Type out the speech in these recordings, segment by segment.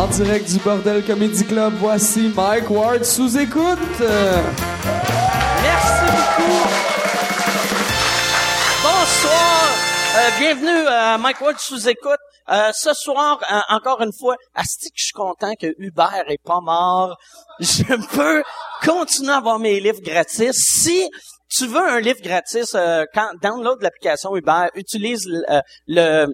En direct du Bordel Comedy Club, voici Mike Ward sous écoute. Euh, Merci beaucoup. Bonsoir. Euh, bienvenue à Mike Ward sous écoute. Euh, ce soir, euh, encore une fois, asti je suis content que Hubert est pas mort. Je peux continuer à avoir mes livres gratis. Si tu veux un livre gratis, euh, quand download l'application Uber, utilise le, euh,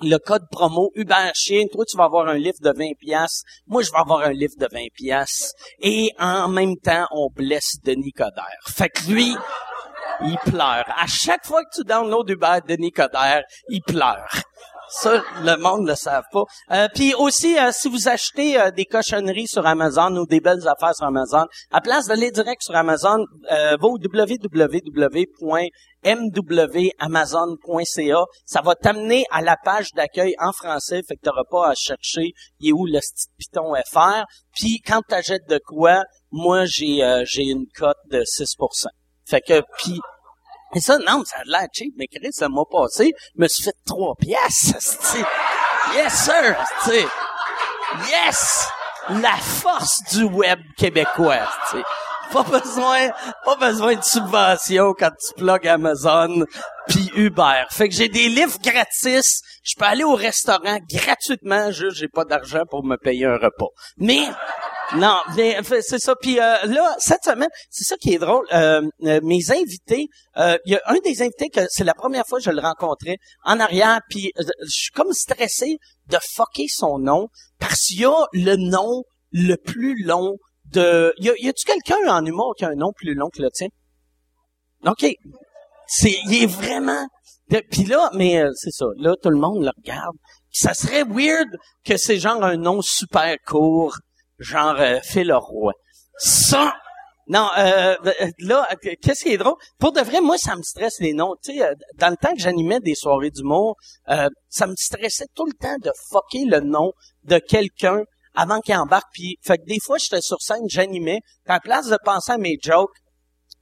le code promo Uber Chien, toi tu vas avoir un livre de 20 pièces, moi je vais avoir un livre de 20 pièces et en même temps on blesse Denis Coderre. Fait que lui il pleure. À chaque fois que tu downloads Uber Denis Coderre, il pleure. Ça, le monde le savent pas. Euh, Puis aussi, euh, si vous achetez euh, des cochonneries sur Amazon ou des belles affaires sur Amazon, à place d'aller direct sur Amazon, euh, va au www.mwamazon.ca. Ça va t'amener à la page d'accueil en français, fait que t'auras pas à chercher il est où le petit piton FR. Puis quand t'achètes de quoi, moi j'ai euh, une cote de 6%. Fait que puis et ça, non, ça a l'air cheap, mais Chris, ça m'a passé, je me suis fait trois pièces. Yes, sir, asti. Yes! La force du web québécois. Pas besoin, pas besoin de subvention quand tu plugues Amazon puis Uber. Fait que j'ai des livres gratis. Je peux aller au restaurant gratuitement, juste j'ai pas d'argent pour me payer un repas. Mais non, mais c'est ça. Puis euh, là, cette semaine, c'est ça qui est drôle. euh, euh, mes invités, euh, il y a un des invités que c'est la première fois que je le rencontrais en arrière. Puis euh, je suis comme stressé de fucker son nom parce qu'il y a le nom le plus long de. Y a, y a-tu quelqu'un en humour qui a un nom plus long que le tien? Ok. C'est, il est vraiment. Puis là, mais euh, c'est ça. Là, tout le monde le regarde. Ça serait weird que c'est genre un nom super court genre euh, Phil Roy. Ça, non, euh, euh, là, euh, qu'est-ce qui est drôle? Pour de vrai, moi, ça me stresse les noms. Tu sais, dans le temps que j'animais des soirées d'humour, euh, ça me stressait tout le temps de fucker le nom de quelqu'un avant qu'il embarque. Puis, fait que des fois, j'étais sur scène, j'animais. Puis à la place de penser à mes jokes,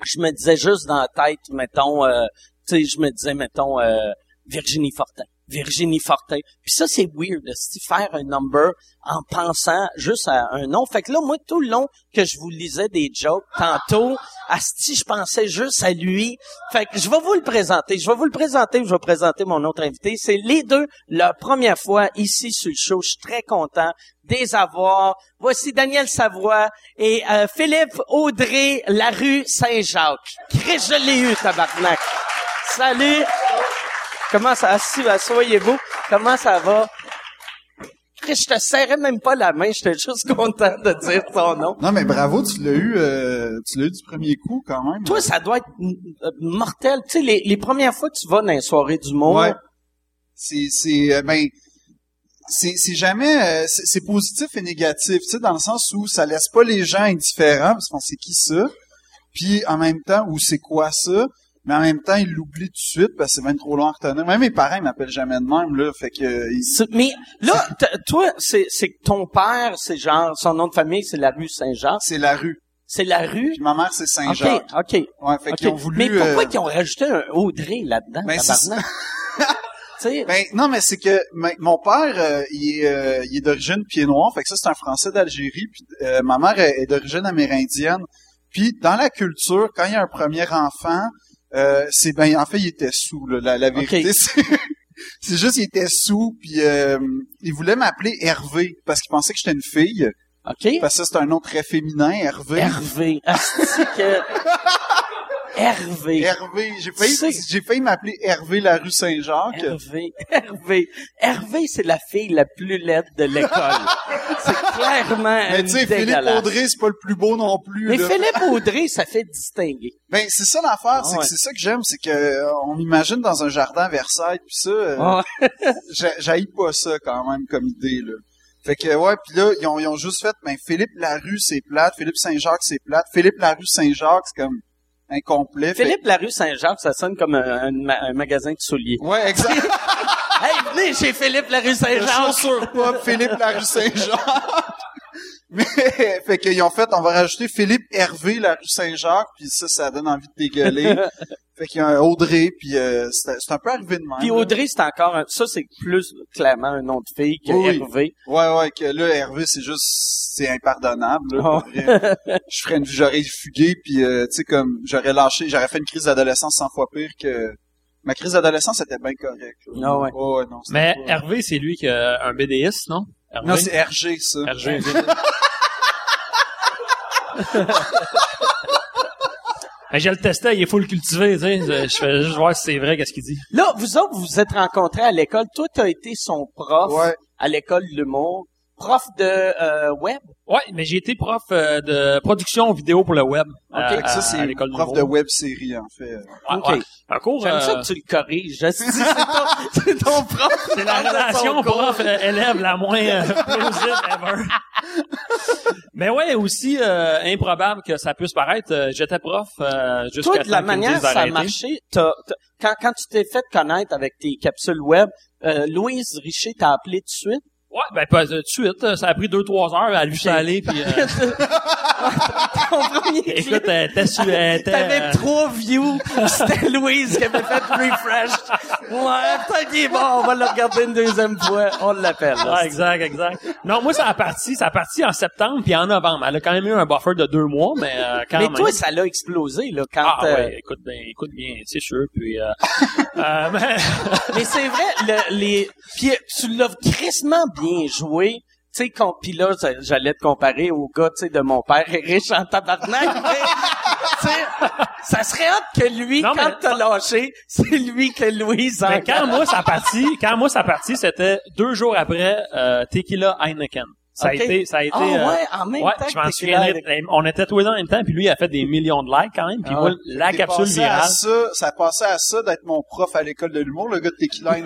je me disais juste dans la tête, mettons, euh, tu sais, je me disais, mettons, euh, Virginie Fortin. Virginie Fortin. Puis ça, c'est weird, de faire un number en pensant juste à un nom. Fait que là, moi, tout le long que je vous lisais des jokes, tantôt, Asti, je pensais juste à lui. Fait que je vais vous le présenter. Je vais vous le présenter, je vais présenter mon autre invité. C'est les deux, leur première fois ici sur le show. Je suis très content des avoir. Voici Daniel Savoie et euh, Philippe Audrey, la rue Saint-Jacques. Chris, je l'ai eu, tabarnak. Salut. Comment ça, asseyez-vous. Comment ça va? Je te serrais même pas la main, j'étais juste content de dire ton nom. Non, mais bravo, tu l'as eu, euh, tu l'as eu du premier coup, quand même. Toi, ça doit être euh, mortel. Tu sais, les, les premières fois que tu vas dans une soirée d'humour, Ouais. C'est, c'est, euh, ben, c'est, jamais, euh, c'est, positif et négatif, tu sais, dans le sens où ça laisse pas les gens indifférents, parce qu'on sait qui ça, puis en même temps, ou c'est quoi ça, mais en même temps, ils l'oublient tout de suite, parce que c'est même trop long à retenir. Même mes parents, ils m'appellent jamais de même, là, fait que, euh, ils- mais là, toi, c'est c'est que ton père, c'est genre, son nom de famille, c'est la rue Saint-Jacques? c'est la rue. C'est la rue? Puis ma mère, c'est OK, Saint-Jacques. OK. Ouais, fait OK. qu'ils ont voulu... mais pourquoi euh, ils ont rajouté un Audrey là-dedans, Ben, Ben non, mais c'est que ma- mon père, euh, il est, euh, il est d'origine pied noir, fait que ça c'est un Français d'Algérie. Puis euh, ma mère est, est d'origine amérindienne. Puis dans la culture, quand il y a un premier enfant, euh, c'est ben en fait il était sous. là. la, la vérité, c'est juste il était sous. Puis euh, il voulait m'appeler Hervé parce qu'il pensait que j'étais une fille. OK? Parce que ça c'est un nom très féminin, Hervé. Hervé. Que... Hervé. Hervé. J'ai failli, C'est- j'ai failli m'appeler Hervé la rue Saint-Jacques. Hervé. Hervé. Hervé, c'est la fille la plus laide de l'école. c'est clairement Mais tu sais, Philippe. Audrey, c'est pas le plus beau non plus. Mais là. Philippe Audrey, ça fait distinguer. Ben c'est ça l'affaire, c'est ouais. que c'est ça que j'aime, c'est que euh, on m'imagine dans un jardin à Versailles puis ça, euh, Ah. j'a- j'haïs pas ça quand même comme idée là. Fait que ouais, puis là ils ont, ils ont juste fait, ben Philippe Larue c'est plate, Philippe Saint-Jacques c'est plate, Philippe Larue Saint-Jacques c'est comme incomplet. Fait- Philippe Larue Saint-Jacques, ça sonne comme un, un un magasin de souliers. Ouais, exact. hey, venez chez Philippe Larue Saint-Jacques. Chaussure pop, Philippe Larue Saint-Jacques. Mais, fait qu'ils ont fait, on va rajouter Philippe Hervé, la rue Saint-Jacques, puis ça, ça donne envie de dégueuler. fait qu'il y a un Audrey, puis euh, c'est un peu arrivé de même. Puis. Audrey, c'est encore un, ça, c'est plus clairement un nom de fille que Oui, oui. Hervé. Ouais, ouais, que là, Hervé, c'est juste, c'est impardonnable, là, Oh. vrai. Je ferais une, j'aurais fugué, puis euh, tu sais, comme, j'aurais lâché, j'aurais fait une crise d'adolescence 100 fois pire que... Ma crise d'adolescence était bien correcte. là. Ah ouais. ouais, non, Mais pas- Hervé, c'est lui qui a un BDS, non? Hervé? Non, c'est RG, ça. RG. Mais je le testais, il est full cultivé, tu sais. Je je fais juste voir si c'est vrai, qu'est-ce qu'il dit. Là, vous autres, vous vous êtes rencontrés à l'école. Toi, t'as été son prof Ouais. à l'école de l'humour. Prof de euh, web? Ouais, mais j'ai été prof euh, de production vidéo pour le web. euh, Fait que ça, c'est prof de web série, en fait. Ouais, Ok. ouais. Un cours, J'aime euh, ça que tu le corriges. C'est ton, c'est ton prof. c'est la relation prof-élève la moins euh, plausible ever. Mais ouais, aussi euh, improbable que ça puisse paraître. euh, J'étais prof euh, jusqu'à Toi, de la manière ça a marché, t'as- t'as- quand, quand tu t'es fait connaître avec tes capsules web, euh, Louise Richer t'a appelé tout de suite? Ouais, ben pas de suite. Ça a pris deux trois heures. Vu ça aller. Puis, euh, Ton premier écoute, elle était su- elle était, T'avais euh, trois views. C'était Louise qui avait fait refresh. Ouais, peut-être qu'il est bon. On va le regarder une deuxième fois. On l'appelle. Ouais, exact, exact. Non, moi, ça a parti, ça a parti en septembre puis en novembre. Elle a quand même eu un buffer de deux mois, mais euh, quand Mais même. toi, ça l'a explosé, là, quand, ah euh, ouais, écoute bien, écoute bien, c'est sûr. Puis, euh, euh, mais, Mais c'est vrai, le, les, puis tu l'as crissement bien joué. Tu sais, pis là, j'allais te comparer au gars, tu sais, de mon père, riche en tabarnak, mais, tu sais, ça serait hâte que lui, Non, quand mais- t'as lâché, c'est lui que Louise mais en quand moi ça a parti, quand moi ça a parti, c'était deux jours après euh, Tequila Heineken. Ça a été, ça a été. Ah euh, ouais, en même ouais, temps je m'en souviens. On était tous les deux en même temps, puis lui il a fait des millions de likes quand même. Puis Ah moi, la capsule virale. ça, ça passé à ça d'être mon prof à l'école de l'humour, le gars de Tequila.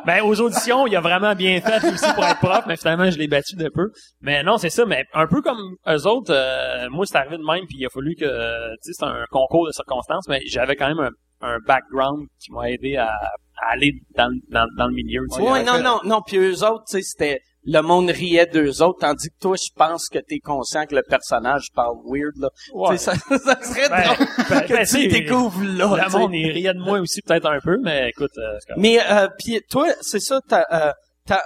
Ben aux auditions, il a vraiment bien fait aussi pour être prof, mais finalement je l'ai battu de peu. Mais non, c'est ça. Mais un peu comme eux autres, euh, moi c'est arrivé de même, puis il a fallu que, euh, tu sais, c'est un concours de circonstances, mais j'avais quand même un, un background qui m'a aidé à, à aller dans, dans, dans le milieu. tu sais. Ouais, non, fait- non, non, puis eux autres, tu sais, c'était, le monde riait d'eux autres, tandis que toi, je pense que t'es conscient que le personnage parle weird, là. Ouais. Ça, ça serait Ben, drôle ben, que ben, tu découvres là. Le monde, il riait de moi aussi peut-être un peu, mais écoute, euh, correct. Mais euh, puis toi, c'est ça, t'as, euh,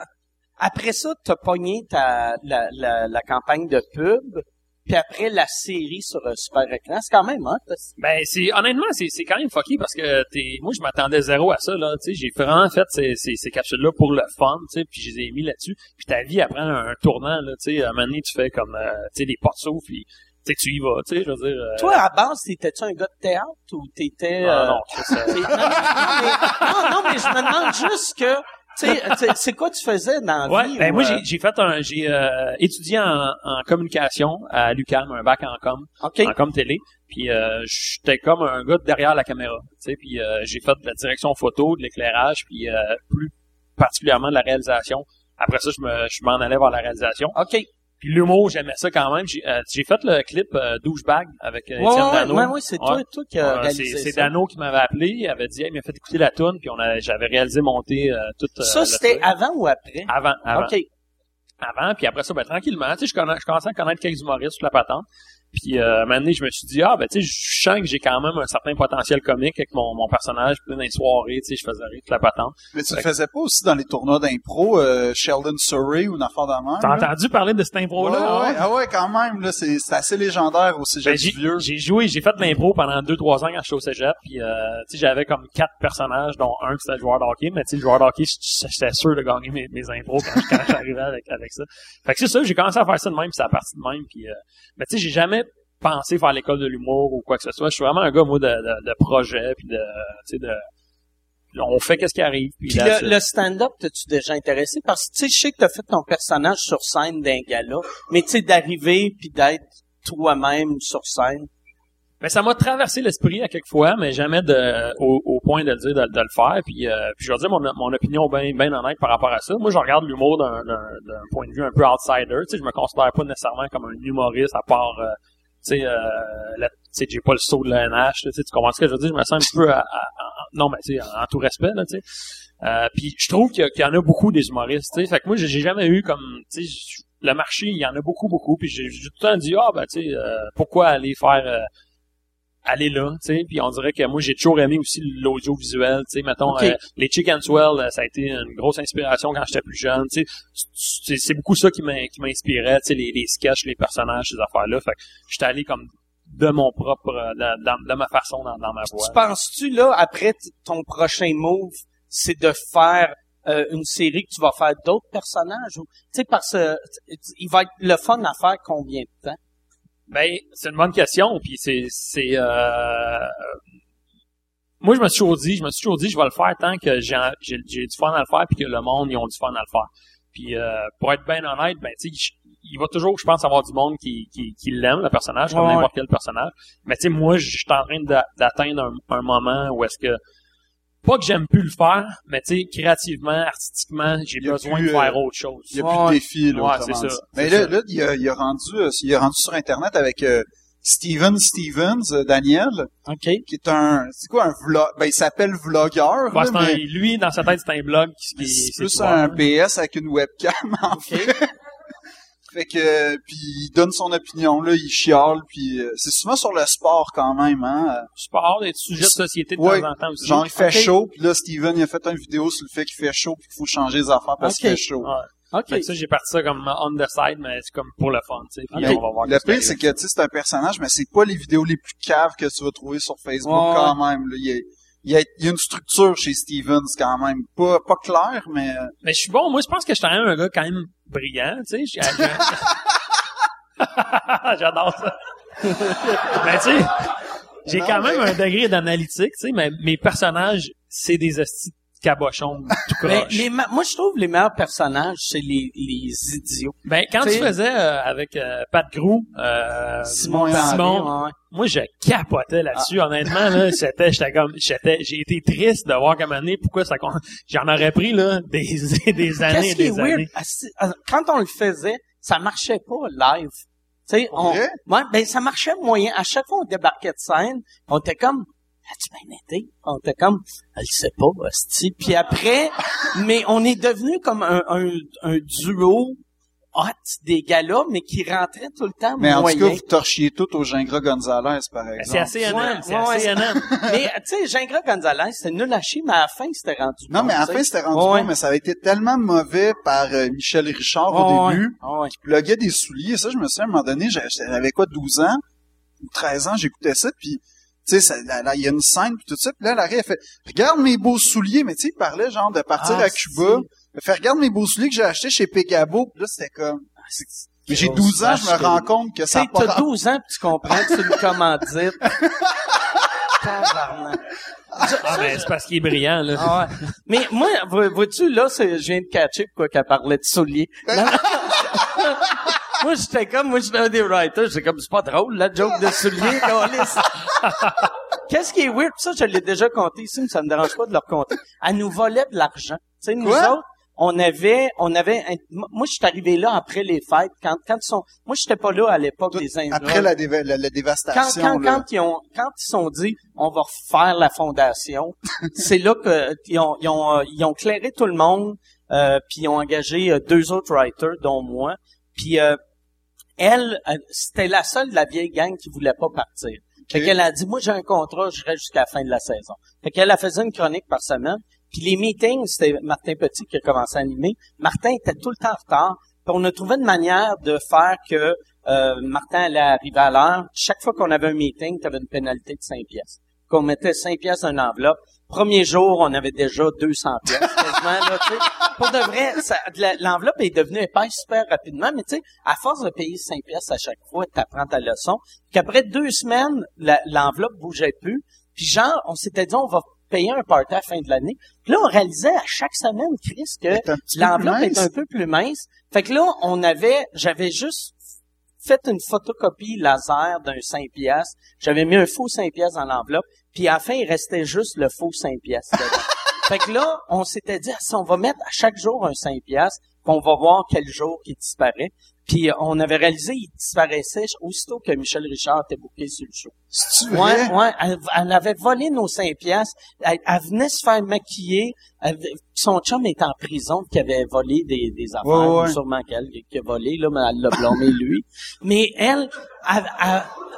après ça, t'as pogné ta la, la, la campagne de pub, puis après la série sur un super écran. C'est quand même, hein? Ben c'est honnêtement c'est c'est quand même fucky parce que t'es moi je m'attendais zéro à ça là tu sais j'ai vraiment fait ces ces, ces capsules là pour le fun tu sais puis je les ai mis là-dessus puis ta vie après un, un tournant là tu sais à un moment donné tu fais comme euh, tu sais des portes s'ouvrent puis tu tu y vas tu sais je veux dire euh, Toi, à base, t'étais-tu un gars de théâtre ou t'étais... ah, euh, non, euh, mais, non, non, mais je me demande juste que, c'est quoi tu faisais dans la Ouais, vie? ben ou, moi euh, j'ai j'ai fait un j'ai euh, étudié en, en communication à l'UQAM, un bac en com, OK. en com télé. Puis euh, j'étais comme un gars derrière la caméra, tu sais. Puis euh, j'ai fait de la direction photo, de l'éclairage, puis euh, plus particulièrement de la réalisation. Après ça, je me je m'en allais vers la réalisation. OK. Puis l'humour, j'aimais ça quand même. J'ai euh, fait le clip euh, Douchebag avec euh, Ouais, Étienne Dano. ouais, ouais, c'est toi, toi qui Ouais, réalisé c'est. Dano qui m'avait appelé, il avait dit, hey, il m'a fait écouter la tune, puis on a, j'avais réalisé monter euh, tout. euh, Ça, c'était avant ou après? avant, avant, OK. avant, puis après ça, ben tranquillement, tu sais, je, connais- je commençais à connaître quelques humoristes sur la patente. Puis euh, un moment donné, je me suis dit ah ben tu sais, je sens que j'ai quand même un certain potentiel comique avec mon, mon personnage, puis dans les soirées, tu sais, je faisais rire toute la patente. Mais tu le faisais pas aussi dans les tournois d'impro, euh, Sheldon Surrey ou même? T'as entendu parler de cette impro là Ouais, ouais, ah ouais, quand même, là, c'est, c'est assez légendaire au cégep Ben, du j'ai, vieux. j'ai joué, j'ai fait de l'impro pendant deux trois ans quand j'étais au cégep, puis euh, tu sais j'avais comme quatre personnages, dont un qui était le joueur de hockey, mais tu sais le joueur de hockey, j'étais sûr de gagner mes, mes impros quand, quand j'arrivais avec avec ça. Fait que c'est ça, j'ai commencé à faire ça de même, puis ça a parti de même, puis euh, mais tu sais j'ai jamais pensé faire l'école de l'humour ou quoi que ce soit. Je suis vraiment un gars moi de, de, de projet, puis de tu sais de on fait qu'est-ce qui arrive, puis, Puis le, stand-up, t'as-tu déjà intéressé? Parce que, tu sais, je sais que t'as fait ton personnage sur scène d'un gala, mais tu sais, d'arriver puis d'être toi-même sur scène. Mais ça m'a traversé l'esprit à quelques fois, mais jamais de, au, au point de le dire, de, de le faire. Puis, euh, puis je vais dire mon, mon opinion bien ben honnête par rapport à ça. Moi, je regarde l'humour d'un point de vue un peu outsider. Tu sais, je me considère pas nécessairement comme un humoriste à part, euh, tu sais, euh, la- j'ai pas le saut de l'ANH. là, Tu comprends ce que je veux dire? Je me sens un peu à, non, mais tu sais, en, tout respect, là, tu sais. Euh, puis je trouve qu'il y, en a beaucoup des humoristes, tu sais. Fait que moi, j'ai jamais eu comme, tu sais, le marché, il y en a beaucoup, beaucoup. Puis j'ai j'ai tout le temps dit, ah, ben, tu sais, euh, pourquoi aller faire, euh, aller là, tu sais. Puis on dirait que moi, j'ai toujours aimé aussi l'audiovisuel, tu sais. Mettons, euh, les Chicken Swell, euh, ça a été une grosse inspiration quand j'étais plus jeune, tu sais. C'est- beaucoup ça qui m'in- qui m'inspirait, tu sais, les, les sketchs, les personnages, ces affaires-là. Fait que j'étais allé comme de mon propre, euh, de, dans- de ma façon dans, dans ma voix. Tu penses-tu, là, après ton prochain move, c'est de faire euh, une série que tu vas faire d'autres personnages? ou Tu sais, parce que il va être le fun à faire combien de temps? Ben, c'est une bonne question, puis c'est c'est euh, moi je me suis toujours dit, je me suis toujours dit je vais le faire tant que j'ai j'ai j'ai du fun à le faire puis que le monde ils ont du fun à le faire. Puis euh, pour être bien honnête, ben tu sais il va toujours je pense avoir du monde qui qui, qui l'aime le personnage comme Ouais, n'importe quel personnage. Mais tu sais moi je suis en train d'a- d'atteindre un, un moment où est-ce que pas que j'aime plus le faire, mais tu sais créativement, artistiquement, j'ai besoin plus, de faire euh, autre chose. Il y a plus de défis, là. Ouais, c'est ça, Mais là, ça. là, il a, il a rendu, euh, il a rendu sur Internet avec euh, Steven Stevens, euh, Daniel, OK? qui est un, c'est quoi un vlog, ben il s'appelle vlogueur, Ouais, là, c'est un- mais lui dans sa tête c'est un blog qui, qui c'est c'est plus un. BS avec une webcam, en fait. Fait que, euh, puis il donne son opinion, là, il chiale, puis euh, c'est souvent sur le sport quand même, hein. euh, sport, des sujets de société de Ouais, temps en temps aussi. Genre, il fait chaud, puis là, Steven, il a fait une vidéo sur le fait qu'il fait chaud, puis qu'il faut changer les affaires parce qu'il fait chaud. Ouais. OK. Fait que ça, j'ai parti ça comme on the side, mais c'est comme pour le fun, tu sais. Puis Mais on va voir le pire, c'est que, tu sais, c'est un personnage, mais c'est pas les vidéos les plus caves que tu vas trouver sur Facebook Ouais, quand même. Là. Il, y a, il, y a, il y a une structure chez Stevens quand même. Pas, pas clair, mais... euh, Mais je suis bon, moi, je pense que je suis quand même un gars quand même brillant, tu sais. J'adore ça. mais tu sais, j'ai quand même un degré d'analytique, tu sais, mais mes personnages, c'est des hosties de cabochons tout Mais croche. les ma- moi, je trouve les meilleurs personnages, c'est les, les idiots. Ben, quand T'sais- tu faisais euh, avec euh, Pat Grou, euh, Simon, et Simon, Henry, ouais. moi je capotais là-dessus honnêtement là c'était j'étais comme j'étais j'ai été triste de voir comme année pourquoi ça j'en aurais pris là des des années et Qu'est-ce qui est des weird? années Assi- euh, Quand on le faisait, ça marchait pas live. Tu sais, on, ouais, ben, ça marchait moyen. À chaque fois, on débarquait de scène, on était comme, as-tu bien été? On était comme, elle sait pas, hostie. Puis après, mais on est devenu comme un, un, un duo hot des gars-là, mais qui rentrait tout le temps Mais en tout cas, vous torchiez tout au Gingras Gonzalez, par Ben, exemple. c'est assez Ouais, NM c'est ouais, assez NM mais, tu sais, Gingras Gonzalez, c'était nul à chier, mais à la fin, c'était rendu Non, bon, mais à la tu fin, c'était rendu Ouais. bon, mais ça avait été tellement mauvais par euh, Michel Richard Ouais, au début. Ouais. Il pluguait des souliers. Ça, je me souviens, à un moment donné, j'avais j'avais quoi, 12 ans? Ou 13 ans, j'écoutais ça, puis tu sais, ça- là, il y a une scène, puis tout ça, puis là, Larry, elle fait « Regarde mes beaux souliers! » Mais tu sais, il parlait genre de partir Ah, à Cuba. si. Il fait « Regarde mes beaux souliers que j'ai achetés chez Pegabo. » Puis là, c'était comme... Mais j'ai Grosse 12 ans, je me rends compte que Tu ça sais, a pas t'as 12 ans pis tu comprends que c'est une commandite. Tabarnak. ah mais c'est parce qu'il est brillant là Ah ouais. Mais moi, vois- vois-tu, là, je viens de catcher pourquoi qu'elle parlait de souliers. Non. moi, j'étais comme, moi, j'étais un des writers, j'étais comme, c'est pas drôle, la joke de souliers. Qu'est-ce qui est weird? Ça, je l'ai déjà compté ici, mais ça me dérange pas de le raconter. Elle nous volait de l'argent. Tu sais, nous Quoi? autres, on avait, on avait, un- moi, je suis arrivé là après les fêtes, quand, quand ils sont, moi, j'étais pas là à l'époque des Indiens. Après la, déva- la- la quand, dévastation, quand, là. quand ils ont, quand ils sont dit, on va refaire la fondation, c'est là que ils ont, ils ont, euh, ils ont clairé tout le monde, euh, puis ils ont engagé euh, deux autres writers, dont moi. Puis euh, elle, euh, c'était la seule de la vieille gang qui voulait pas partir. Fait qu'elle a dit, moi j'ai un contrat, je reste jusqu'à la fin de la saison. Fait qu'elle a faisait une chronique par semaine. Puis les meetings, c'était Martin Petit qui a commencé à animer. Martin était tout le temps en retard. Puis on a trouvé une manière de faire que euh, Martin allait arriver à l'heure. Chaque fois qu'on avait un meeting, tu avais une pénalité de 5 pièces. Qu'on mettait 5 pièces dans une enveloppe. Premier jour, on avait déjà 200 pièces quasiment. Là. Pour de vrai, l'enveloppe est devenue épaisse super rapidement. Mais tu sais, à force de payer 5 pièces à chaque fois, tu apprends ta leçon. Qu'après deux semaines, l'enveloppe bougeait plus. Puis genre, on s'était dit, on va payer un party à la fin de l'année. Puis là, on réalisait à chaque semaine, Chris, que l'enveloppe est un peu plus mince. Fait que là, on avait, j'avais juste fait une photocopie laser d'un 5 piastres. J'avais mis un faux 5 piastres dans l'enveloppe. Puis à la fin, il restait juste le faux 5 piastres dedans. fait que là, on s'était dit, ah, si on va mettre à chaque jour un 5 piastres, on va voir quel jour il disparaît. Puis euh, on avait réalisé, il disparaissait aussitôt que Michel Richard était booké sur le show. Ouais, ouais, elle, elle avait volé nos 5 piastres. Elle, elle venait se faire maquiller. Elle- son chum est en prison qui avait volé des, des affaires. Ouais, ouais. Sûrement qu'elle qui a volé, là, mais elle l'a blâmé lui. Mais elle,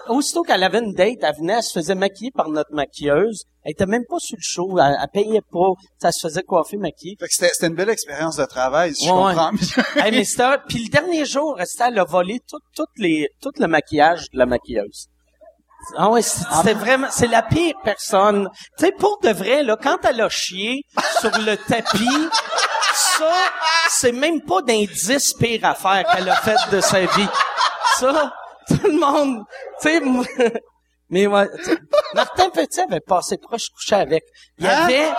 aussitôt qu'elle avait une date, elle venait, elle se faisait maquiller par notre maquilleuse. Elle était même pas sur le show. Elle, elle payait pas. Ça se faisait coiffer, maquiller. Fait que c'était, c'était une belle expérience de travail, si je Ouais, ouais. comprends bien. hey, mais puis le dernier jour, restait, elle a volé tout, tout les, tout le maquillage de la maquilleuse. Ah ouais, c'est- c'était vraiment, c'est la pire personne. Tu sais, pour de vrai, là, quand elle a chié sur le tapis, ça, c'est même pas d'indice pire affaire qu'elle a faite de sa vie. Ça, tout le monde, tu sais, moi- mais ouais, Martin Petit avait passé proche coucher avec. Il y Hein? avait,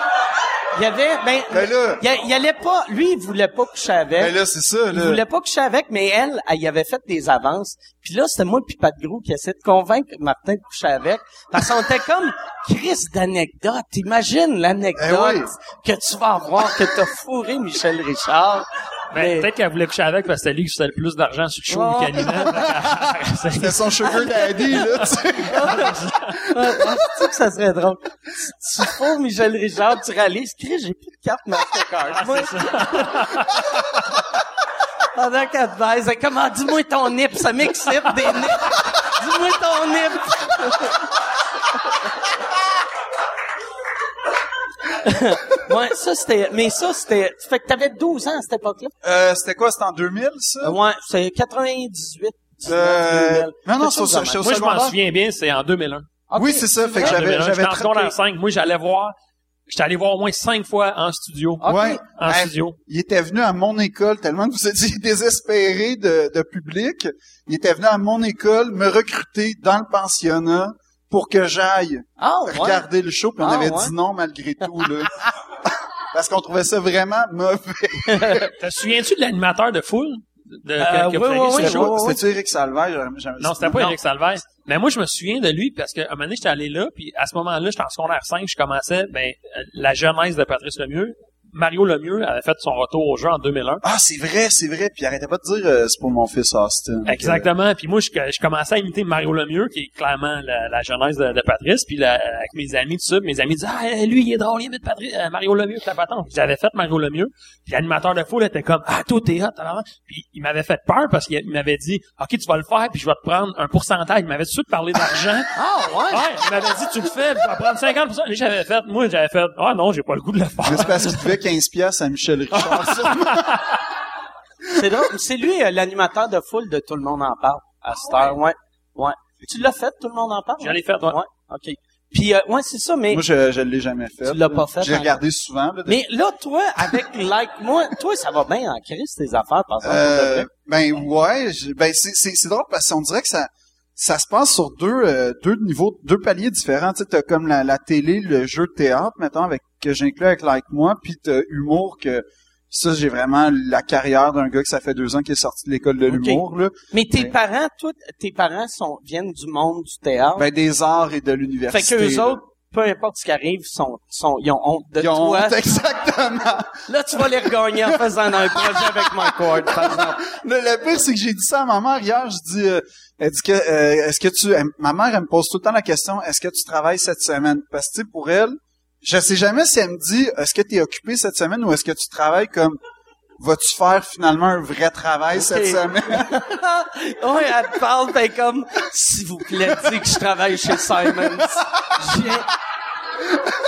il y avait, ben, Ben là, il, il allait pas, lui, il voulait pas coucher avec. ben là, c'est ça, Il là. voulait pas coucher avec, mais elle, elle y avait fait des avances. Puis là, c'était moi puis Pat Gros qui essayait de convaincre Martin de coucher avec. Parce qu'on était comme Chris d'anecdotes. Imagine l'anecdote Eh oui. que tu vas avoir, que t'as fourré Michel Richard. Ben, Mais- peut-être qu'elle voulait coucher avec parce que c'était lui qui faisait le plus d'argent sur le show qu'il animait. C'était son sugar daddy, là, tu sais. Ah, ah, que ça serait drôle. Tu, tu fourres Michel Richard, tu réalises, Chris, j'ai plus de carte Mastercard. Moi, Pendant qu'elle te baise, elle dit, comment, dis-moi ton nip, ça m'excite des nips. Dis-moi ton nip. ouais, ça c'était, mais ça c'était, fait que t'avais 12 ans à cette époque-là. Euh, c'était quoi, c'était en 2000, ça? Euh, ouais, c'est 98. 19, Euh, 2000. non, non, c'est au- au. Moi, je m'en souviens bien, c'est en 2001. Ok. Oui, c'est ça, fait que En j'avais, 2001, j'avais j'étais en secondaire 5. Moi, j'allais voir, j'étais allé voir au moins cinq fois en studio. Ok. Ouais. En Hey, studio. Il était venu à mon école tellement que vous étiez désespéré de, de public. Il était venu à mon école me recruter dans le pensionnat pour que j'aille Ah, ouais. regarder le show, puis on Ah, avait ouais. dit non malgré tout, là. Parce qu'on trouvait ça vraiment mauvais. Te souviens-tu de l'animateur de foule? De, que- Euh, oui, vous aviez oui, oui. C'était-tu Eric Salvaire? Non, c'était pas Eric Salvaire. Mais moi, je me souviens de lui parce qu'à un moment donné, j'étais allé là, puis à ce moment-là, j'étais en secondaire 5, je commençais, ben, la jeunesse de Patrice Lemieux. Mario Lemieux avait fait son retour au jeu en 2001. Ah, c'est vrai, c'est vrai. Puis arrêtez pas de dire euh, c'est pour mon fils Austin. Exactement. Puis moi, je, je commençais à imiter Mario Lemieux, qui est clairement la, la jeunesse de, de Patrice. Puis là, avec mes amis, tout ça, mes amis disaient Ah, lui, il est drôle, il imite Patrice, euh, Mario Lemieux, la patente. Puis J'avais fait Mario Lemieux. Puis l'animateur de foule était comme Ah, toi, t'es hot, tabarnak. Puis il m'avait fait peur parce qu'il il m'avait dit OK, tu vas le faire, puis je vais te prendre un pourcentage. Il m'avait tout de suite parlé d'argent. Ah, ouais. Ouais, il m'avait dit, tu le fais, tu vas prendre 50%. Et j'avais fait, moi, j'avais fait, ah non, j'ai pas le goût de le faire. C'est parce qu'il devait 15 piastres à Michel Richard. C'est drôle. C'est lui, euh, l'animateur de foule de Tout le monde en parle. À cette heure, ouais. Ouais. Tu l'as fait, Tout le monde en parle? J'en ai fait, ouais. Ouais. OK. Puis, euh, ouais, c'est ça, mais, Moi, je, je l'ai jamais fait. Tu l'as pas fait, J'ai hein? regardé souvent. Là, de- mais là, toi, avec Like Moi, toi, ça va bien en crise, tes affaires, par exemple. Euh, ben ouais, je- ben c'est c'est c'est drôle parce qu'on dirait que ça ça se passe sur deux euh, deux niveaux, deux paliers différents. Tu comme la, la télé, le jeu de théâtre, mettons avec que j'inclus avec like moi, puis t'as humour que ça j'ai vraiment la carrière d'un gars que ça fait deux ans qui est sorti de l'école de l'humour là. Mais tes mais- parents, toi, tes parents sont, viennent du monde du théâtre? Ben des arts et de fait l'université. que eux là. autres, peu importe ce qui arrive, sont, sont, ils ont honte de Ils ont toi. honte, exactement. Là, tu vas les regagner en faisant un projet avec Mike Ward, par exemple. Le, le pire, c'est que j'ai dit ça à ma mère hier. Je dis, euh, elle dit que, euh, est-ce que tu, elle- ma mère, elle me pose tout le temps la question, est-ce que tu travailles cette semaine? Parce que, tu sais, pour elle, je sais jamais si elle me dit, est-ce que tu es occupé cette semaine ou est-ce que tu travailles comme, vas-tu faire finalement un vrai travail cette semaine? oui, elle te parle, t'es comme, s'il vous plaît, dis que je travaille chez Simons.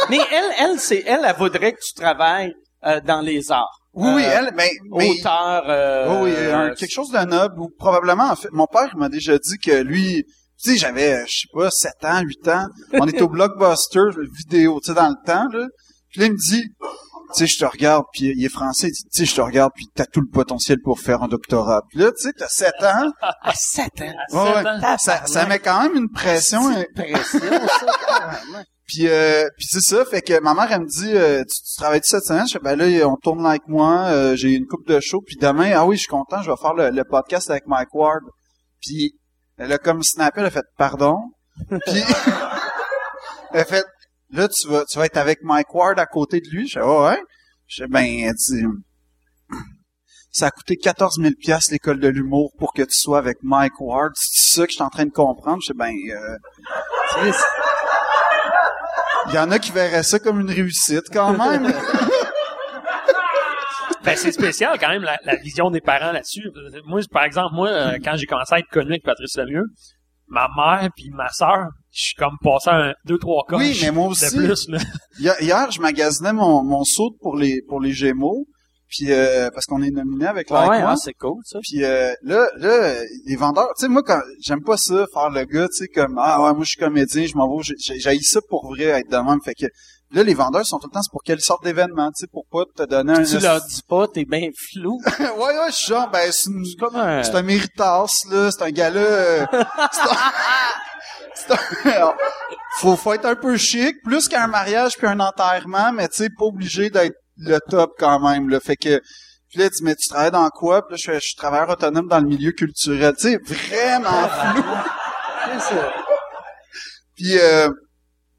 Mais elle, elle, c'est, elle, elle voudrait que tu travailles euh, dans les arts. Oui, oui, Euh, elle, ben, mais, Auteur, euh, oui, oui, un- quelque chose de noble ou probablement, en fait, mon père m'a déjà dit que lui, tu sais, j'avais, euh, je sais pas, 7 ans, 8 ans, on était au Blockbuster vidéo, tu sais, dans le temps, là. Puis là, il me dit, sais, je te regarde, puis il est français, il dit, tu sais, je te regarde, puis t'as tout le potentiel pour faire un doctorat. Puis là, tu sais, t'as 7 ans, à 7 ans. ouais, ouais, ans. ça, ça met quand même une pression. hein. Pression, ça. Puis, euh, puis c'est ça, fait que ma mère, elle me dit, euh, tu, tu travailles-tu cette semaine? Je fais, ben là, on tourne avec moi, euh, j'ai une coupe de show, puis demain, ah oui, je suis content, je vais faire le, le podcast avec Mike Ward. Puis, elle a comme snappé, elle a fait, pardon? Puis, elle a fait, là, tu vas, tu vas être avec Mike Ward à côté de lui. Je fais, oh, ouais. Je fais, ben, dit, ça a coûté 14 000 pièces l'école de l'humour pour que tu sois avec Mike Ward. C'est ça que je suis en train de comprendre. Je sais, ben, euh, tu sais, il y en a qui verraient ça comme une réussite quand même. Ben, c'est spécial quand même la, la vision des parents là-dessus. Moi, par exemple, moi, euh, quand j'ai commencé à être connu avec Patrice Lemieux, ma mère puis ma sœur, je suis comme passé un deux trois coches Oui, mais moi de aussi. plus là. Hier, je magasinais mon, mon saut pour les pour les Gémeaux, puis euh, parce qu'on est nominé avec Ouais, Like Moi. hein, c'est cool, ça. Puis euh, là, là, les vendeurs, tu sais, moi, quand j'aime pas ça, faire le gars, tu sais, comme ah ouais, moi je suis comédien, je m'en vais, j'ai- j'ai j'ai ça pour vrai être de même. Fait que là, les vendeurs sont tout le temps, c'est pour quelle sorte d'événement, tu sais, pour pas te donner un. Tu leur dis pas, t'es bien flou. ouais, ouais, je suis genre, ben c'est une- C'est comme un... c'est un méritas, là, c'est un gars-là. euh, c'est un- faut, faut être un peu chic, plus qu'un mariage puis un enterrement, mais tu sais, pas obligé d'être le top quand même, là. Fait que, puis là, dit, mais tu travailles dans quoi? Puis là, je, suis travailleur autonome dans le milieu culturel. Tu sais, vraiment flou. Ça. Puis, euh,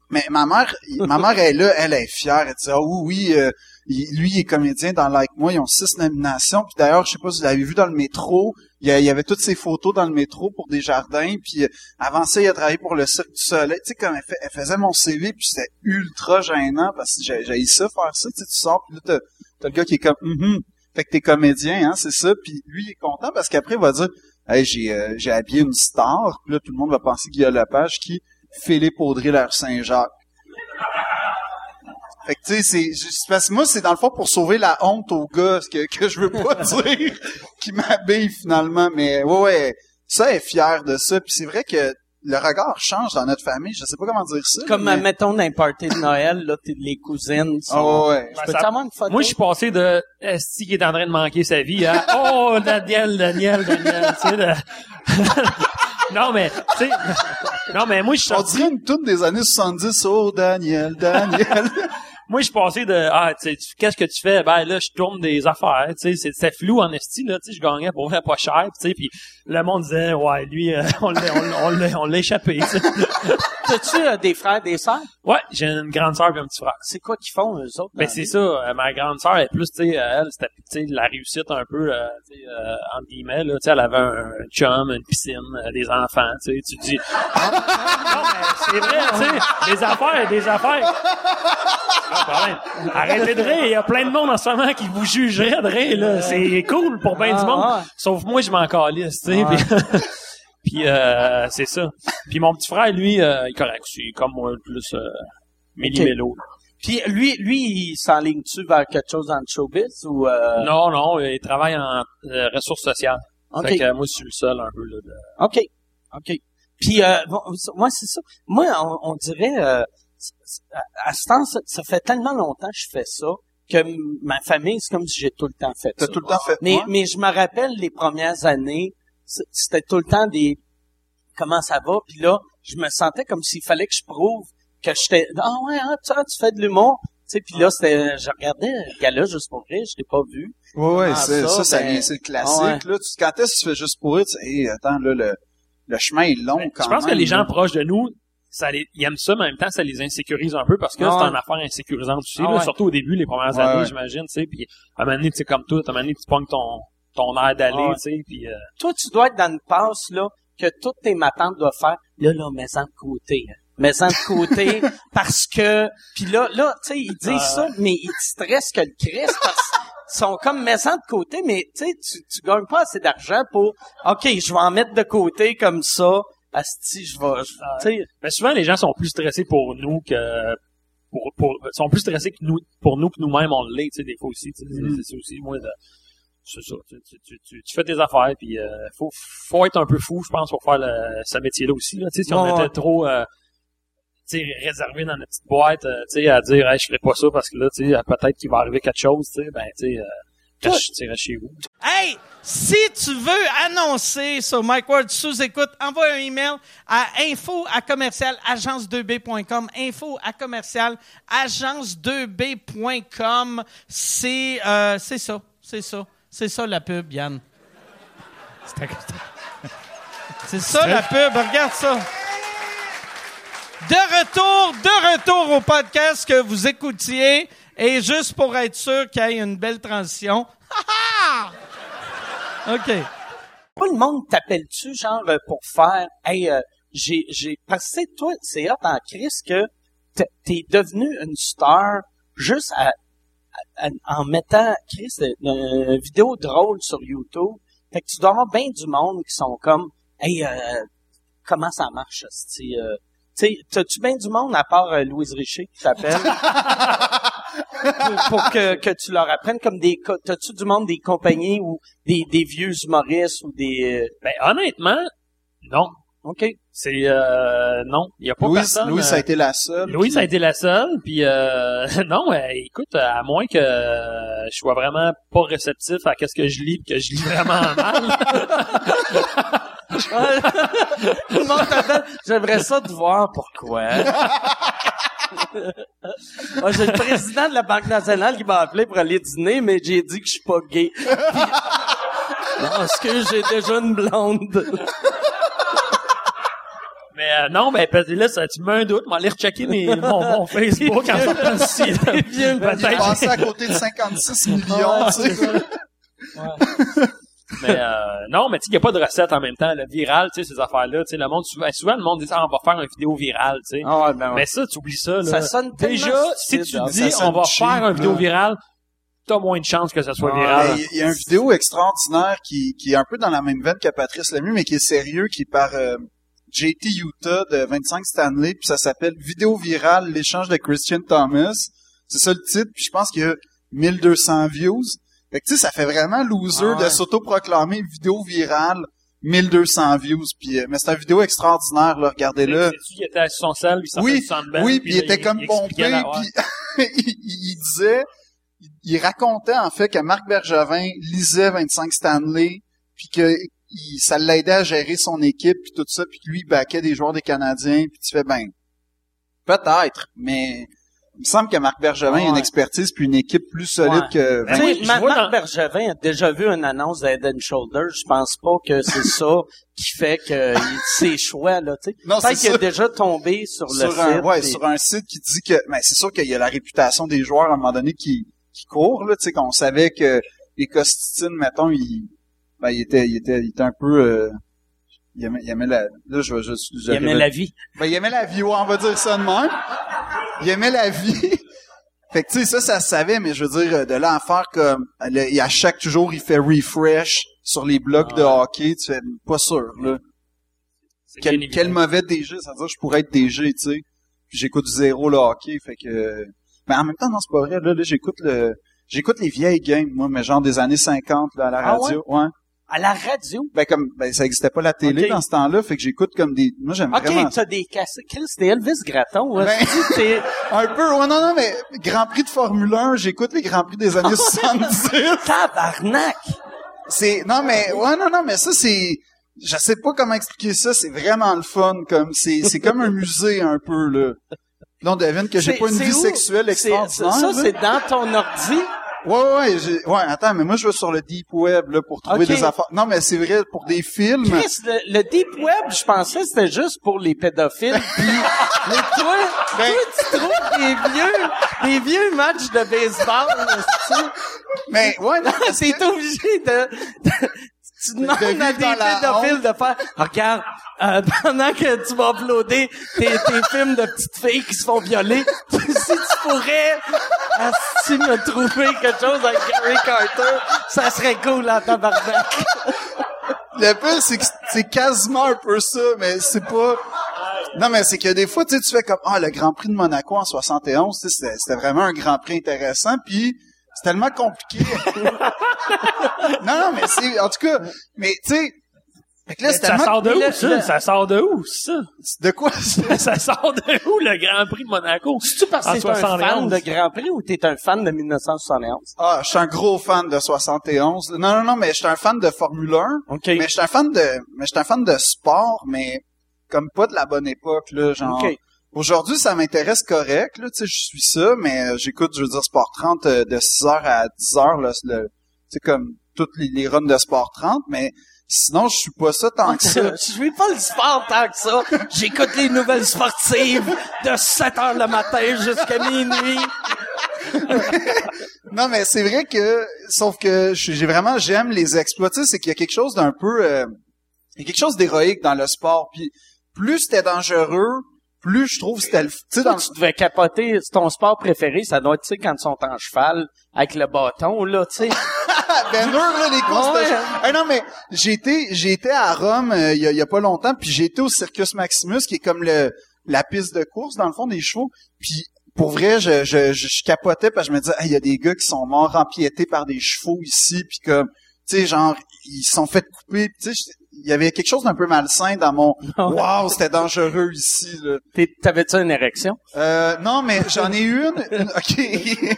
mais ma mère, ma mère est là, elle est fière. Elle dit, ah oui, oui, euh, lui, il est comédien dans Like Moi. Ils ont six nominations. Puis d'ailleurs, je sais pas si vous l'avez vu dans le métro. Il y, avait toutes ses photos dans le métro pour des jardins. Puis euh, avant ça, il a travaillé pour le Cirque du Soleil. Tu sais, comme elle, faisait mon CV, puis c'était ultra gênant parce que j'ai ça faire ça. Tu sais, tu sors, puis là, t'as le gars qui est comme, Mhm. fait que t'es comédien, hein, c'est ça. Puis lui, il est content parce qu'après, il va dire, hey, j'ai euh, habillé une star. Puis là, tout le monde va penser qu'il y a Lepage qui Philippe Audrey Saint-Jacques. Fait que tu sais, c'est c'est parce que moi c'est dans le fond pour sauver la honte aux gars que que je veux pas dire qui m'habille finalement mais ouais ouais ça est fier de ça puis c'est vrai que le regard change dans notre famille, je sais pas comment dire ça. Comme, mais... mettons, d'un party de Noël, là, t'es- les cousines sont... Ah ouais. Je Ben, peux ça- avoir une photo? Moi, je suis passé de Esti qui est en train de manquer sa vie à Oh, Daniel, Daniel, Daniel, tu sais. de- non, mais, tu sais, non, mais moi, je suis On sorti, dirait une toute des années 70, oh Daniel, Daniel. Moi, je suis passé de, ah, tu sais, qu'est-ce que tu fais? Ben, là, je tourne des affaires, tu sais, c'est- c'était flou en esti, là, tu sais, je gagnais pour vrai pas cher, tu sais, puis le monde disait, ouais, lui, euh, on l'a, on, l'a- on l'a échappé, tu sais. T'as-tu euh, des frères, des sœurs? Ouais, j'ai une grande sœur et un petit frère. C'est quoi qu'ils font, eux autres? Ben c'est ça, euh, ma grande sœur est plus tu sais euh, elle c'était tu sais la réussite un peu euh, tu sais euh, entre guillemets là, tu sais elle avait un, un chum, une piscine, euh, des enfants, tu sais tu dis Ah, non mais c'est vrai, tu sais, des affaires, des affaires. Ah. Arrêtez de rire, il y a plein de monde en ce moment qui vous jugerait de rire là, c'est cool pour bien du Ah, monde. ouais. Sauf moi je m'en calisse, tu sais. Puis, puis, euh, c'est ça. Puis mon petit frère lui euh, il est correct, c'est comme moi plus euh, méli-mélo. Puis lui, lui, il s'enligne-tu vers quelque chose dans le showbiz ou... Euh... Non, non, il travaille en euh, ressources sociales. OK. Fait que euh, moi, je suis le seul un peu. Là, de- OK. OK. Puis, euh, moi, c'est ça. Moi, on, on dirait, à, ce temps, ça, fait tellement longtemps que je fais ça que ma famille, c'est comme si j'ai tout le temps fait ça. tout le temps fait Mais, je me rappelle les premières années, c'était tout le temps des comment ça va, puis là, je me sentais comme s'il fallait que je prouve que j'étais ah ouais, ah, tu, tu fais de l'humour. Tu sais, puis là, c'était, je regardais le gars-là juste pour rire, je l'ai pas vu. Ouais, ouais, Ah, ça, ça, ça, ben, c'est le classique, ouais. là. Tu, quand est-ce que tu fais juste pour rire, tu sais, hey, attends, là, le, le chemin est long, quand je pense que même, les gens proches de nous, ça les, ils aiment ça, mais en même temps, ça les insécurise un peu parce que Ah c'est ouais. une affaire insécurisante aussi, Ah là, ouais. surtout au début, les premières années, ouais. j'imagine, tu sais. Puis à un moment donné, tu sais, comme tout, à un moment donné, tu pognes ton, ton air d'aller, Ah tu sais. Puis euh, toi, tu dois être dans une passe, là, que toutes tes matantes doivent faire, là, là, mets-en de côté. hein. Mets-en de côté, parce que, puis là, là, tu sais, ils disent Ah. ça, mais ils te stressent que le Christ, parce qu'ils sont comme mets-en de côté, mais tu sais, tu, tu gagnes pas assez d'argent pour, OK, je vais en mettre de côté comme ça, asti, je vais, je- tu sais, mais souvent, les gens sont plus stressés pour nous que pour, pour sont plus stressés que nous pour nous que nous-mêmes on l'est, tu sais, des fois aussi. tu sais. C'est- Mm. C'est aussi moi de c'est ça. Tu, tu, tu, tu, fais tes affaires, puis euh, faut, faut être un peu fou, je pense, pour faire le, ce métier-là aussi. Là. Tu sais, si on était trop euh, tu sais, réservé dans notre petite boîte, euh, tu sais, à dire hey, je ferai pas ça parce que là, tu sais, peut-être qu'il va arriver quelque chose, tu sais, ben tu sais, sais, reste chez vous. Hey, si tu veux annoncer sur Mike Ward sous écoute, envoie un email à info à commercial agence2b.com. Info à commercial agence2b.com. C'est euh, c'est ça, c'est ça, c'est ça la pub, Yann. C'est ça la pub. Regarde ça. De retour, de retour au podcast que vous écoutiez. Et juste pour être sûr qu'il y ait une belle transition. OK. Pas le monde t'appelle-tu, genre, euh, pour faire, hey, euh, j'ai, j'ai, c'est toi, c'est hot en crise que t'es- devenu une star juste à, en mettant, Chris, une, une vidéo drôle sur YouTube. Fait que tu dois avoir bien du monde qui sont comme, hey, euh, comment ça marche, euh, tu sais, t'as-tu bien du monde à part euh, Louise Richer qui t'appelle? pour, pour que, que tu leur apprennes comme des, t'as-tu du monde des compagnies ou des, des vieux humoristes ou des, euh, Ben, honnêtement, non. OK. C'est, euh, non. Il y a pas Louis, personne. Louis, ça a euh, été la seule. Louis, puis- ça a été la seule, puis euh, non, euh, écoute, à moins que euh, je sois vraiment pas réceptif à qu'est-ce que je lis, pis que je lis vraiment mal. J'aimerais ça te voir pourquoi. Moi, j'ai le président de la Banque nationale qui m'a appelé pour aller dîner, mais j'ai dit que je suis pas gay. Non, est-ce que j'ai déjà une blonde? Mais euh, non, ben peut-être là, ça, tu me mets un doute, m'aller rechecker mes, mon, mon Facebook en sortant ici. Peut-être. passait à côté de 56 millions, tu sais. Mais euh, non, mais tu sais, il y a pas de recette en même temps. Le viral, tu sais, ces affaires-là, tu sais, le monde souvent, souvent le monde dit ah, on va faire une vidéo virale, tu sais. Ah ouais, ben ouais. Mais ça, tu oublies ça. Là. Ça sonne tellement Déjà, si tu hein. dis on va cheap, faire une vidéo virale, t'as moins de chances que ça soit Ah, viral. Il y a une vidéo extraordinaire qui, qui est un peu dans la même veine que Patrice Lemieux, mais qui est sérieux, qui est par euh, JT Utah de 25 Stanley, puis ça s'appelle Vidéo virale, l'échange de Christian Thomas. C'est ça le titre, puis je pense qu'il y a 1200 views. Fait que tu sais, ça fait vraiment loser Ah ouais. de s'autoproclamer vidéo virale, 1200 views. Puis, euh, mais c'est une vidéo extraordinaire, là, regardez-le. Il était sur son il Oui, Oui, puis il était comme pompé, la- puis il, il disait, il, racontait en fait que Marc Bergevin lisait 25 Stanley, puis que il- ça l'aidait à gérer son équipe, puis tout ça, puis que lui, il baquait des joueurs des Canadiens, puis tu fais, ben, peut-être, mais il me semble que Marc Bergevin a une expertise puis une équipe plus solide Ouais. que... Ben Tu oui, sais, je Ma- vois Marc dans- Bergevin a déjà vu une annonce d'Head and Shoulders. Je pense pas que c'est ça qui fait que il- ses choix, là, tu sais. Non, Peut-être c'est qu'il a ça. déjà tombé sur, le sur un, site. ouais, et- sur un site qui dit que, ben, c'est sûr qu'il y a la réputation des joueurs à un moment donné qui, qui courent, là, tu sais, qu'on savait que les Costitines, mettons, il, ben, il était, il était, il était un peu, euh, il aimait, il aimait la, là, je, je, je, il aimait la vie. ben, il aimait la vie, ouais, on va dire ça de même. Il aimait la vie. Fait que, tu sais, ça, ça se savait, mais je veux dire, de là à faire comme, le- à chaque jour, il fait refresh sur les blocs de hockey, tu fais, pas sûr, là. Quel, mauvais DG, ça veut dire que je pourrais être DG, tu sais. Puis j'écoute zéro le hockey, fait que... Mais en même temps, non, c'est pas vrai, là, là j'écoute le... J'écoute les vieilles games, moi, mais genre des années 50, là, à la Ah radio. ouais? À la radio? Ben, comme, ben, ça existait pas la télé dans ce temps-là, fait que j'écoute comme des... Moi, j'aime vraiment... OK, t'as des cassettes. Chris, c'était Elvis Gratton. hein. Ben- Un peu, ouais, non, non, mais Grand Prix de Formule 1, j'écoute les Grands Prix des années 70. Tabarnak! C'est, non, mais, ouais, non, non, mais ça, c'est, je sais pas comment expliquer ça, c'est vraiment le fun, comme, c'est, c'est comme un musée, un peu, là. Là, on devine que j'ai pas une vie où? sexuelle extraordinaire. Ça, c'est dans ton ordi? Ouais, ouais, j'ai- ouais, attends, mais moi, je vais sur le deep web, là, pour trouver des affaires. Non, mais c'est vrai, pour des films. Chris, le, le deep web, je pensais que c'était juste pour les pédophiles. Puis, mais toi, Ben- toi, tu trouves des vieux, des vieux matchs de baseball, sais. Mais, ouais, non, T'es que- obligé de, de- tu demandes de à des pédophiles de faire, Ah, regarde, euh, pendant que tu vas uploader tes, tes films de petites filles qui se font violer, si tu pourrais, ah, si tu me trouver quelque chose avec Gary Carter, ça serait cool en tabarnak. Le pire, c'est que c'est quasiment un peu ça, mais c'est pas... Non, mais c'est que des fois, tu sais, tu fais comme, ah, le Grand Prix de Monaco en 71, tu sais, c'était- c'était vraiment un Grand Prix intéressant, puis c'est tellement compliqué. non, non, mais c'est, en tout cas, mais tu sais, fait que là, c'est Ça sort de où, ça? sort de où, ça? De quoi? ça? ça sort de où, le Grand Prix de Monaco? Tu parce que t'es un fan 71. de Grand Prix ou t'es un fan de 1971? Ah, je suis un gros fan de 71. Non, non, non, mais je suis un fan de Formule 1. OK. Mais je suis un fan de, mais je suis un fan de sport, mais comme pas de la bonne époque, là, genre. OK. Aujourd'hui, ça m'intéresse correct, là, tu sais, je suis ça, mais euh, j'écoute, je veux dire, Sport 30 euh, de 6h à 10h, là, c'est le, tu sais, comme toutes les, les runs de Sport 30, mais sinon, je suis pas ça tant que ça. Je suis pas le sport tant que ça. J'écoute les nouvelles sportives de 7 heures le matin jusqu'à minuit. non, mais c'est vrai que, sauf que j'ai vraiment, j'aime les exploits. Tu sais, c'est qu'il y a quelque chose d'un peu, euh, il y a quelque chose d'héroïque dans le sport. Puis plus c'était dangereux, plus je trouve c'était le, tu sais, dans Tu devais capoter c'est ton sport préféré, ça doit être, tu sais, quand ils sont en cheval, avec le bâton, là, tu sais. Ben dur, là, les courses Ouais. de- Ah non, mais j'ai été, j'ai été à Rome euh, il y, a, y a pas longtemps, puis j'ai été au Circus Maximus, qui est comme le la piste de course, dans le fond, des chevaux. Puis pour vrai, je, je, je, je capotais, parce que je me disais, Hey, il y a des gars qui sont morts empiétés par des chevaux ici, puis comme, tu sais, genre, ils se sont fait couper, tu sais, j'étais- il y avait quelque chose d'un peu malsain dans mon Wow, c'était dangereux ici, T'avais-tu une érection? Euh, non, mais j'en ai eu une. une- OK.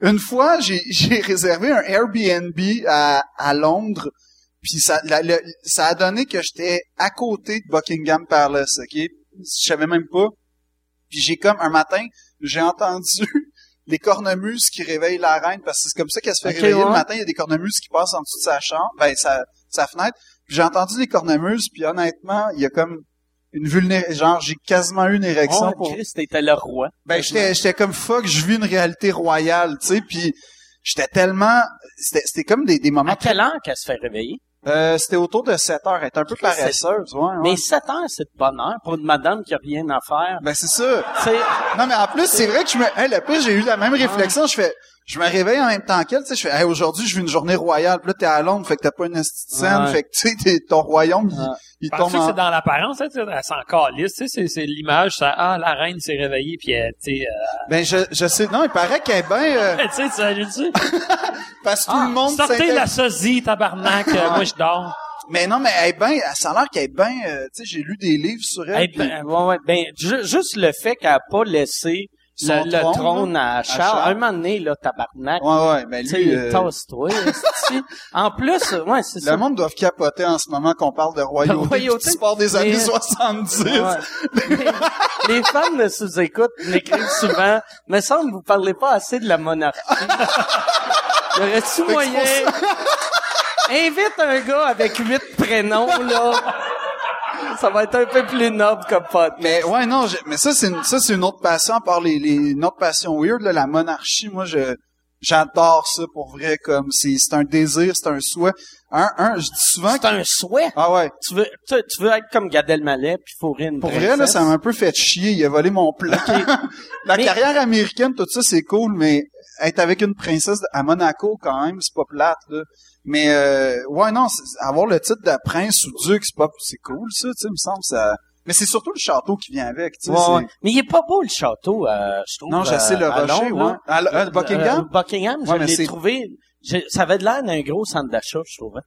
une fois, j'ai, réservé un Airbnb à, à Londres. Puis ça, la- le- ça a donné que j'étais à côté de Buckingham Palace, OK? Je savais même pas. Puis j'ai comme, un matin, j'ai entendu les cornemuses qui réveillent la reine, parce que c'est comme ça qu'elle se fait réveiller le matin. Il y a des cornemuses qui passent en dessous de sa chambre, ben, sa, sa fenêtre. Puis j'ai entendu les cornemuses, puis honnêtement, il y a comme une vulnérabilité. Genre, j'ai quasiment eu une érection Oh, pour... Christ, t'étais le roi. Ben, j'étais, j'étais comme fuck, je vis une réalité royale, tu sais, puis j'étais tellement, c'était, c'était comme des, des moments. À quelle heure qu'elle se fait réveiller? Euh, c'était autour de 7 heures, elle était un peu paresseuse, ouais, ouais. Mais 7 heures, c'est de bonne heure pour une madame qui a rien à faire. Ben, c'est ça. Non, mais en plus, c'est vrai que je me, hey, le plus, j'ai eu la même réflexion, je fais, je me réveille en même temps qu'elle, tu sais, je fais, hey, aujourd'hui, je vis une journée royale, puis là, t'es à Londres, fait que t'as pas une scène, Ouais. fait que, tu sais, t'es- ton royaume, il, Ouais. il tombe que en... c'est dans l'apparence, hein, tu sais, elle s'en calisse, tu sais, c'est, c'est l'image, ça, ah, la reine s'est réveillée, puis elle, tu sais, Ben, je, je sais, non, il paraît qu'elle est bien, euh, euh, tu sais, tu sais, tu sais, parce que tout le monde Ah, sortez la sosie, tabarnak, euh, moi je dors. Mais non, mais elle est bien, ça a l'air qu'elle est bien, euh, tu sais, j'ai lu des livres sur elle. eh ben, ouais, ouais, ben, ju- juste le fait qu'elle a pas laissé Son le, le trône, trône à Charles. Charles. Un moment donné, là, tabarnak. Ouais, ouais, ben lui, euh, tasse-toi. En plus, ouais, c'est le ça. monde doit capoter en ce moment qu'on parle de royauté, De royauté. du sport des années Mais- 70. Ouais. les, les fans de sous-écoute m'écrivent souvent, me semble vous parlez pas assez de la monarchie. Y aurait-tu moyen? Invite un gars avec huit prénoms, là. Ça va être un peu plus noble comme pote. Mais ouais, non, j'ai- mais ça c'est une, ça c'est une autre passion, à part les, les une autre passion weird, là, la monarchie. Moi, je j'adore ça pour vrai, comme c'est c'est un désir, c'est un souhait. Un, un, je dis souvent. C'est un souhait? Ah ouais. Tu veux, tu, tu veux être comme Gad Elmaleh puis fourrer une Pour vrai, là, ça m'a un peu fait chier. Il a volé mon plan. la Mais- carrière américaine, tout ça, c'est cool, mais être avec une princesse à Monaco, quand même, c'est pas plate, là. Mais, euh, ouais, non, avoir le titre de prince ou duc, c'est pas, c'est cool, ça, tu sais, me semble, ça... Mais c'est surtout le château qui vient avec, tu sais. Ouais. Mais il est pas beau le château, euh, je trouve. Non, j'ai assez euh, le à rocher, ouais. À, l- à Buckingham? Euh, Buckingham, je Ouais, mais l'ai trouvé. j'ai- ça avait de l'air d'un gros centre d'achat, je trouvais.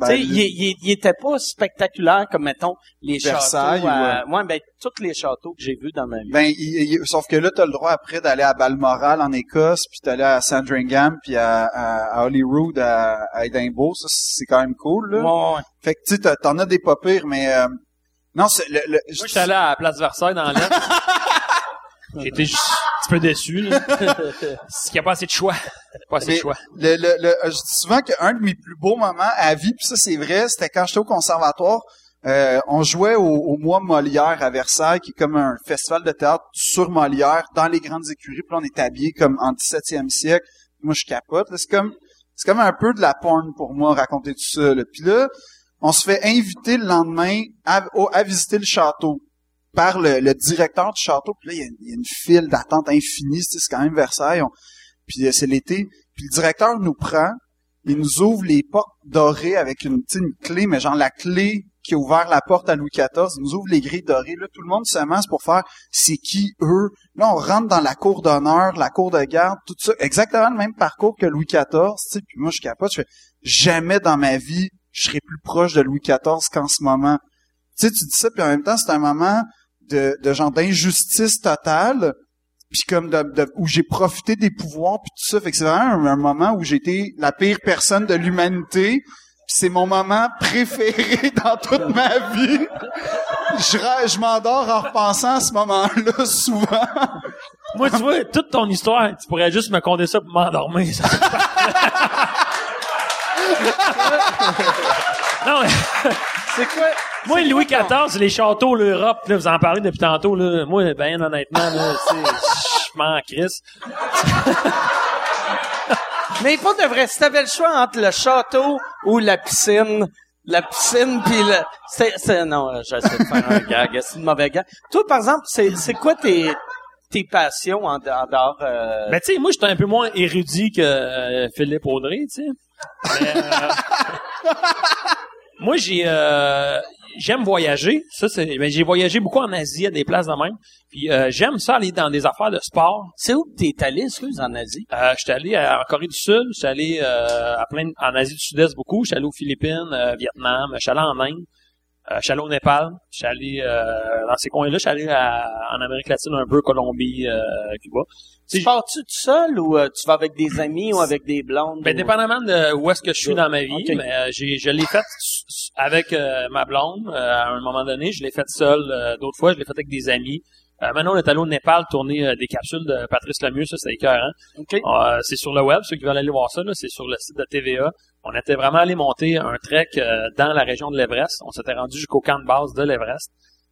Ben, tu sais, il, il, il était pas spectaculaire comme mettons les Versailles châteaux. à- ou, ouais, ben tous les châteaux que j'ai vus dans ma vie. Ben, il- il- sauf que là, t'as le droit après d'aller à Balmoral en Écosse, puis d'aller à Sandringham, puis à, à, à Holyrood, à, à Édimbourg. Ça, c'est quand même cool, là. Ouais, ouais. Fait que, tu sais, t'en as des pas pires, mais... euh, non, c'est... Le, le, Moi, j'étais allé à la place Versailles dans l'Est. J'étais juste peu déçu, là. C'est qu'il n'y a pas assez de choix. Pas assez de choix. le, le, le- je dis souvent qu'un de mes plus beaux moments à vie, puis ça c'est vrai, c'était quand j'étais au conservatoire. Euh, on jouait au, au mois Molière à Versailles, qui est comme un festival de théâtre sur Molière, dans les grandes écuries. Puis là, on est habillés comme en 17e siècle. Moi, je capote. là. C'est comme c'est comme un peu de la porn pour moi, raconter tout ça. Là. Puis là, on se fait inviter le lendemain à visiter le château par le, directeur du château. Puis là, il y a, une file d'attente infinie. C'est quand même Versailles. Puis euh, c'est l'été. Puis le directeur nous prend, il nous ouvre les portes dorées avec une, une clé, mais genre la clé qui a ouvert la porte à Louis XIV. Il nous ouvre les grilles dorées. Là, tout le monde se masse pour faire c'est qui eux. Là, on rentre dans la cour d'honneur, la cour de garde, tout ça. Exactement le même parcours que Louis XIV. Tu sais, puis moi, je capote. Je fais jamais dans ma vie, je serai plus proche de Louis XIV qu'en ce moment. Tu sais, tu dis ça, puis en même temps, c'est un moment de, de genre d'injustice totale puis comme de, de- où j'ai profité des pouvoirs puis tout ça. Fait que c'est vraiment un, un moment où été la pire personne de l'humanité. C'est mon moment préféré dans toute ma vie. Je, je m'endors en repensant à ce moment-là souvent. Moi, tu vois, toute ton histoire, tu pourrais juste me conter ça pour m'endormir. non, mais C'est quoi? moi, Louis XIV, les châteaux, l'Europe, là, vous en parlez depuis tantôt, là. Moi, ben, honnêtement, là, tu sais, équipement en crise. Mais pas de vrai. Si t'avais le choix entre le château ou la piscine, la piscine puis le, c'est, c'est, non, j'essaie de faire un gag. C'est une mauvais gag. Toi, par exemple, c'est, c'est quoi tes, tes passions en, en dehors, euh, Mais tu sais, moi, j'étais un peu moins érudit que euh, Philippe Audrey, tu sais. Mais, euh, moi, j'ai euh, j'aime voyager. Ça, c'est. Mais j'ai voyagé beaucoup en Asie, à des places de même. Puis euh, j'aime ça aller dans des affaires de sport. c'est où t'es allé, excuse, en Asie? Euh, j'étais allé à- en Corée du Sud, j'étais allé euh, à plein en Asie du Sud-Est beaucoup, j'étais allé aux Philippines, euh, Vietnam, j'étais allé en Inde, euh, j'étais allé au Népal, j'étais allé euh, dans ces coins-là, j'étais allé à- en Amérique latine un peu, Colombie, euh, Cuba. Tu pars-tu tout seul ou euh, tu vas avec des amis ou avec des blondes? Ben, ou- dépendamment de où est-ce que je suis dans ma vie, mais j'ai, je l'ai fait avec euh, ma blonde euh, à un moment donné. Je l'ai fait seul euh, d'autres fois. Je l'ai fait avec des amis. Euh, maintenant, on est allé au Népal tourner euh, des capsules de Patrice Lemieux. Ça, c'est écœurant. OK. Euh, c'est sur le web, ceux qui veulent aller voir ça, c'est sur le site de TVA. On était vraiment allé monter un trek euh, dans la région de l'Everest. On s'était rendu jusqu'au camp de base de l'Everest.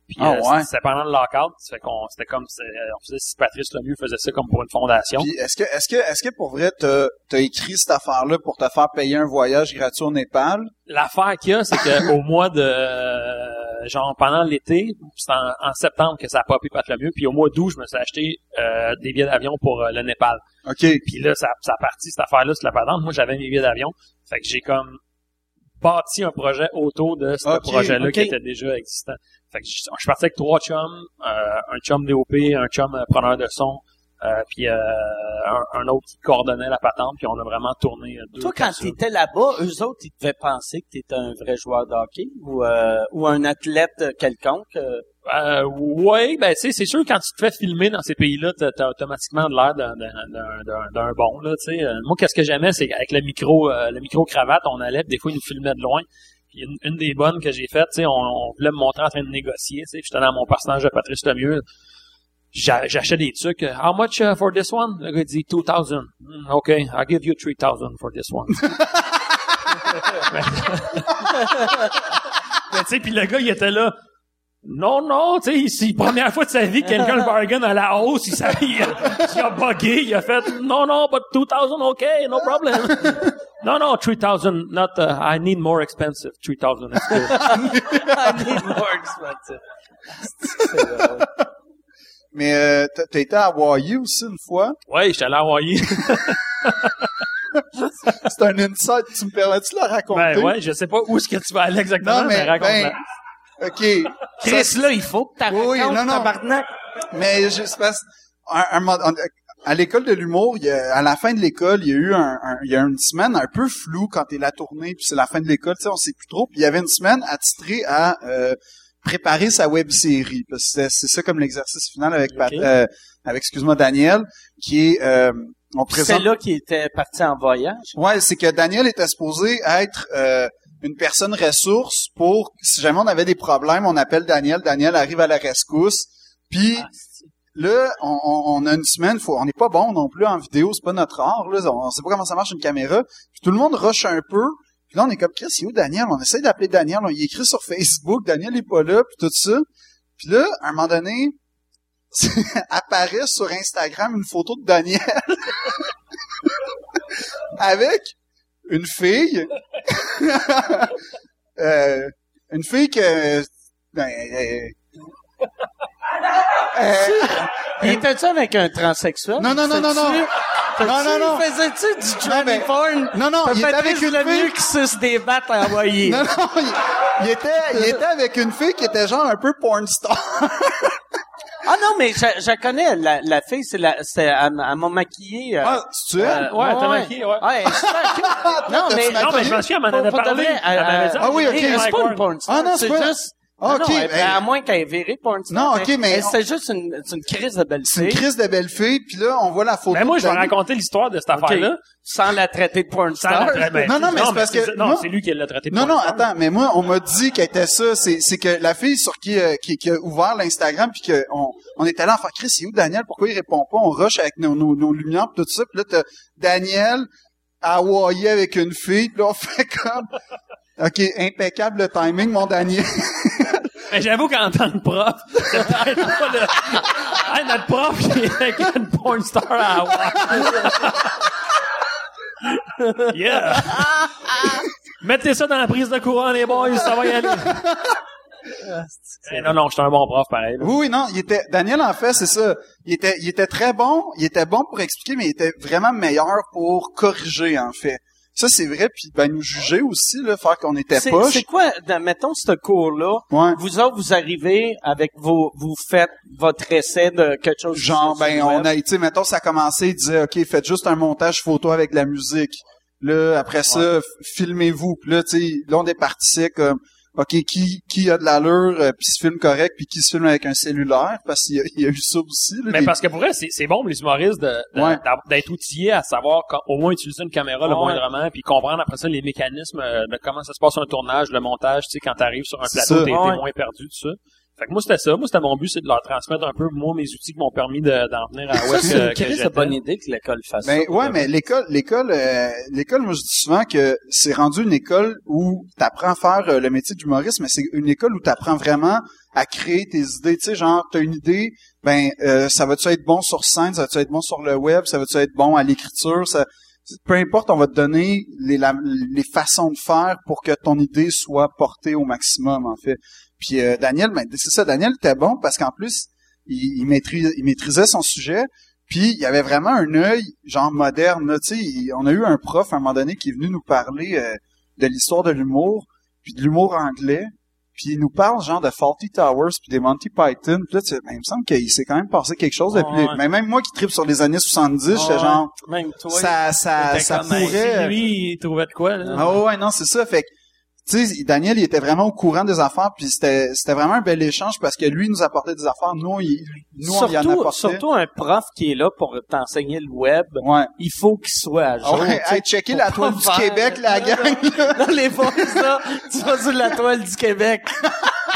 Puis Ah euh, ouais. c'était pendant le lockout. Fait qu'on c'était comme c'est- on faisait si Patrice Lemieux faisait ça comme pour une fondation. Puis est-ce que est-ce que est-ce que pour vrai t'as as écrit cette affaire-là pour te faire payer un voyage gratuit au Népal? L'affaire qu'il y a, c'est qu'au mois de euh, genre pendant l'été, c'est en, en septembre que ça a popé Pat Lemieux, puis au mois d'août, je me suis acheté euh, des billets d'avion pour euh, le Népal. Ok. Puis là, ça, ça a parti cette affaire-là sur la patente. Moi, j'avais mes billets d'avion. Fait que j'ai comme bâti un projet autour de ce projet-là qui était déjà existant. Fait que je, je suis parti avec trois chums, euh, un chum DOP, un chum euh, preneur de son, euh, puis euh, un, un autre qui coordonnait la patente, puis on a vraiment tourné euh, deux Toi, quand capsules. t'étais là-bas, eux autres, ils devaient penser que t'étais un vrai joueur de hockey ou, euh, ou un athlète quelconque. euh? Euh, ouais, ben tu sais, c'est sûr quand tu te fais filmer dans ces pays-là, t'as, t'as automatiquement de l'air d'un, d'un, d'un, d'un- d'un bon là. Tu sais, Euh, moi, qu'est-ce que j'aimais, c'est qu'avec le micro, euh, le micro cravate, on allait, des fois ils nous filmaient de loin. Puis une, une des bonnes que j'ai faites, tu sais, on, on voulait me montrer en train de négocier. Tu sais, j'étais dans mon personnage de Patrice Lemieux. J'a- J'achetais des trucs. euh, How much uh, for this one? Le gars il dit 2000. Hmm, OK, I'll give you 3000 for this one. Mais tu sais, puis le gars, il était là. Non, non, tu sais, c'est la première fois de sa vie que quelqu'un le bargain à la hausse, il, s'est- il, a, il a bugué, il a fait, non, non, but 2000, OK, no problem. non, non, 3000, not, uh, I need more expensive, 3000, it's good. I need more expensive. Mais euh, t'as t'as été à Hawaii aussi une fois. Ouais, j'étais allé à Hawaii. C'est un insight. Tu me permets-tu de le raconter? ben ouais, je sais pas où est-ce que tu vas aller exactement, Non, mais, mais, raconte-la. ben, OK. Chris, Ça, là, il faut que t'arrêtes. Oui, non, non. tabarnak. Mais je sais pas. Un, un on- à l'école de l'humour, il y a- à la fin de l'école, il y a eu un, un- il y a une semaine un peu floue quand t'es la tournée, puis c'est la fin de l'école, tu sais, on sait plus trop. Puis il y avait une semaine attitrée à euh, préparer sa web série. Parce que c'était- c'est ça comme l'exercice final avec euh, avec excuse-moi Daniel, qui est euh, on C'est présente. là qu'il était parti en voyage? Ouais, c'est que Daniel était supposé être euh, une personne ressource pour si jamais on avait des problèmes, on appelle Daniel, Daniel arrive à la rescousse. Puis Ah, là, on, on- on a une semaine, faut, on n'est pas bon non plus en vidéo, c'est pas notre art, là, on, on sait pas comment ça marche une caméra. Puis tout le monde rush un peu. Puis là, on est comme Chris, il est où Daniel? On essaie d'appeler Daniel, on y écrit sur Facebook, Daniel est pas là, puis tout ça. Puis là, à un moment donné, apparaît sur Instagram une photo de Daniel avec une fille, euh, une fille que, ben, Il était-tu avec un transsexuel? Non, non, non, non, non. Non, non, non. Faisais-tu du mais- porn? non, non, il était avec une fille. qui suce des battes à envoyer. non, non, il, il était, il était avec une fille qui était genre un peu porn star. Ah non, mais je, je connais la, la fille, c'est la, c'est, elle, elle m'a maquillé. euh, Ah, c'est-tu elle? euh, Ouais, t'as maquillé, ouais. Ouais, elle cute. non, mais? Non, mais je me souviens, elle m'en avait parlé. Elle dit, Ah oui, ok. c'est pas une porn star. Ah non, c'est c'est juste, Ah, ok, non, elle- ben- à moins qu'elle ait viré porn star. Non, ok, mais on- C'est juste une, c'est une crise de belle C'est une crise de belle fille, puis là, on voit la photo. Mais Ben, moi, de je vais raconter l'histoire de cette Ok. affaire-là. Sans la traiter de porn Sans star. la tra- ben, Non, non, mais c'est parce que Non, moi- c'est lui qui l'a traité de Non, non, porn star. attends, mais moi, on m'a dit qu'elle était ça. C'est, c'est que la fille sur qui, euh, qui, qui a ouvert l'Instagram, puis que on, était là en faire Chris, c'est où Daniel? Pourquoi il répond pas? On rush avec nos, nos, nos lumières, pis tout ça. Puis là, t'as Daniel à Hawaii avec une fille, puis là, on fait comme... OK, impeccable le timing, mon Daniel. Mais j'avoue qu'en tant que prof, c'est peut-être pas le... Notre prof, il est avec une porn star à avoir. yeah! Mettez ça dans la prise de courant, les boys, ça va y aller. Eh, non, non, je suis un bon prof, pareil. Oui, oui, non, il était, Daniel, en fait, c'est ça. Il était, il était très bon, il était bon pour expliquer, mais il était vraiment meilleur pour corriger, en fait. Ça, c'est vrai, puis ben, nous juger aussi, là, faire qu'on était poche. c'est quoi, dans- mettons, ce cours-là, Ouais. vous autres, vous arrivez avec vos, vous faites votre essai de quelque chose. Genre, ben, on web. a, tu sais, mettons, ça a commencé, il disait, OK, faites juste un montage photo avec la musique. Là, après ça, filmez-vous. Puis là, tu sais, là, on départissait comme, OK, qui, qui a de l'allure, euh, puis se filme correct, puis qui se filme avec un cellulaire, parce qu'il y, a- il y a eu ça aussi. Là, Mais des- parce que pour vrai, c'est, c'est bon les humoristes de, de- Ouais. d'être outillés à savoir quand- au moins utiliser une caméra le Ouais. moindrement, puis comprendre après ça les mécanismes euh, de comment ça se passe un tournage, le montage, tu sais, quand t'arrives sur un plateau, ça. t'es, Ouais. t'es moins perdu, tout ça. Fait que moi, c'était ça. Moi, c'était mon but, c'est de leur transmettre un peu, moi, mes outils qui m'ont permis de, d'en venir à où Ça, est-ce que, que de j'étais. bonne idée que l'école fasse Ben ça. ouais, mais l'école, l'école, euh, l'école, moi je dis souvent que c'est rendu une école où t'apprends à faire euh, le métier d'humoriste, mais c'est une école où t'apprends vraiment à créer tes idées. Tu sais, genre t'as une idée, ben euh, ça va-tu être bon sur scène, ça va-tu être bon sur le web, ça va-tu être bon à l'écriture, ça, peu importe, on va te donner les, la- les façons de faire pour que ton idée soit portée au maximum en fait. Puis euh, Daniel, ben c'est ça, Daniel était bon parce qu'en plus il, il, maîtrise- il maîtrisait son sujet. Puis il y avait vraiment un œil genre moderne. là, Tu sais, il- on a eu un prof à un moment donné qui est venu nous parler euh, de l'histoire de l'humour, puis de l'humour anglais. Puis il nous parle genre de Faulty Towers puis des Monty Python. Puis là, tu sais, ben, il me semble qu'il s'est quand même passé quelque chose depuis. Ouais. Mais même moi qui tripe sur les années 70, j'étais Ouais. genre Même toi. ça ça ça pourrait. Lui, il trouvait de quoi, là? Ah ouais, non, c'est ça. Fait que, tu sais, Daniel, il était vraiment au courant des affaires, puis c'était, c'était vraiment un bel échange parce que lui il nous apportait des affaires, nous, il, nous on y en surtout, apportait. surtout un prof qui est là pour t'enseigner le web, Ouais. il faut qu'il soit à jour. ouais, hey, checker la toile du faire- Québec, la gang. Dans les boys, là, tu vas sur la toile du Québec.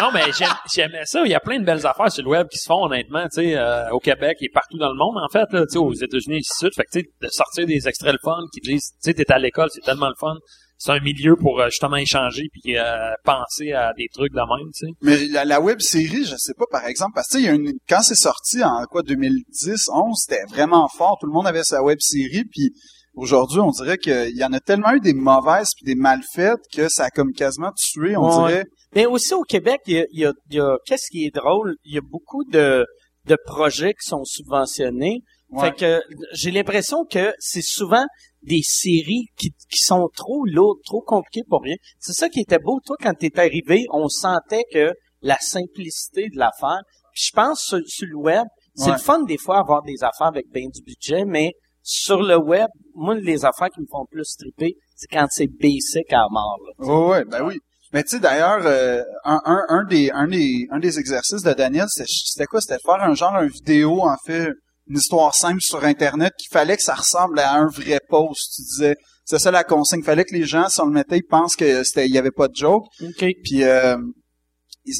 Non, mais j'aime- j'aimais ça. Il y a plein de belles affaires sur le web qui se font, honnêtement, tu sais, euh, au Québec et partout dans le monde, en fait, là, tu sais, aux États-Unis et ici, Fait que, tu sais, de sortir des extraits le fun qui disent, tu sais, t'es à l'école, c'est tellement le fun. C'est un milieu pour euh, justement échanger puis euh, penser à des trucs de même, tu sais. Mais la, la web série, je sais pas, par exemple, parce que tu sais, il y a une, quand c'est sorti en quoi 2010, 11, c'était vraiment fort. Tout le monde avait sa web série, puis aujourd'hui, on dirait qu'il y en a tellement eu des mauvaises puis des mal faites que ça a comme quasiment tué, on Ouais. dirait. Mais aussi au Québec, il y a, il y a, il y a- qu'est-ce qui est drôle, il y a beaucoup de, de projets qui sont subventionnés. Ouais. Fait que j'ai l'impression que c'est souvent des séries qui, qui sont trop lourdes, trop compliquées pour rien. C'est ça qui était beau. Toi, quand t'es arrivé, on sentait que la simplicité de l'affaire. Puis je pense sur, sur le web, c'est Ouais. le fun des fois avoir des affaires avec bien du budget, mais sur le web, moi, les affaires qui me font plus triper, c'est quand c'est basic à mort. là. Ouais, ouais, ben oui. Mais tu sais, d'ailleurs, euh, un, un, un des, un des, un des exercices de Daniel, c'était, quoi? C'était faire un genre, un vidéo, en fait, une histoire simple sur Internet, qu'il fallait que ça ressemble à un vrai post. Tu disais, c'est ça la consigne. Il fallait que les gens, si on le mettait, ils pensent que c'était, il y avait pas de joke. OK. Puis euh,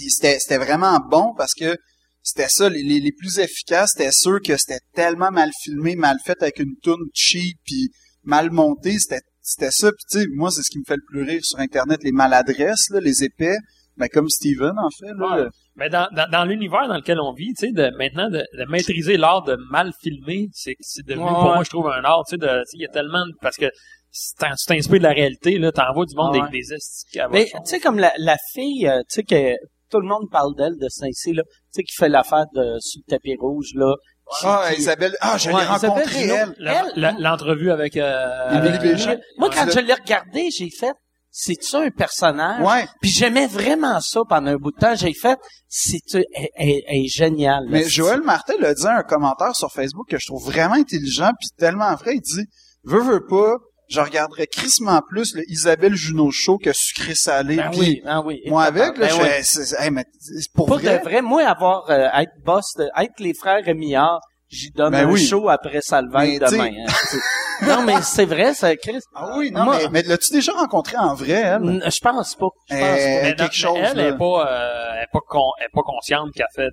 c'était c'était vraiment bon parce que c'était ça, les, les, les plus efficaces, c'était sûr que c'était tellement mal filmé, mal fait avec une tune cheap, puis mal montée, c'était c'était ça. Puis tu sais, moi, c'est ce qui me fait le plus rire sur Internet, les maladresses, là, les épais, ben comme Steven, en fait. Là, Ouais. Mais dans, dans, dans l'univers dans lequel on vit, tu sais, de maintenant de, de maîtriser l'art de mal filmer, c'est c'est devenu Ouais, pour ouais. moi je trouve un art, tu sais, il y a tellement de, parce que si tu t'inspires de la réalité là, t'envoies du monde Ouais. des des Mais tu sais comme la, la fille, euh, tu sais que tout le monde parle d'elle de Saint-Cyr là, tu sais qui fait l'affaire de sur le tapis rouge là. Ah, Isabelle, ah, je l'ai Ouais, rencontrée, elle. L'entrevue avec euh, avec Béjean. Moi Ouais. quand je l'ai regardé, j'ai fait c'est-tu un personnage? Ouais. Puis j'aimais vraiment ça pendant un bout de temps. J'ai fait, c'est elle est géniale. Mais. Joël Martel a dit un commentaire sur Facebook que je trouve vraiment intelligent puis tellement vrai. Il dit, veux, veux pas, je regarderais crissement plus le Isabelle Junot Show que Sucré Salé. Ben oui, ben oui. Moi avec, là, Ben je oui. fais, c'est- hey, pour Pour vrai. de vrai, moi, avoir, euh, être boss, de, être les frères Rémillard, j'y donne Ben un oui. show après sais- demain. hein. non, mais c'est vrai, ça, Chris. Ah oui, non, Moi- mais, mais l'as-tu déjà rencontré en vrai, elle? Je pense pas. Je pense Euh, pas. Mais quelque chose, elle là. est pas euh, elle est pas con- elle est pas consciente qu'elle fait De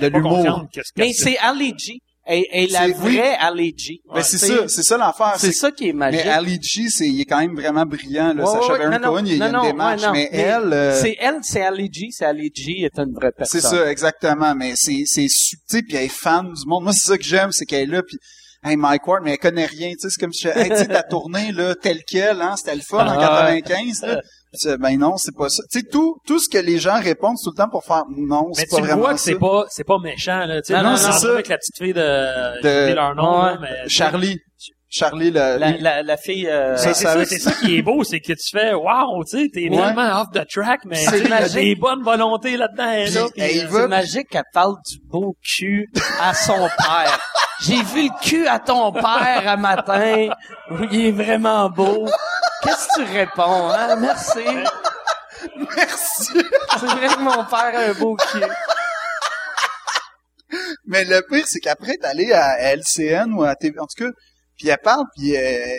elle est pas l'humour. consciente qu'est-ce qu'elle Mais c'est Ali G. est, est la vraie Ali G. Ben, c'est ça, c'est ça l'affaire. C'est ça qui est magique. Mais Ali G, c'est, il est quand même vraiment brillant, là. Ouais, Sacha ouais, Baron non, non, Cohen, il y a non, une démarche. ouais, non, mais, mais elle, euh, C'est elle, c'est Ali G. C'est Ali G est une vraie personne. c'est ça, exactement. Mais c'est, c'est subtil, puis elle est fan du monde. Moi, c'est ça que j'aime, c'est qu'elle est là, puis Hey, Mike Ward, mais elle connaît rien, tu sais, c'est comme si, hey, tu sais, ta tournée, là, telle quelle, hein, c'était le fun en Ah, ouais. 95, là. Puis, euh, ben non, c'est pas ça. Tu sais, tout, tout ce que les gens répondent tout le temps pour faire, non, Mais c'est tu pas vraiment vois que ça. c'est pas, c'est pas méchant, là. Tu sais, Non, là, non, on c'est ça. avec la petite fille de, De- leur nom, Ouais. là, mais. Charlie. Charlie, le, La, la, la fille, euh, Ça, c'est ça qui est beau, c'est que tu fais, wow, tu sais, t'es Ouais. vraiment off the track, mais il y a magique. des bonnes volontés là-dedans, elle, là, euh, c'est magique qu'elle parle du beau cul à son père. J'ai vu le cul à ton père un matin. Il est vraiment beau. Qu'est-ce que tu réponds, hein? Merci. Merci. C'est vrai que mon père a un beau cul. Mais le pire, c'est qu'après, t'es allé à LCN ou à TV, en tout cas, puis elle parle, puis euh,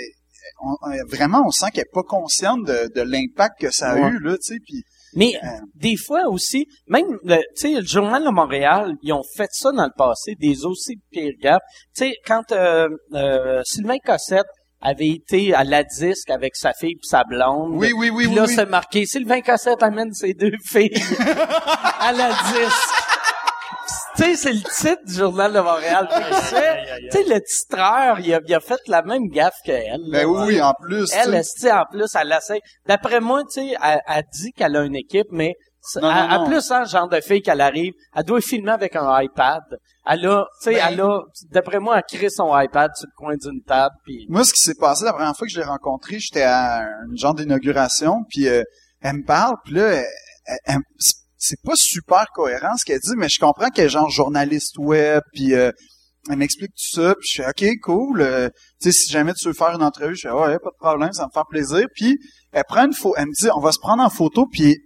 on- vraiment, on sent qu'elle est pas consciente de, de l'impact que ça a Ouais. eu, là, tu sais, puis Mais Euh. des fois aussi, même le, tu sais, le journal de Montréal, ils ont fait ça dans le passé, des aussi pires gaffes. Tu sais, quand euh, euh, Sylvain Cossette avait été à la disque avec sa fille et sa blonde. oui, oui, oui, Puis oui, là, oui. c'est marqué Sylvain Cossette amène ses deux filles à la disque. Tu sais, c'est le titre du journal de Montréal. Tu sais, le titreur, il a, il a fait la même gaffe qu'elle. Ben là. oui, oui, en plus, tu Elle, sais. esti, en plus, elle essaie? D'après moi, tu sais, elle, elle dit qu'elle a une équipe, mais Non, non. plus, hein, genre de fille qu'elle arrive, elle doit filmer avec un iPad. Elle a, tu sais, Ben- elle a, d'après moi, elle crée son iPad sur le coin d'une table, puis Moi, ce qui s'est passé la première fois que je l'ai rencontré, j'étais à une genre d'inauguration, puis euh, elle me parle, puis là, elle- elle- elle- c'est- pas super cohérent ce qu'elle dit, mais je comprends qu'elle est genre journaliste web, puis euh, elle m'explique tout ça, puis je fais OK, cool. euh, tu sais, si jamais tu veux faire une entrevue, je fais ouais, pas de problème, ça va me faire plaisir. Puis elle prend une photo, elle me dit on va se prendre en photo, puis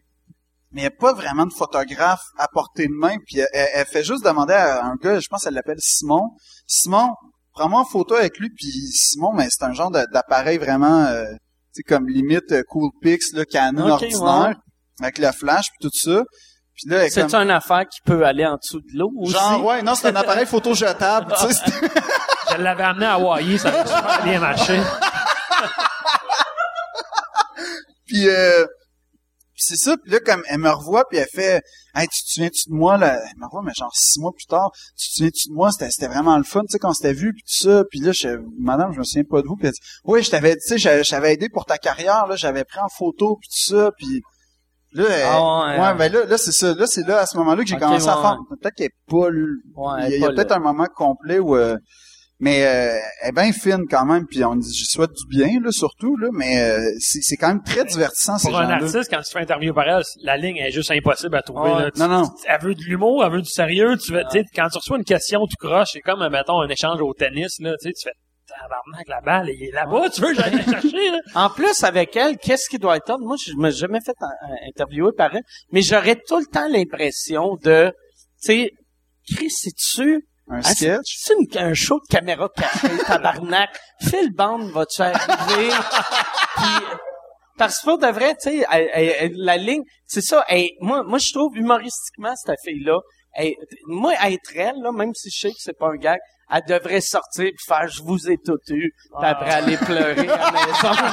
mais il n'y a pas vraiment de photographe à portée de main. Puis elle, elle- elle fait juste demander à un gars, je pense qu'elle l'appelle Simon. Simon, prends-moi en photo avec lui. Puis Simon, mais c'est un genre d'appareil vraiment, euh, tu sais, comme limite euh, Coolpix, là, Canon Ok, ordinaire, avec le flash puis tout ça. Puis là, c'est comme, une affaire qui peut aller en dessous de l'eau aussi? genre ouais, non, c'est un appareil photo jetable. tu sais, Je l'avais amené à Hawaii, ça a super bien marché. Puis, euh, puis c'est ça. Puis là, comme elle me revoit, puis elle fait « Hey, tu te souviens-tu de moi? » là? Elle me revoit, mais genre six mois plus tard. « Tu te souviens-tu de moi? C'était c'était vraiment le fun, tu sais, quand on s'était vu, puis tout ça. » Puis là, je Madame, je me souviens pas de vous. » Puis elle dit « Oui, je t'avais, tu sais, j'avais- je t'avais aidé pour ta carrière, là, j'avais pris en photo, puis tout ça. » Puis là, elle- Ah ouais, ouais, ouais. ben là, là c'est ça. Là, c'est là, à ce moment-là, que j'ai commencé à ouais, faire... Peut-être qu'elle est pas... Ouais, il y a, peut-être un moment complet où... euh, mais euh, elle est bien fine quand même, puis on dit, je souhaite du bien, là, surtout, là, mais euh, c'est c'est quand même très divertissant, ces Pour un gens-là. artiste, quand tu fais interview par elle, la ligne est juste impossible à trouver. Là. Tu- Non, non. Elle veut de l'humour, elle veut du sérieux. Tu veux, tu sais, quand tu reçois une question, tu croches. C'est comme, mettons, un échange au tennis. Là, tu sais, tu fais tabarnak, la balle, il est là-bas. Tu veux que j'aille la chercher? Là? En plus, avec elle, qu'est-ce qui doit être? Moi, je me suis jamais fait interviewer par elle, mais j'aurais tout le temps l'impression de, tu sais, Chris, c'est-tu Un Ah, sketch? C'est une- un show de caméra cachée, tabarnak? Phil Bond va-tu arriver? Puis, parce que pour de vrai, tu sais, la ligne, c'est ça. elle- moi, moi, je trouve humoristiquement cette fille-là, elle- moi, être elle, là, même si je sais que c'est pas un gag, elle devrait sortir puis faire je vous ai tout eu, puis après aller pleurer à la maison.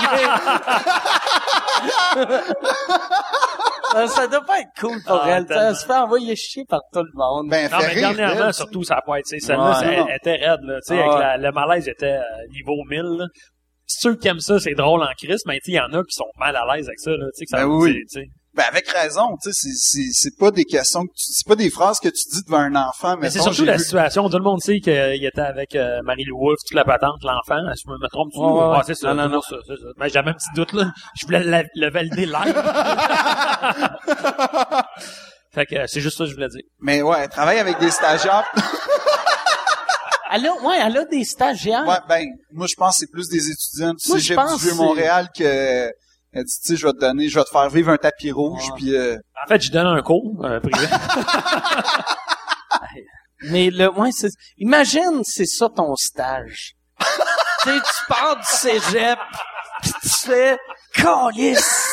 Ça doit pas être cool pour Ah, elle. tu sais, Elle tellement. se fait envoyer chier par tout le monde. Ben, Non, mais rire, dernièrement, elle, surtout, ça a pas été. Celle-là, Ouais. ça- elle était raide. Là, tu sais, Ah avec ouais. la- le malaise était euh, niveau 1000. Là. Ceux qui aiment ça, c'est drôle en crise, mais tu sais, il y en a qui sont mal à l'aise avec ça. Là, tu sais, que ça Ben oui. Tu. Ben, avec raison, tu sais, c'est- c'est, c'est pas des questions que tu, c'est pas des phrases que tu dis devant un enfant, mais Mais c'est surtout la situation. Tout le monde sait qu'il était avec euh, Marie-Lou Wolfe, toute la patente, l'enfant. Je me? Ouais, ouais, ouais. Ah, c'est ça. Non, non, toujours ça, c'est ça. Mais j'avais un petit doute, là. Je voulais la- le valider live. fait que euh, c'est juste ça que je voulais dire. Mais ouais, elle travaille avec des stagiaires. Elle a, ouais, elle a des stagiaires. ouais, ben, moi, je pense que c'est plus des étudiants du Moi, cégep du Vieux-Montréal que, elle dit, tu sais, je vais te donner, je vais te faire vivre un tapis rouge, Ouais. puis euh, En fait, j'ai donné un cours euh, privé. Mais le, ouais, c'est, imagine, c'est ça ton stage. tu sais, tu pars du cégep, pis tu fais, calice,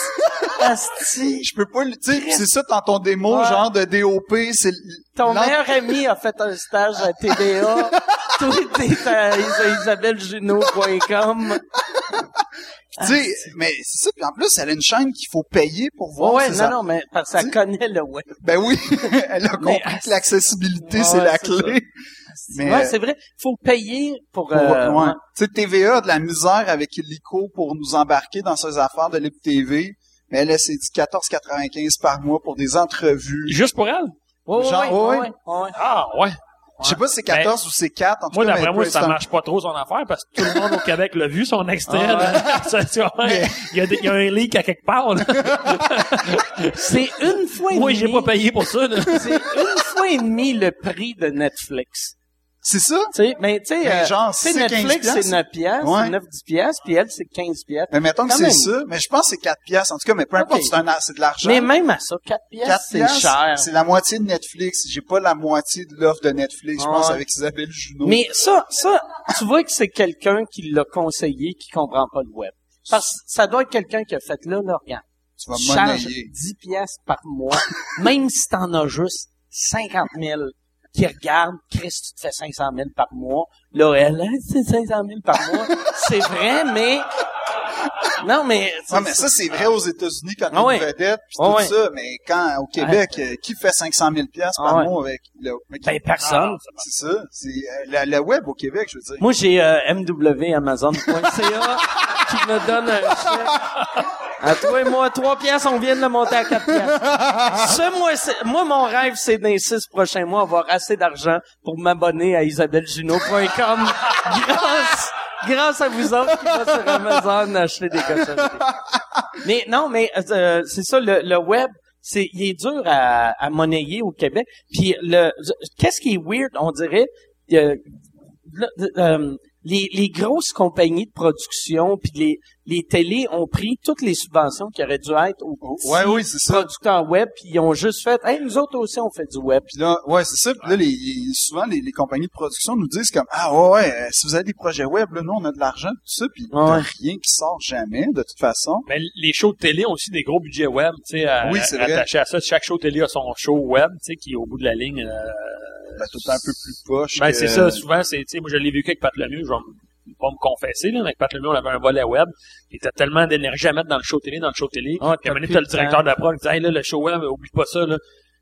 asti. je peux pas, le- tu sais, c'est ça dans ton démo, Ouais. genre de DOP, c'est Ton meilleur ami a fait un stage à TDA. Toi, t'es à isabellejuno.com. Tu sais, mais c'est ça. Puis en plus, elle a une chaîne qu'il faut payer pour voir. Ouais, non, a- non, mais parce qu'elle connaît le web. Ben oui, elle a compris Mais- que l'accessibilité, Ouais, c'est la c'est clé. Mais, ouais, euh, c'est vrai. Faut payer pour, Pour- euh, ouais. ouais. Tu sais, TVA a de la misère avec Illico pour nous embarquer dans ses affaires de Libre TV. Mais elle, elle s'est dit 14,95 par mois pour des entrevues. Juste pour elle? Ouais, Genre, ouais, ouais. ouais, ouais. Ah, ouais. Je sais pas si c'est 14 ou c'est 4. En tout Moi, cas, d'après moi, ça marche pas trop son affaire parce que tout le monde au Québec l'a vu, son extrait. Ah là. Il, y a des- il y a un leak à quelque part. là. C'est une fois et Moi, j'ai pas payé pour ça. là. C'est une fois et demi le prix de Netflix. C'est ça? Tu sais, mais tu sais, euh, genre, tu sais, c'est 15 Netflix, c'est piastres. 9 piastres, Ouais. c'est 9, 10 piastres, puis elle, c'est 15 piastres. Mais mettons que c'est ça. Mais je pense que c'est 4 piastres. En tout cas, mais peu importe, c'est, un, c'est de l'argent. Mais même à ça, 4 4 piastres, c'est cher. C'est la moitié de Netflix. J'ai pas la moitié de l'offre de Netflix, je pense, avec Isabelle Junot. Mais ça, ça, tu vois que c'est quelqu'un qui l'a conseillé, qui comprend pas le web. Parce que ça doit être quelqu'un qui a fait là, là, regarde. tu vas charges monnayer. 10 piastres par mois, même si t'en as juste 50 000 qui regardent, Chris, tu te fais 500 000 par mois. Là, elle, c'est 500 000 par mois. c'est vrai, mais... Non, mais... Ouais, mais ça, c'est vrai aux États-Unis quand Ah ouais. une vedette pis Ah tout ouais. ça. Mais quand, au Québec, euh, qui fait 500 000 piastres par Ah ouais. mois avec le, avec- Ben, personne. Ah, c'est ça. C'est, euh, le, le web au Québec, je veux dire. Moi, j'ai euh, mwamazon.ca qui me donne un chèque. À toi et moi, trois pièces, on vient de le monter à quatre pièces. Ce mois, moi, mon rêve, c'est dans les six prochains mois avoir assez d'argent pour m'abonner à isabellejuno.com grâce, grâce à vous autres qui va sur Amazon acheter des cochonneries. Mais non, mais euh, c'est ça, le, le web, c'est il est dur à, à monnayer au Québec. Puis le qu'est-ce qui est weird, on dirait, euh, euh, les, les grosses compagnies de production puis les, les télés ont pris toutes les subventions qui auraient dû être aux petits Ouais, oui, c'est ça. producteurs web puis ils ont juste fait hey, nous autres aussi on fait du web. Puis là, ouais, c'est ça. Puis là, les, les- souvent, les, les compagnies de production nous disent comme, ah ouais, ouais, euh, si vous avez des projets web, là, nous, on a de l'argent, tout ça, puis Ouais. rien qui sort jamais, de toute façon. Mais les shows de télé ont aussi des gros budgets web, tu sais, Oui, c'est vrai. attaché à ça. Chaque show télé a son show web, tu sais, qui au bout de la ligne. euh, Ben, tout un peu plus poche. ben que- c'est ça. Souvent, c'est, tu sais, moi je l'ai vécu avec Pat Lemieux. Je vais pas me confesser, là, mais avec Pat Lemieux, on avait un volet web. Il était tellement d'énergie à mettre dans le show télé, dans le show télé. Ah, puis à t'as un moment t'as le directeur de la prod qui dit, hey, là, le show web, oublie pas ça, là.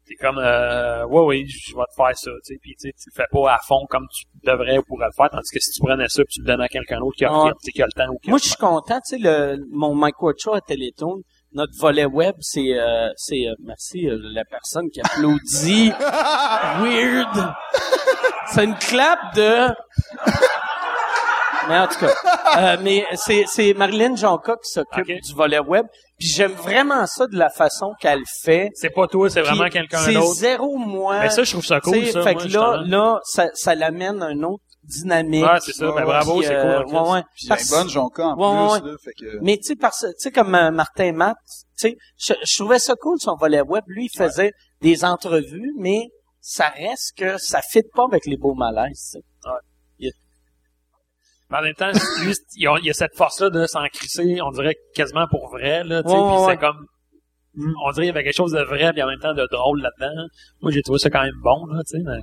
T'es comme, euh, ouais, oui, je vais te faire ça, tu sais. Puis, tu sais, tu le fais pas à fond comme tu devrais ou pourrais le faire. Tandis que si tu prenais ça puis tu le donnais à quelqu'un d'autre qui a, Ouais. qui a- qui le temps ou qui Moi le je suis content, tu sais le mon Mike Show à Télétoon, notre volet web c'est euh, c'est euh, merci euh, la personne qui applaudit weird. C'est une clap de mais en tout cas, euh, mais c'est c'est Marilyn Jonca qui s'occupe Ok. du volet web. Puis j'aime vraiment ça de la façon qu'elle fait. C'est pas toi, c'est vraiment Puis quelqu'un C'est d'autre. zéro moi. Mais ça, je trouve ça cool, ça. Fait moi, que là, justement. là, ça, ça l'amène à un autre dynamique. Ouais, c'est ça. Ouais, Ben, bravo, c'est euh, cool. ouais, ouais. Puis Parce- elle est bonne Jonca en Ouais, plus, là, fait que... mais tu sais, parce tu sais comme euh, Martin Matt, tu sais, je, je trouvais ça cool son volet web. Lui, il faisait des entrevues, mais ça reste que ça fit pas avec les beaux malaises. tu sais. Mais en même temps, lui, il y a, il y a cette force-là de s'en crisser, on dirait quasiment pour vrai, là, tu sais, Ouais, puis ouais, c'est comme, on dirait qu'il y avait quelque chose de vrai, puis en même temps de drôle là-dedans. Moi, j'ai trouvé ça quand même bon, là, tu sais, mais...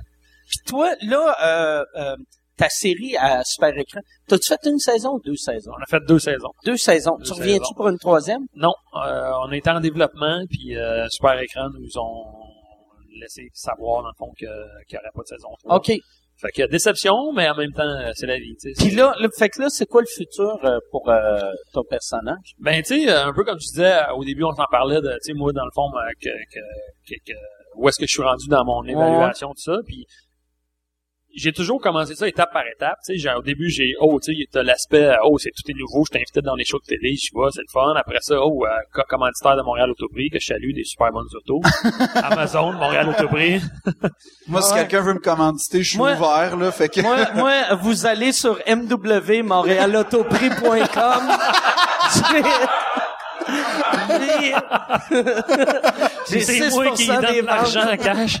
Puis toi, là, euh, euh, ta série à super écran, t'as-tu fait une saison ou deux saisons? On a fait deux saisons. Deux saisons. Deux tu reviens-tu pour une troisième? Non, euh, on était en développement, puis euh, Super Écran nous ont laissé savoir, dans le fond, qu'il n'y aurait pas de saison 3. OK. Fait que déception, mais en même temps, c'est la vie. Puis là, là, fait que là, c'est quoi le futur euh, pour euh, ton personnage? Ben, tu sais, euh, un peu comme tu disais, euh, au début, on s'en parlait de, tu sais, moi, dans le fond, euh, que, que, que, que- où est-ce que je suis rendu dans mon évaluation, tout ça, puis j'ai toujours commencé ça étape par étape, tu sais, j'ai- au début, j'ai, oh, tu sais, t'as l'aspect, oh, c'est tout est nouveau, je t'invite dans les shows de télé, je vois, c'est le fun, après ça, oh, euh, co- commanditaire de Montréal Autoprix, que je salue, des super bonnes autos, Amazon, Montréal Autoprix, Moi, si Ouais. quelqu'un veut me commanditer, je suis Moi- ouvert, là, fait que... moi, moi, vous allez sur mwmontrealautoprix.com. J'ai- J'ai c'est moi qui 6% donne l'argent en cash.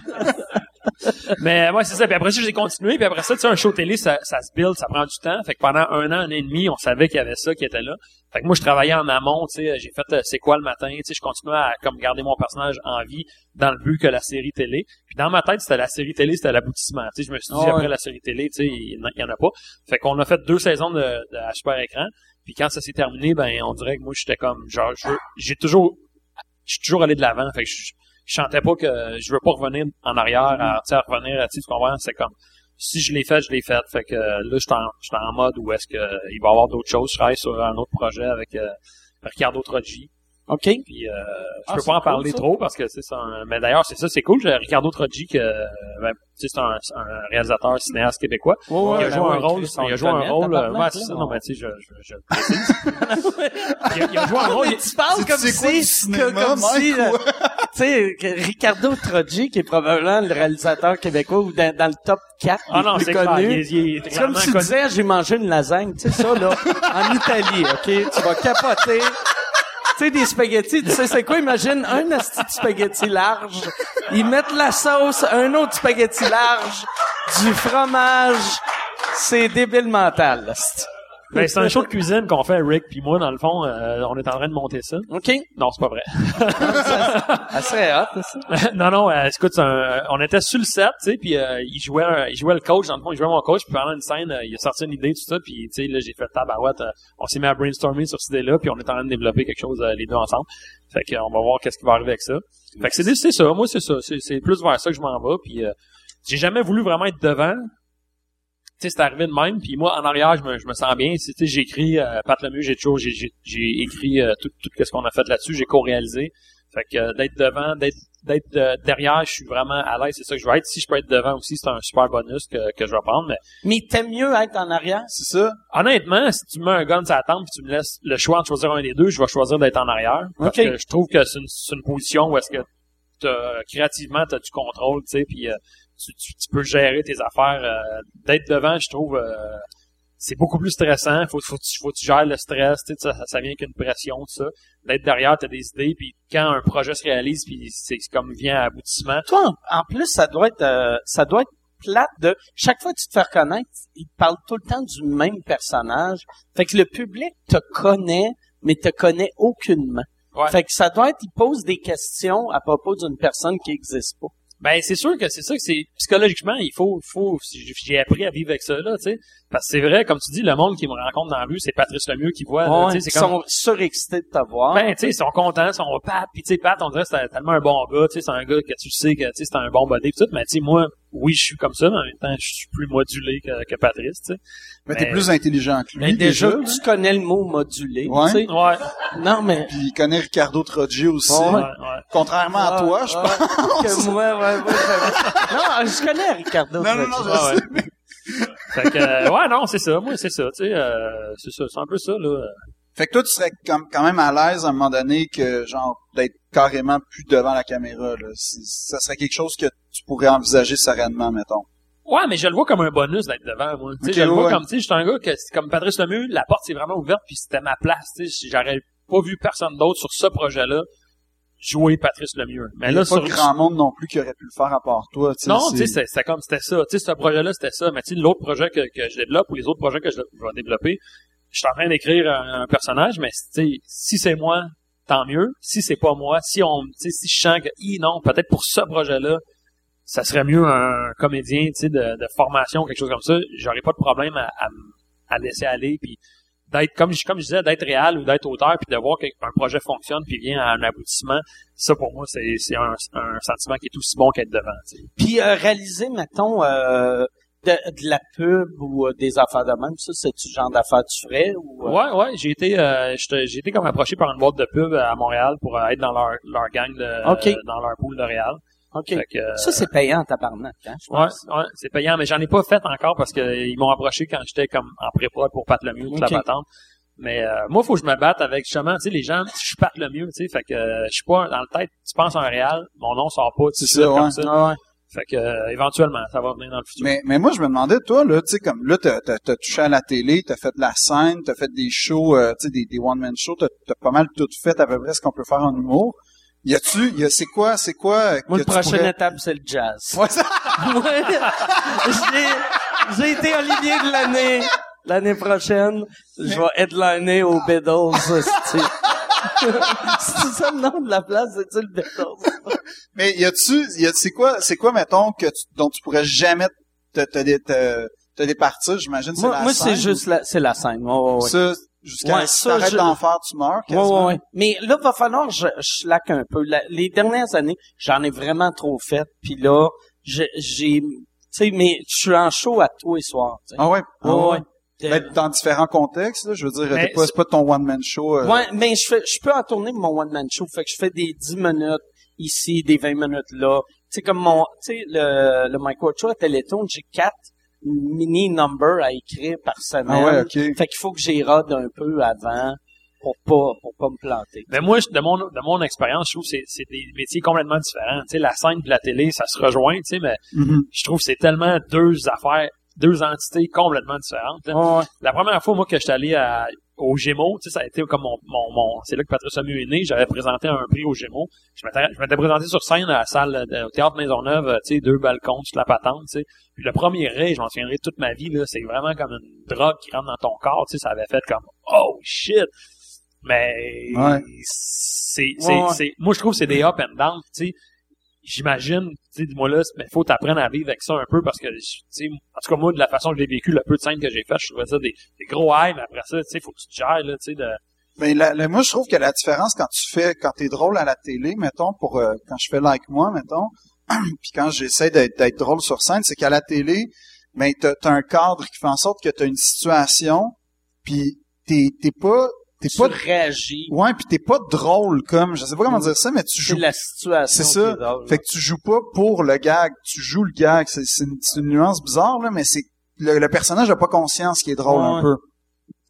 Mais ouais, c'est ça. Puis après ça, j'ai continué. Puis après ça, tu sais, un show télé, ça, ça se build, ça prend du temps. Fait que pendant un an, un an et demi, on savait qu'il y avait ça qui était là. Fait que moi, je travaillais en amont, tu sais. J'ai fait euh, C'est quoi le matin? Tu sais, je continuais à comme garder mon personnage en vie dans le but que la série télé. Puis dans ma tête, c'était la série télé, c'était l'aboutissement. Tu sais, je me suis dit, Ah ouais. après la série télé, tu sais, il y en a- pas. Fait qu'on a fait deux saisons de, de à super écran. Puis quand ça s'est terminé, ben on dirait que moi j'étais comme genre j'ai toujours je suis toujours allé de l'avant. Fait que je, je chantais pas que je veux pas revenir en arrière, à, à revenir, sais, tu comprends? C'est comme si je l'ai fait, je l'ai fait. Fait que là, je suis en, mode où est-ce que il va y avoir d'autres choses. Je travaille sur un autre projet avec euh, Ricardo Troggi. OK. Puis euh, je Ah, peux pas en cool, parler ça. trop parce que c'est ça. un- Mais d'ailleurs, c'est ça, c'est cool. J'ai Ricardo Troggi, que euh, ben, c'est un, un réalisateur cinéaste québécois. Ouais, ouais, il a joué un rôle, il a joué un rôle, euh, ouais, c'est ça, non, mais tu sais, je, je, je le précise. il, a, il a joué un rôle, il- tu parles comme si, cinéma, que- comme Mike, si, euh, Tu sais, Ricardo Troggi, qui est probablement le réalisateur québécois ou dans, dans le top 4 ah des non, plus il, connus. il est C'est comme si tu disais, j'ai mangé une lasagne, tu sais ça, là, en Italie, OK? Tu vas capoter. Tu sais, des spaghettis, tu sais c'est quoi? Imagine un asti de spaghetti large. Ils mettent la sauce, un autre spaghetti large, du fromage. C'est débile mental, Ben, c'est un show de cuisine qu'on fait, Rick puis moi, dans le fond, euh, on est en train de monter ça. OK? Non, c'est pas vrai. Ça serait hot, ça. non, non, euh, écoute, un- on était sur le set, tu sais, puis euh, il jouait, il jouait le coach, dans le fond, il jouait mon coach, puis pendant une scène, euh, il a sorti une idée, tout ça, puis tu sais, là, j'ai fait tabarouette, euh, on s'est mis à brainstormer sur cette idée-là, puis on est en train de développer quelque chose euh, les deux ensemble. Fait que, euh, on va voir qu'est-ce qui va arriver avec ça. Fait que c'est c'est ça, moi c'est ça, c'est c'est plus vers ça que je m'en vais, puis euh, j'ai jamais voulu vraiment être devant. Tu sais, c'est arrivé de même, puis moi en arrière, je me, je me sens bien. Tu sais, j'ai écrit euh, Pat Lemieux, j'ai toujours j'ai j'ai j'ai écrit euh, tout tout ce qu'on a fait là-dessus, j'ai co-réalisé. Fait que euh, d'être devant, d'être d'être euh, derrière, je suis vraiment à l'aise, c'est ça que je veux être. Si je peux être devant aussi, c'est un super bonus que, que je vais prendre. Mais Mais t'aimes mieux être en arrière? C'est ça? honnêtement, si tu me mets un gun sur la tempe et tu me laisses le choix de choisir un des deux, je vais choisir d'être en arrière. Parce Ok. que je trouve que c'est une, c'est une position où est-ce que t'as- créativement, tu as du contrôle, tu sais, puis euh, tu, tu, tu peux gérer tes affaires. euh, d'être devant, je trouve, euh, c'est beaucoup plus stressant. Faut, faut, que tu- faut que tu gères le stress, tu sais, ça, ça vient qu'une pression, tout ça. D'être derrière, tu as des idées, puis quand un projet se réalise, puis c'est comme vient à aboutissement, Toi, en, en plus, ça doit être, euh, ça doit être plate de, chaque fois que tu te fais reconnaître, il te parle tout le temps du même personnage. Fait que le public te connaît, mais te connaît aucunement. Ouais. Fait que ça doit être, il pose des questions à propos d'une personne qui existe pas. Ben c'est sûr que c'est ça que c'est psychologiquement il faut faut j'ai appris à vivre avec ça là tu sais parce que c'est vrai comme tu dis le monde qui me rencontre dans la rue c'est Patrice Lemieux qui voit là, Ouais, tu ils comme sont surexcités de te voir. ben tu sais ils sont contents ils sont Pat puis tu sais Pat on dirait que c'est tellement un bon gars tu sais c'est un gars que tu sais que tu sais c'est un bon body pis tout mais tu sais moi oui je suis comme ça mais en même temps je suis plus modulé que, que Patrice tu sais Mais t'es Mais- plus intelligent que lui, Mais déjà, déjà. tu connais le mot modulé. Ouais. tu sais. ouais Non, mais. Puis il connaît Ricardo Troggi aussi. Ouais. ouais, ouais. Contrairement à toi, je pense. que moi, ouais, ouais, non, je connais Ricardo. Non, non, non, Troggi. je Ouais, sais. fait que euh, ouais non c'est ça moi c'est ça tu sais euh, c'est ça c'est un peu ça là Fait que toi, tu serais comme, quand même à l'aise à un moment donné que, genre, d'être carrément plus devant la caméra, là. Ça serait quelque chose que tu pourrais envisager sereinement, mettons. Ouais, mais je le vois comme un bonus d'être devant, moi. Je le vois ouais. comme, tu sais, je suis un gars que, comme Patrice Lemieux, la porte s'est vraiment ouverte, puis c'était ma place, tu sais. J'aurais pas vu personne d'autre sur ce projet-là jouer Patrice Lemieux. Mais Il y a là, pas sur... grand monde non plus qui aurait pu le faire à part toi, tu sais. Non, tu sais, c'était- comme, c'était ça. Tu sais, ce projet-là, c'était ça. Mais tu sais, l'autre projet que, que je développe, ou les autres projets que je, je vais développer, je suis en train d'écrire un, personnage, mais si c'est moi, tant mieux. Si c'est pas moi, si on, si je sens que, non, peut-être pour ce projet-là, ça serait mieux un comédien, de, de formation, quelque chose comme ça. J'aurais pas de problème à, à, à laisser aller, puis d'être, comme je, comme je disais, d'être réel ou d'être auteur, puis de voir qu'un projet fonctionne, puis vient à un aboutissement. Ça, pour moi, c'est, un, un sentiment qui est aussi bon qu'être devant. Puis euh, réaliser, mettons, euh, de, de la pub ou euh, des affaires de même, ça, c'est du genre d'affaires tu ferais ou... euh, Ouais, ouais, j'ai été, euh, j'étais- j'ai été comme approché par une boîte de pub à Montréal pour euh, être dans leur, leur gang de, euh, dans leur pool de Réal. OK. Fait que, euh, Ça, c'est payant tabarnak, hein, je ouais, pense. ouais, c'est payant, mais j'en ai pas fait encore parce que ils m'ont approché quand j'étais comme en pré-prod pour Pat le mieux, toute la patente. Mais euh, moi, faut que je me batte avec justement, tu sais, les gens, je suis Pat le mieux, tu sais, fait que euh, je suis pas dans le tête, tu penses à un Réal, mon nom sort pas suite ça, comme ouais. ça. Ah ouais. Fait que euh, éventuellement, ça va venir dans le futur. Mais, mais moi, je me demandais, toi, là, tu sais, comme là, t'as, t'as, t'as touché à la télé, t'as fait de la scène, t'as fait des shows, euh, tu sais, des, des one-man shows, t'as, t'as pas mal tout fait à peu près ce qu'on peut faire en humour. Y a-tu, y a, c'est quoi, c'est quoi euh, Moi, tu prochaine pourrais- étape, c'est le jazz. Ouais, ça- Moi, j'ai, j'ai été Olivier de l'année. L'année prochaine, je vais headliner au Beatles. C'est ça le nom de la place, c'est-tu le Beatles? Mais y a-tu, y a, c'est quoi, c'est quoi, mettons, que tu, dont tu pourrais jamais te, te, te, te départir, j'imagine, c'est Moi, la moi scène, c'est juste la, c'est la scène. Ouais, ouais, ouais. Ça, jusqu'à Ouais, ça, t'arrêtes je- d'en faire, tu meurs, quasiment. ouais, ouais. Mais là, va falloir que je, je slack un peu. La- les dernières années, j'en ai vraiment trop fait. Puis là, je- j'ai... Tu sais, mais je suis en show à tous les soirs. tu sais. Ah ouais? Ah Ouais, ouais. Ben, dans différents contextes, là, je veux dire, pas, c'est pas ton one-man show. euh, Ouais, mais je fais, je peux en tourner mon one-man show. Fait que je fais des 10 minutes ici, des 20 minutes là. Tu sais, comme mon, tu sais, le, le Mike Show à Téléthon, j'ai quatre mini numbers à écrire par semaine. Ah ouais, ok. Fait qu'il faut que j'y rode un peu avant pour pas, pour pas me planter. Mais moi, je- de mon, de mon expérience, je trouve que c'est, c'est des métiers complètement différents. Tu sais, la scène et la télé, ça se rejoint, tu sais, mais Mhm. je trouve que c'est tellement deux affaires, deux entités complètement différentes. là. Ouais, ouais. La première fois, moi, que j'étais allé à, au Gémeaux, tu sais, ça a été comme mon, mon, mon c'est là que Patrice Samu est né, j'avais présenté un prix au Gémeaux. Je m'étais, je m'étais présenté sur scène à la salle de, au Théâtre Maisonneuve, euh, tu sais, deux balcons, toute la patente, tu sais. Puis le premier ré, je m'en souviendrai toute ma vie, là, c'est vraiment comme une drogue qui rentre dans ton corps, tu sais, ça avait fait comme, oh shit! Mais, Ouais. c'est, c'est, Ouais, ouais. c'est, moi, je trouve que c'est des up and down, tu sais. J'imagine, tu dis-moi là, mais faut t'apprendre à vivre avec ça un peu parce que, en tout cas, moi, de la façon que j'ai vécu, le peu de scènes que j'ai fait, je trouvais ça des, gros highs, mais après ça, tu sais, faut que tu te gères, là, tu sais, de, Ben, la- la- moi, je trouve que la différence quand tu fais, quand t'es drôle à la télé, mettons, pour euh, quand je fais like moi, mettons, puis quand j'essaie d'être, drôle sur scène, c'est qu'à la télé, ben, t'as, t'as un cadre qui fait en sorte que t'as une situation, puis t'es pas, t'es Tu pas, réagis. ouais, puis t'es pas drôle comme, je sais pas comment dire ça, mais tu C'est joues, la situation. c'est ça. qui drôle, fait que tu joues pas pour le gag, tu joues le gag. C'est, une, nuance bizarre là, mais c'est le, le personnage a pas conscience qu'il est drôle Ouais, un peu.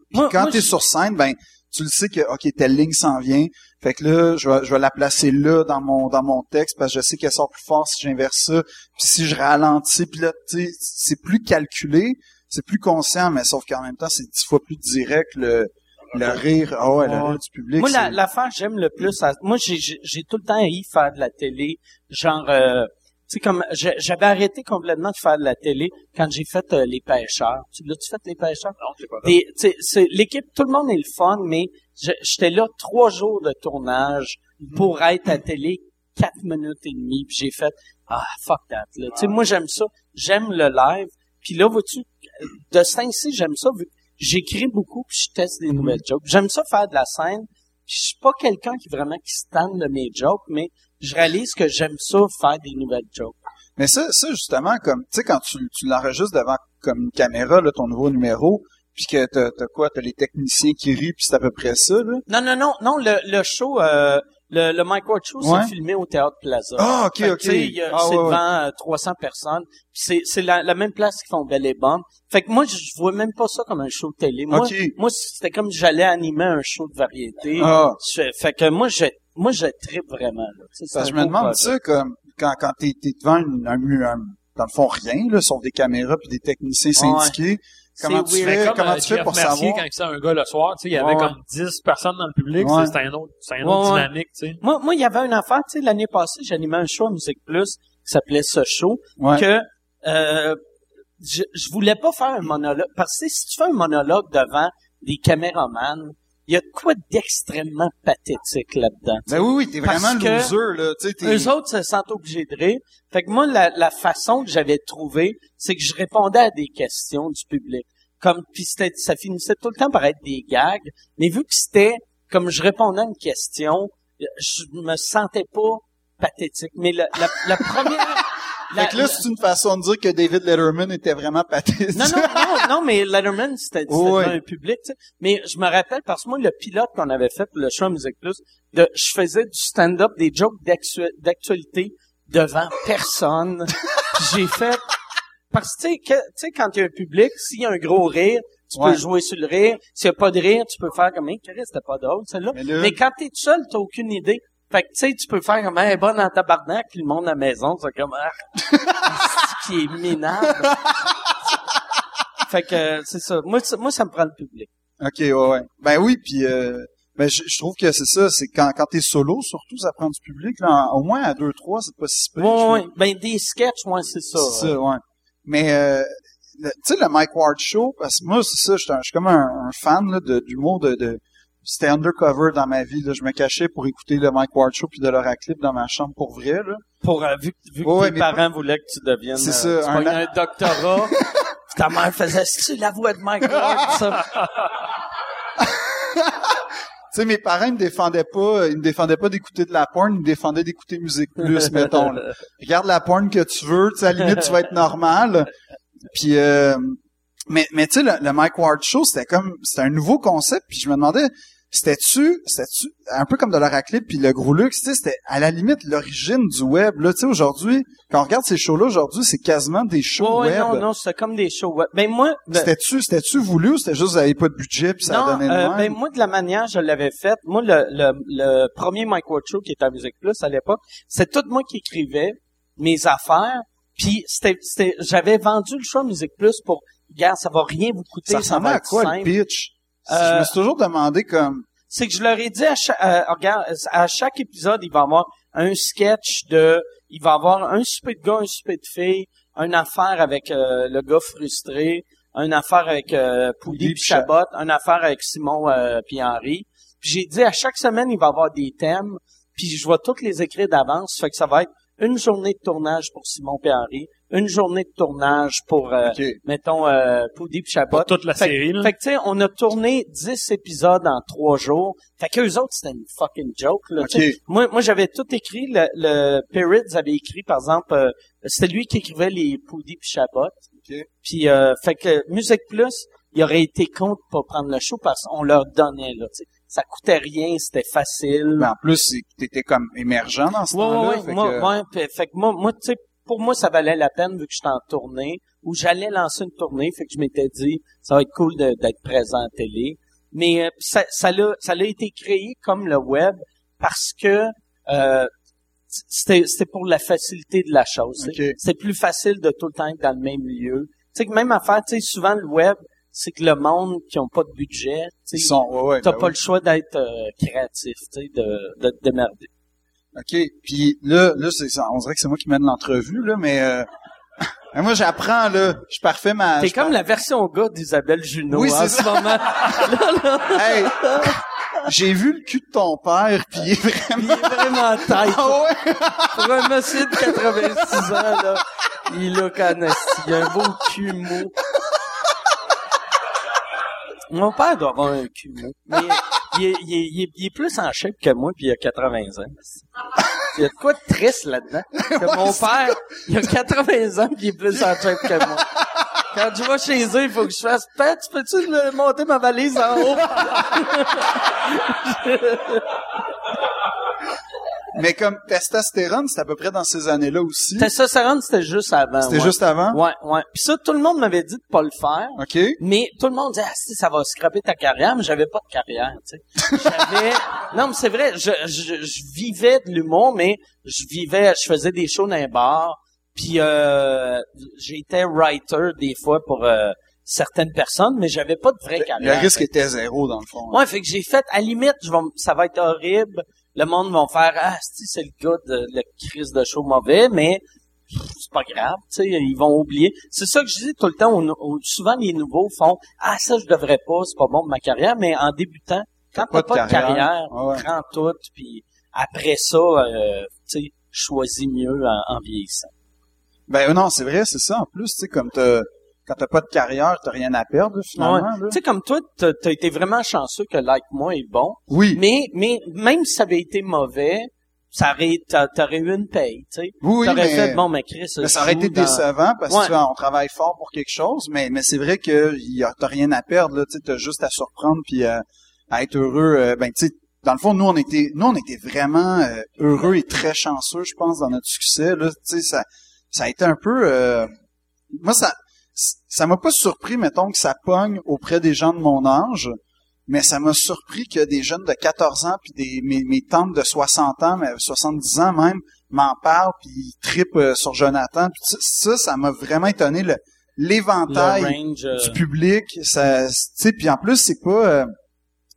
Puis Moi- quand t'es sur scène, ben tu le sais que ok telle ligne s'en vient. Fait que là, je vais, je vais la placer là dans mon dans mon texte parce que je sais qu'elle sort plus fort si j'inverse ça. Puis si je ralentis, puis là, tu sais, c'est plus calculé, c'est plus conscient, mais sauf qu'en même temps, c'est dix fois plus direct le le rire. Ah ouais, le rire du public. Moi, la, l'affaire que j'aime le plus, à- moi, j'ai, j'ai, j'ai tout le temps haï faire de la télé. Genre, euh, tu sais, comme, j'ai- j'avais arrêté complètement de faire de la télé quand j'ai fait euh, Les Pêcheurs. Tu l'as-tu fait, Les Pêcheurs? non, c'est pas ça. Des, tu sais, c'est, l'équipe, tout le monde est le fun, mais j'étais là trois jours de tournage pour être à télé quatre minutes et demie, puis j'ai fait, ah, fuck that, là. Tu sais, moi, j'aime ça. J'aime le live. Puis là, vois-tu, de ce temps-ci, j'aime ça, vu que j'écris beaucoup, puis je teste des nouvelles jokes. J'aime ça faire de la scène. Je suis pas quelqu'un qui vraiment qui stand de mes jokes, mais je réalise que j'aime ça faire des nouvelles jokes. Mais ça, ça justement, comme tu sais, quand tu, tu l'enregistres devant comme une caméra, là, ton nouveau numéro, puis que t'as, t'as quoi, t'as les techniciens qui rient, puis c'est à peu près ça, là? Non, non, non, non, le, le show, euh, le, le Mike Ward Show, Ouais. c'est filmé au Théâtre Plaza. Ah, ok, Fait ok. Ah, c'est ouais, devant euh, 300 personnes. Puis C'est, c'est la, la même place qu'ils font Belle et Bonne. Fait que moi, je vois même pas ça comme un show de télé. Moi, Ok. moi c'était comme j'allais animer un show de variété. Ah. Je- fait que moi, je, moi, je tripe vraiment. Là. Parce je me demande ça, comme quand, quand t'es, t'es devant un, un- dans le fond, rien, là, sauf des caméras puis des techniciens syndiqués. Comment tu fais, comme, comment euh, tu fais pour Mercier, savoir? quand c'est un gars le soir, tu sais, il y avait Ouais, comme 10 personnes dans le public, Ouais. c'était un autre, c'est un Ouais, autre ouais. dynamique, tu sais. Moi, moi, il y avait une affaire, tu sais, l'année passée, j'animais un show à Musique Plus qui s'appelait Ce Show, que euh, je, je voulais pas faire un monologue. Parce que si tu fais un monologue devant des caméramans, il y a de quoi d'extrêmement pathétique là-dedans. Ben oui, oui, t'es vraiment que loser, là. Tu sais, t'es- Eux autres se sentent obligés de rire. Fait que moi, la, la façon que j'avais trouvé, c'est que je répondais à des questions du public. Comme, puis c'était, ça finissait tout le temps par être des gags. Mais vu que c'était, comme je répondais à une question, je me sentais pas pathétique. Mais la, la, la première... la- Fait que là, c'est une façon de dire que David Letterman était vraiment pathétique. non, non, non, non, mais Letterman, c'était devant un public, tu sais. Mais je me rappelle, parce que moi, le pilote qu'on avait fait pour le show à Musique Plus, de, je faisais du stand-up, des jokes d'actu- d'actualité devant personne. J'ai fait... Parce que, tu sais, quand il y a un public, s'il y a un gros rire, tu Ouais. peux jouer sur le rire. S'il n'y a pas de rire, tu peux faire comme, hey, Chris, c'était pas drôle, celle-là. Mais quand t'es tout seul, t'as aucune idée. Fait que, tu sais, tu peux faire comme, hey, bonne en tabarnak, puis le monde à la maison, c'est comme, ah, c'est qui est minable. fait que, c'est ça. Moi, ça- moi, ça me prend le public. OK, ouais, ouais. Ben oui, puis euh, Ben, je, je trouve que c'est ça, c'est quand, quand t'es solo, surtout, ça prend du public, là, en- au moins à deux, trois, c'est pas si pire. Ouais. Ben, des sketchs, moi, c'est ça. C'est ça, ouais. Mais, euh, tu sais, le Mike Ward Show, parce que moi, c'est ça, je suis un- je suis comme un, un fan, là, de, d'humour de, de, c'était undercover dans ma vie, là. Je me cachais pour écouter le Mike Ward Show puis de l'Euraclip dans ma chambre pour vrai, là. Pour, euh, vu, que- Ouais, tes parents voulaient que tu deviennes, C'est euh, ça, tu un un doctorat. Puis ta mère faisait, c'est la voix de Mike Ward, ça? Tu sais, mes parents, ils me défendaient pas, ils me défendaient pas d'écouter de la porn, ils me défendaient d'écouter Musique Plus, mettons, là. Regarde la porn que tu veux, tu sais, à la limite, tu vas être normal. Puis, euh, mais, mais tu sais, le, le Mike Ward Show, c'était comme, c'était un nouveau concept, puis je me demandais, c'était-tu, c'était-tu, un peu comme de l'Oraclip puis le Gros Luxe, tu sais, c'était à la limite l'origine du web, là, tu sais, aujourd'hui, quand on regarde ces shows-là, aujourd'hui, c'est quasiment des shows ouais, web. non, non, c'était comme des shows web. Ben, moi, ben- C'était-tu, c'était-tu voulu ou c'était juste, vous avez pas de budget puis ça non, a donné de euh, même? ben, moi, de la manière je l'avais faite, moi, le, le, le premier Mike Ward Show qui était à Musique Plus à l'époque, c'est tout moi qui écrivais mes affaires, puis c'était, c'était, j'avais vendu le show à Musique Plus pour, gars, ça va rien vous coûter, ça ça, va à quoi, simple. le pitch? Je Euh, me suis toujours demandé comme, c'est que je leur ai dit à chaque, euh, regarde, à chaque épisode, il va y avoir un sketch de, il va y avoir un souper de gars, un souper de filles, une affaire avec euh, le gars frustré, une affaire avec euh, Poudy puis puis Cha- Chabot, une affaire avec Simon euh, puis Henri. Puis j'ai dit à chaque semaine, il va y avoir des thèmes, puis je vais toutes les écrire d'avance, fait que ça va être une journée de tournage pour Simon puis Henri, une journée de tournage pour, euh, mettons, euh, Poudy puis Chabot. Pour toute la Fait série, là. Fait que, tu sais, on a tourné 10 épisodes en trois jours. Fait qu'eux autres, c'était une fucking joke, là, tu sais. Ok. Moi, moi, j'avais tout écrit. Le, le Perrids avait écrit, par exemple, euh, c'était lui qui écrivait les Poudy puis Chabot. Ok. Puis, euh, fait que Musique Plus, il aurait été con de pas prendre le show parce qu'on leur donnait, là, tu sais. Ça coûtait rien, c'était facile. Mais en plus, t'étais comme émergent dans ce Ouais, temps-là. ouais, ouais. fait Moi, que- ouais, fait que moi, moi, tu sais, pour moi, ça valait la peine vu que j'étais en tournée, ou j'allais lancer une tournée, fait que je m'étais dit, ça va être cool d'être présent à télé. Mais euh, ça, ça l'a, ça été créé comme le web parce que euh, c'était, pour la facilité de la chose. C'est plus facile de tout le temps être dans le même lieu. Tu sais que même affaire, tu sais, souvent le web, c'est que le monde qui ont pas de budget, tu sais, ouais, ouais. t'as ben pas oui. le choix d'être euh, créatif, tu sais, de, de te démerder. OK. Puis là, là, c'est ça. On dirait que c'est moi qui mène l'entrevue, là, mais, euh, moi, j'apprends, là. Je parfais ma... T'es comme la version gars d'Isabelle Junot Oui, en c'est ce ça. moment. Hey! J'ai vu le cul de ton père, puis il est vraiment... Il est vraiment tête. Ah ouais? Pour un monsieur de 86 ans, là, il a canassi. Il a un beau cul mou. Mon père doit avoir un cul mou. Mais il est, il est, il est, il est plus en shape que moi, puis il a 80 ans. Il y a de quoi de triste là-dedans? Que mon père, il a 80 ans, puis il est plus en shape que moi. Quand je vais chez eux, il faut que je fasse « Pat, tu peux-tu monter ma valise en haut? Mais comme testostérone, c'est à peu près dans ces années-là aussi. » Testostérone, c'était juste avant. C'était ouais. juste avant? Ouais, ouais. Puis ça, tout le monde m'avait dit de pas le faire. OK. Mais tout le monde disait, ah, si, ça va scraper ta carrière, mais j'avais pas de carrière, tu sais. J'avais, non, mais c'est vrai, je, je, je vivais de l'humour, mais je vivais, je faisais des shows dans un bar, puis euh, j'étais writer des fois pour euh, certaines personnes, mais j'avais pas de vraie Le carrière. risque était zéro, dans le fond. Ouais, fait que j'ai fait, à la limite, je vais, ça va être horrible. Le monde va faire, ah, si, c'est le gars de la crise de show mauvais, mais c'est pas grave, tu sais, ils vont oublier. C'est ça que je dis tout le temps. on- on- souvent, les nouveaux font, ah, ça, je devrais pas, c'est pas bon pour ma carrière, mais en débutant, quand t'as pas, de carrière, ouais. prends tout, puis après ça, euh, tu sais, choisis mieux en, en vieillissant. Ben non, c'est vrai, c'est ça. En plus, tu sais, comme t'as, quand t'as pas de carrière, t'as rien à perdre, finalement. là. Tu sais, comme toi, t'as as été vraiment chanceux que Like Moi est bon, Oui. Mais, mais même si ça avait été mauvais, ça aurait, t'a- t'aurais eu une paye, tu sais. Oui, T'aurais mais- fait, bon, mais Chris, Mais ça aurait été dans- décevant parce que Ouais. tu vois, on travaille fort pour quelque chose, mais, mais c'est vrai que t'as rien à perdre, là, tu sais, t'as juste à surprendre puis à, à être heureux. euh, ben, tu sais, dans le fond, nous, on était, nous, on était vraiment euh, heureux et très chanceux, je pense, dans notre succès, là, tu sais, ça, ça a été un peu, euh, moi, ça, ça m'a pas surpris, mettons, que ça pogne auprès des gens de mon âge, mais ça m'a surpris que des jeunes de 14 ans puis des, mes, mes tantes de 60 ans, mais 70 ans même, m'en parlent puis ils trippent euh, sur Jonathan. Puis ça, ça, m'a vraiment étonné l'éventail euh, du public. Ça, tu sais, puis en plus c'est pas, euh,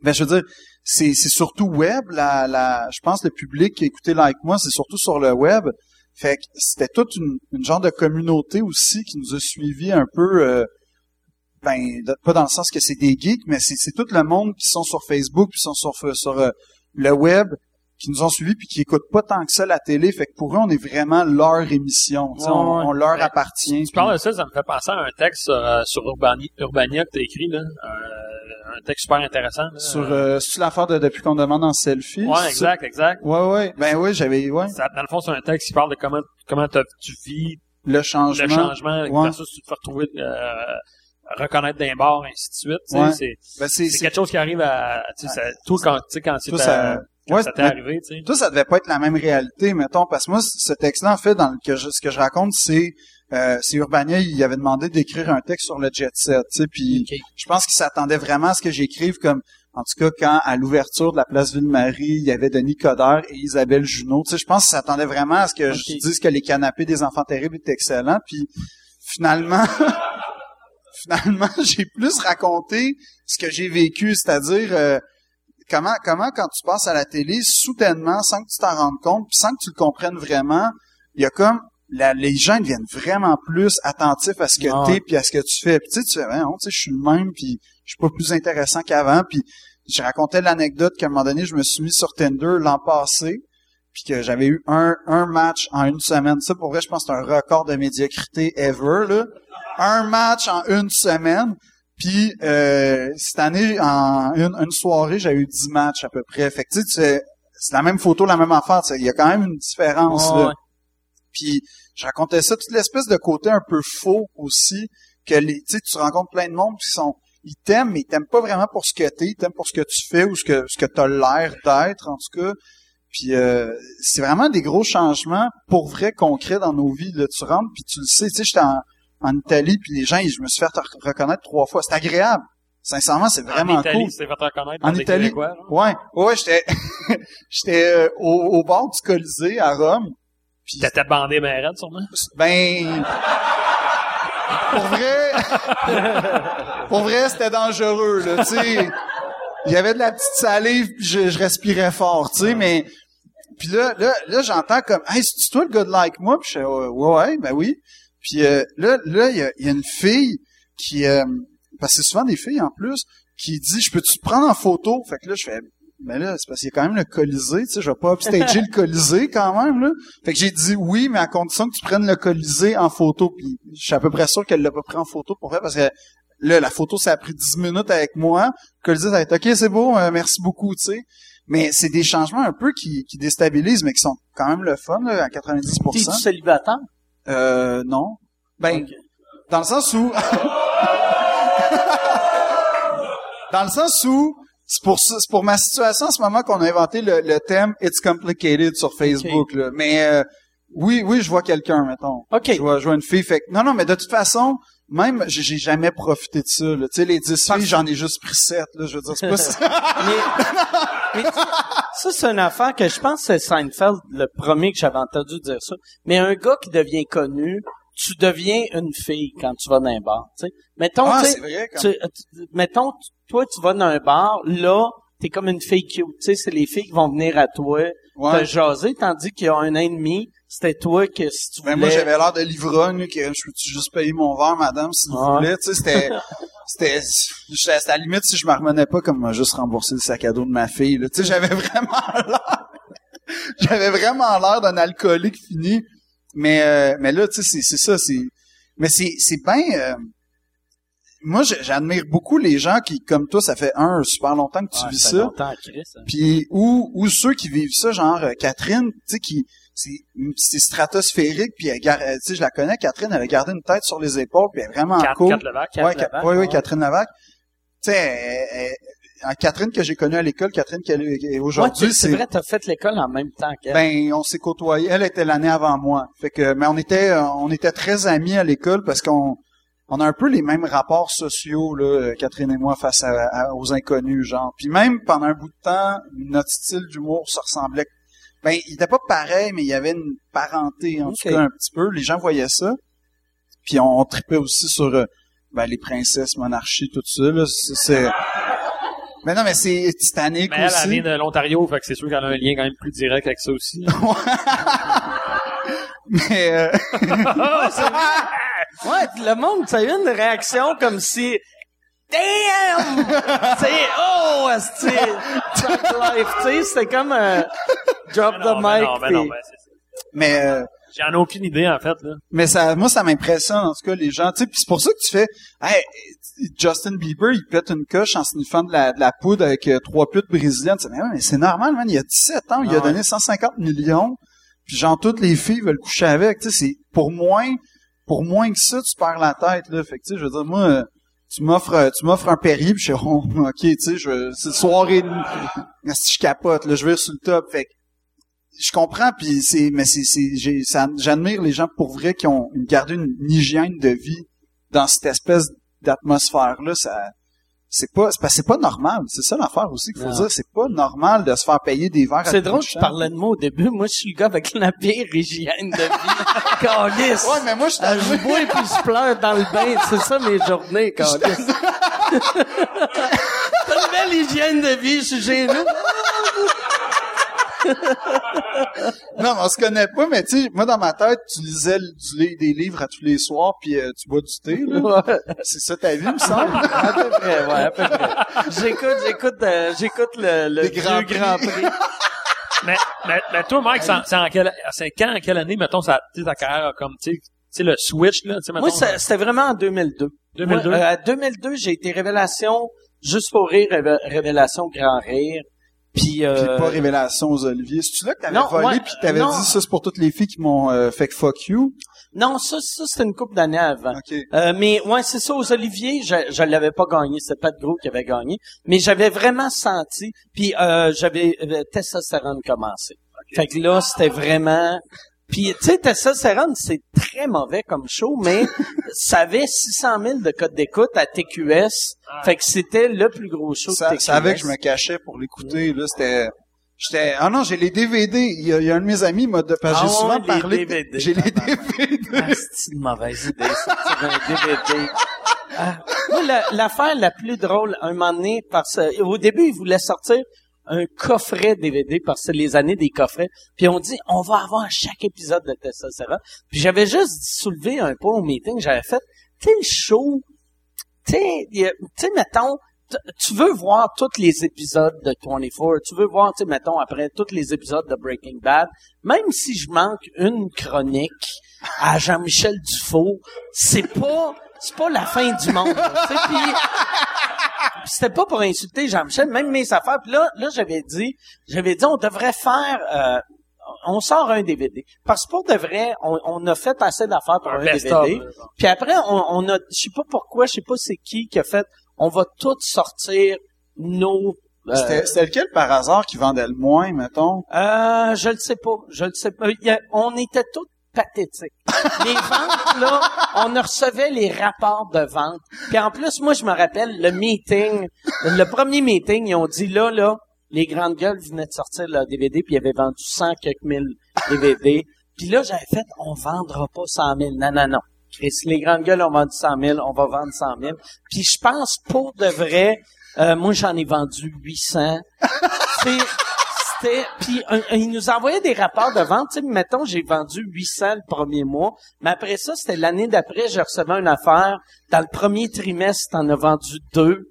Ben, je veux dire, c'est, c'est surtout web. La, la, je pense que le public qui écoutait Like Moi, c'est surtout sur le web. Fait que c'était toute une, une genre de communauté aussi qui nous a suivis un peu, euh, ben, pas dans le sens que c'est des geeks, mais c'est, tout le monde qui sont sur Facebook, qui sont sur, sur euh, le web, qui nous ont suivis puis qui écoutent pas tant que ça la télé. Fait que pour eux, on est vraiment leur émission. on, on leur Ouais. appartient. Tu parles de ça, ça me fait penser à un texte sur, euh, sur Urbani- Urbania que t'as écrit, là. Un texte super intéressant. là. Sur, euh, l'affaire de depuis qu'on demande en selfie. Ouais, exact, exact. Ouais, ouais. Ben oui, j'avais, ouais. Ça, dans le fond, c'est un texte qui parle de comment, comment tu vis Le changement. le changement Ouais. versus tu te fais retrouver, euh, reconnaître d'un bord, ainsi de suite. Ouais. C'est, Ben, c'est, c'est quelque chose qui arrive à, tu sais, tout quand, tu sais, quand c'est ça- ouais, ça t'est arrivé, tu sais. Toi, ça devait pas être la même réalité, mettons, parce que moi, ce texte-là, en fait, dans le, que je, ce que je raconte, c'est, euh, c'est Urbania, il avait demandé d'écrire un texte sur le jet set, tu sais, puis je pense qu'il s'attendait vraiment à ce que j'écrive comme, en tout cas, quand, à l'ouverture de la place Ville-Marie, il y avait Denis Coderre et Isabelle Junot, tu sais, je pense qu'il s'attendait vraiment à ce que je dise que les canapés des enfants terribles étaient excellents, puis finalement, finalement, j'ai plus raconté ce que j'ai vécu, c'est-à-dire, euh, comment, comment quand tu passes à la télé, soudainement, sans que tu t'en rendes compte, puis sans que tu le comprennes vraiment, il y a comme la- les gens deviennent vraiment plus attentifs à ce que Ah. t'es puis à ce que tu fais. Puis tu sais, tu fais, Voyons, tu sais, je suis le même, puis je suis pas plus intéressant qu'avant. Puis je racontais l'anecdote qu'à un moment donné, je me suis mis sur Tinder l'an passé, puis que j'avais eu un, un match en une semaine. Ça, pour vrai, je pense que c'est un record de médiocrité ever, là. Un match en une semaine. Puis euh, cette année, en une, une soirée, j'ai eu 10 matchs à peu près. Fait que tu sais, tu c'est la même photo, la même affaire. tu Il y a quand même une différence. Là. ouais. Puis je racontais ça, toute l'espèce de côté un peu faux aussi, que les, tu sais, tu rencontres plein de monde qui sont, ils t'aiment, mais ils t'aiment pas vraiment pour ce que t'es, ils t'aiment pour ce que tu fais ou ce que ce que t'as l'air d'être en tout cas. Puis euh, c'est vraiment des gros changements pour vrai concrets dans nos vies. Là, tu rentres puis tu le sais. Tu sais, j'étais en, en Italie puis les gens, ils- je me suis fait re- reconnaître trois fois. C'est agréable. Sincèrement, c'est vraiment en Italie, cool. fait reconnaître En Italie. Ouais, ouais, j'étais, j'étais euh, au, au bord du Colisée à Rome. Puis T'étais bandé ben raide, sûrement. ben, pour vrai, pour vrai, c'était dangereux, là, tu sais. Il y avait de la petite salive, puis je, respirais fort, tu sais, mais, puis là, là, là, j'entends comme, hey, c'est toi le gars de like moi, puis je fais, ouais, ouais, ben oui. Puis euh, là, là, il y a, il y a une fille qui, euh, parce que c'est souvent des filles en plus, qui dit, je peux-tu te prendre en photo? Fait que là, je fais, mais là, c'est parce qu'il y a quand même le Colisée, tu sais, je vais pas upstager le Colisée quand même, là. Fait que j'ai dit oui, mais à condition que tu prennes le Colisée en photo. Puis je suis à peu près sûr qu'elle l'a pas pris en photo pour faire parce que là, la photo, ça a pris 10 minutes avec moi. Le Colisée, ça a été OK, c'est beau, euh, merci beaucoup, tu sais. Mais c'est des changements un peu qui, qui déstabilisent, mais qui sont quand même le fun, là, à 90%. T'es-tu célibataire? Euh, non. Ben, dans le sens où... dans le sens où, c'est pour, pour ma situation en ce moment qu'on a inventé le, le thème It's Complicated sur Facebook. Là. Mais euh, oui, oui, je vois quelqu'un, mettons. OK. Je vois, je vois une fille. Fait que- non, non, mais de toute façon, même, j'ai j'ai jamais profité de ça. là. Tu sais, les 10 filles, j'en ai juste pris 7. Là, je veux dire, c'est pas ça. mais, mais ça, c'est une affaire que je pense que c'est Seinfeld, le premier que j'avais entendu dire ça. Mais un gars qui devient connu, tu deviens une fille quand tu vas dans un bar. Tu sais. Mettons, Ah, tu sais, c'est vrai. Quand... tu- mettons, toi, tu vas dans un bar, là, t'es comme une fille cute. Tu sais, c'est les filles qui vont venir à toi te jaser, tandis qu'il y a un an et demi, c'était toi que si tu voulais... Ben, moi, j'avais l'air de l'ivrogne, que je peux-tu juste payer mon verre, madame, s'il vous. Tu sais, c'était, c'était, à la limite si je me remenais pas comme euh, juste rembourser le sac à dos de ma fille, là. Tu sais, j'avais vraiment l'air, j'avais vraiment l'air d'un alcoolique fini. Mais, euh, mais là, tu sais, c'est, c'est ça, c'est, mais c'est, c'est bien, euh, moi, j'admire beaucoup les gens qui, comme toi, ça fait un, super longtemps que tu Ouais, vis ça longtemps, Chris, hein. Puis ou ou ceux qui vivent ça, genre euh, Catherine, tu sais qui c'est c'est stratosphérique, puis elle euh, tu sais je la connais, Catherine, elle a gardé une tête sur les épaules, puis elle est vraiment Quatre, cool. quatre Levac. Quatre ouais, Levac, ouais, ouais, ouais. Catherine Lavac. Tu sais, Catherine que j'ai connue à l'école, Catherine qui est aujourd'hui, c'est vrai, t'as fait l'école en même temps qu'elle. ben on s'est côtoyés. Elle était l'année avant moi. Fait que mais on était on était très amis à l'école parce qu'on on a un peu les mêmes rapports sociaux là, Catherine et moi face à, à- aux inconnus genre. Puis même pendant un bout de temps, notre style d'humour se ressemblait. Ben il était pas pareil, mais il y avait une parenté en tout cas un petit peu. Les gens voyaient ça. Puis on, on tripait aussi sur euh, ben, les princesses, monarchies, tout ça là. C'est Mais non, mais c'est Titanic Mais elle, elle aussi. vient de l'Ontario, fait que c'est sûr qu'elle a un lien quand même plus direct avec ça aussi. Mais, euh, Ouais, le monde, ça a eu une réaction comme si... Damn! sais, oh, c'est life, tu sais, c'était comme un drop the mais mic. non, mais non, mais c'est ça. mais, euh, J'en ai aucune idée, en fait, là. mais ça, moi, ça m'impressionne, en tout cas, les gens. Tu sais, puis c'est pour ça que tu fais, hey, Justin Bieber, il pète une coche en sniffant de la, de la poudre avec euh, trois putes brésiliennes. Tu sais, mais, mais c'est normal, man. Il y a 17 ans, il Ah a ouais. donné 150 millions. Puis genre, toutes les filles veulent coucher avec. Tu sais, c'est pour moins, pour moins que ça, tu perds la tête, là. Fait que, tu sais, je veux dire, moi, tu m'offres, tu m'offres un Perrier, puis je suis, oh, ok, tu sais, je, c'est soirée, de- si je capote, là, je vais sur le top. Fait que, je comprends, puis c'est, mais c'est, c'est, j'admire les gens pour vrai qui ont gardé une, une hygiène de vie dans cette espèce d'atmosphère-là. Ça, c'est pas, c'est, parce que c'est pas normal. C'est ça l'affaire aussi qu'il faut Non. dire. C'est pas normal de se faire payer des verres. C'est drôle, champ. parlais de moi au début. Moi, je suis le gars avec la pire hygiène de vie. Calice! Ouais, mais moi, je suis Ah, je bois et puis je pleure dans le bain. C'est ça mes journées, calice. T'as une belle hygiène de vie, je suis gêné. Non, mais on se connaît pas, mais tu sais, moi, dans ma tête, tu lisais des livres à tous les soirs, puis euh, tu bois du thé, là. Ouais. C'est ça ta vie, me semble. À peu près, ouais, à peu près. J'écoute, j'écoute, euh, j'écoute le, vieux Grands Grand Prix. Prix. Mais, mais, mais toi, Mike, c'est en- quelle, c'est quand, en quelle année, mettons, ça, ta carrière a comme, tu sais, le switch, là, tu sais, mettons. Moi, ça- c'était vraiment en 2002. 2002. Moi, euh, à 2002, j'ai été révélation, juste pour rire, révé- révélation grand rire. Puis, euh, Puis pas révélation aux Oliviers. C'est-tu là que t'avais non, volé, ouais, puis t'avais non. dit ça, c'est pour toutes les filles qui m'ont euh, fait que fuck you? non, ça, ça c'était une couple d'années avant. OK. Euh, mais ouais, c'est ça aux Oliviers, je je l'avais pas gagné, c'était pas de gros qui avait gagné, mais j'avais vraiment senti puis euh, j'avais euh, testostérone commencé. Fait que là, c'était vraiment puis tu sais testostérone, c'est très mauvais comme show, mais ça avait 600 000 de codes d'écoute à TQS. Fait que c'était le plus gros show de Ça, TQS. ça savait que je me cachais pour l'écouter, là, c'était... J'étais... Ah non, j'ai les DVD. Il y a, il y a un de mes amis, m'a de... parce que Ah j'ai souvent ouais, les parlé... DVD, J'ai les. DVD. Ah, c'est une mauvaise idée, c'est un DVD. Ah, moi, la- l'affaire la plus drôle, un moment donné, parce au début, ils voulaient sortir un coffret DVD, parce que c'est les années des coffrets, puis on dit, on va avoir chaque épisode de Testostérone. Puis j'avais juste soulevé un point au meeting, j'avais fait, tu le show, tu sais, mettons, tu veux voir tous les épisodes de 24, tu veux voir, tu mettons, après tous les épisodes de Breaking Bad, même si je manque une chronique à Jean-Michel Dufault, c'est pas, c'est pas la fin du monde. C'était pas pour insulter Jean-Michel, même mes affaires. Puis là, là, j'avais dit, j'avais dit, on devrait faire, euh, on sort un DVD. Parce que pour de vrai, on, on a fait assez d'affaires pour Un DVD. Puis après, on, on a, je sais pas pourquoi, je sais pas c'est qui qui a fait, on va tous sortir nos, euh, C'était c'était lequel, par hasard, qui vendait le moins, mettons? euh, je le sais pas, je le sais pas. A- on était tous pathétiques. Les ventes, là, on recevait les rapports de vente. Puis en plus, moi, je me rappelle, le meeting, le premier meeting, ils ont dit, là, là, les grandes gueules venaient de sortir leur DVD, puis ils avaient vendu 100 quelques mille DVD. Puis là, j'avais fait, on vendra pas 100 000. Non, non, non. Chris, les grandes gueules ont vendu 100 000, on va vendre 100 000. Puis je pense, pour de vrai, euh, moi, j'en ai vendu 800. C'est- c'était puis un- un- il nous envoyait des rapports de vente. Tu sais mettons j'ai vendu 800 le premier mois mais après ça c'était l'année d'après je recevais une affaire. Dans le premier trimestre t'en as vendu deux.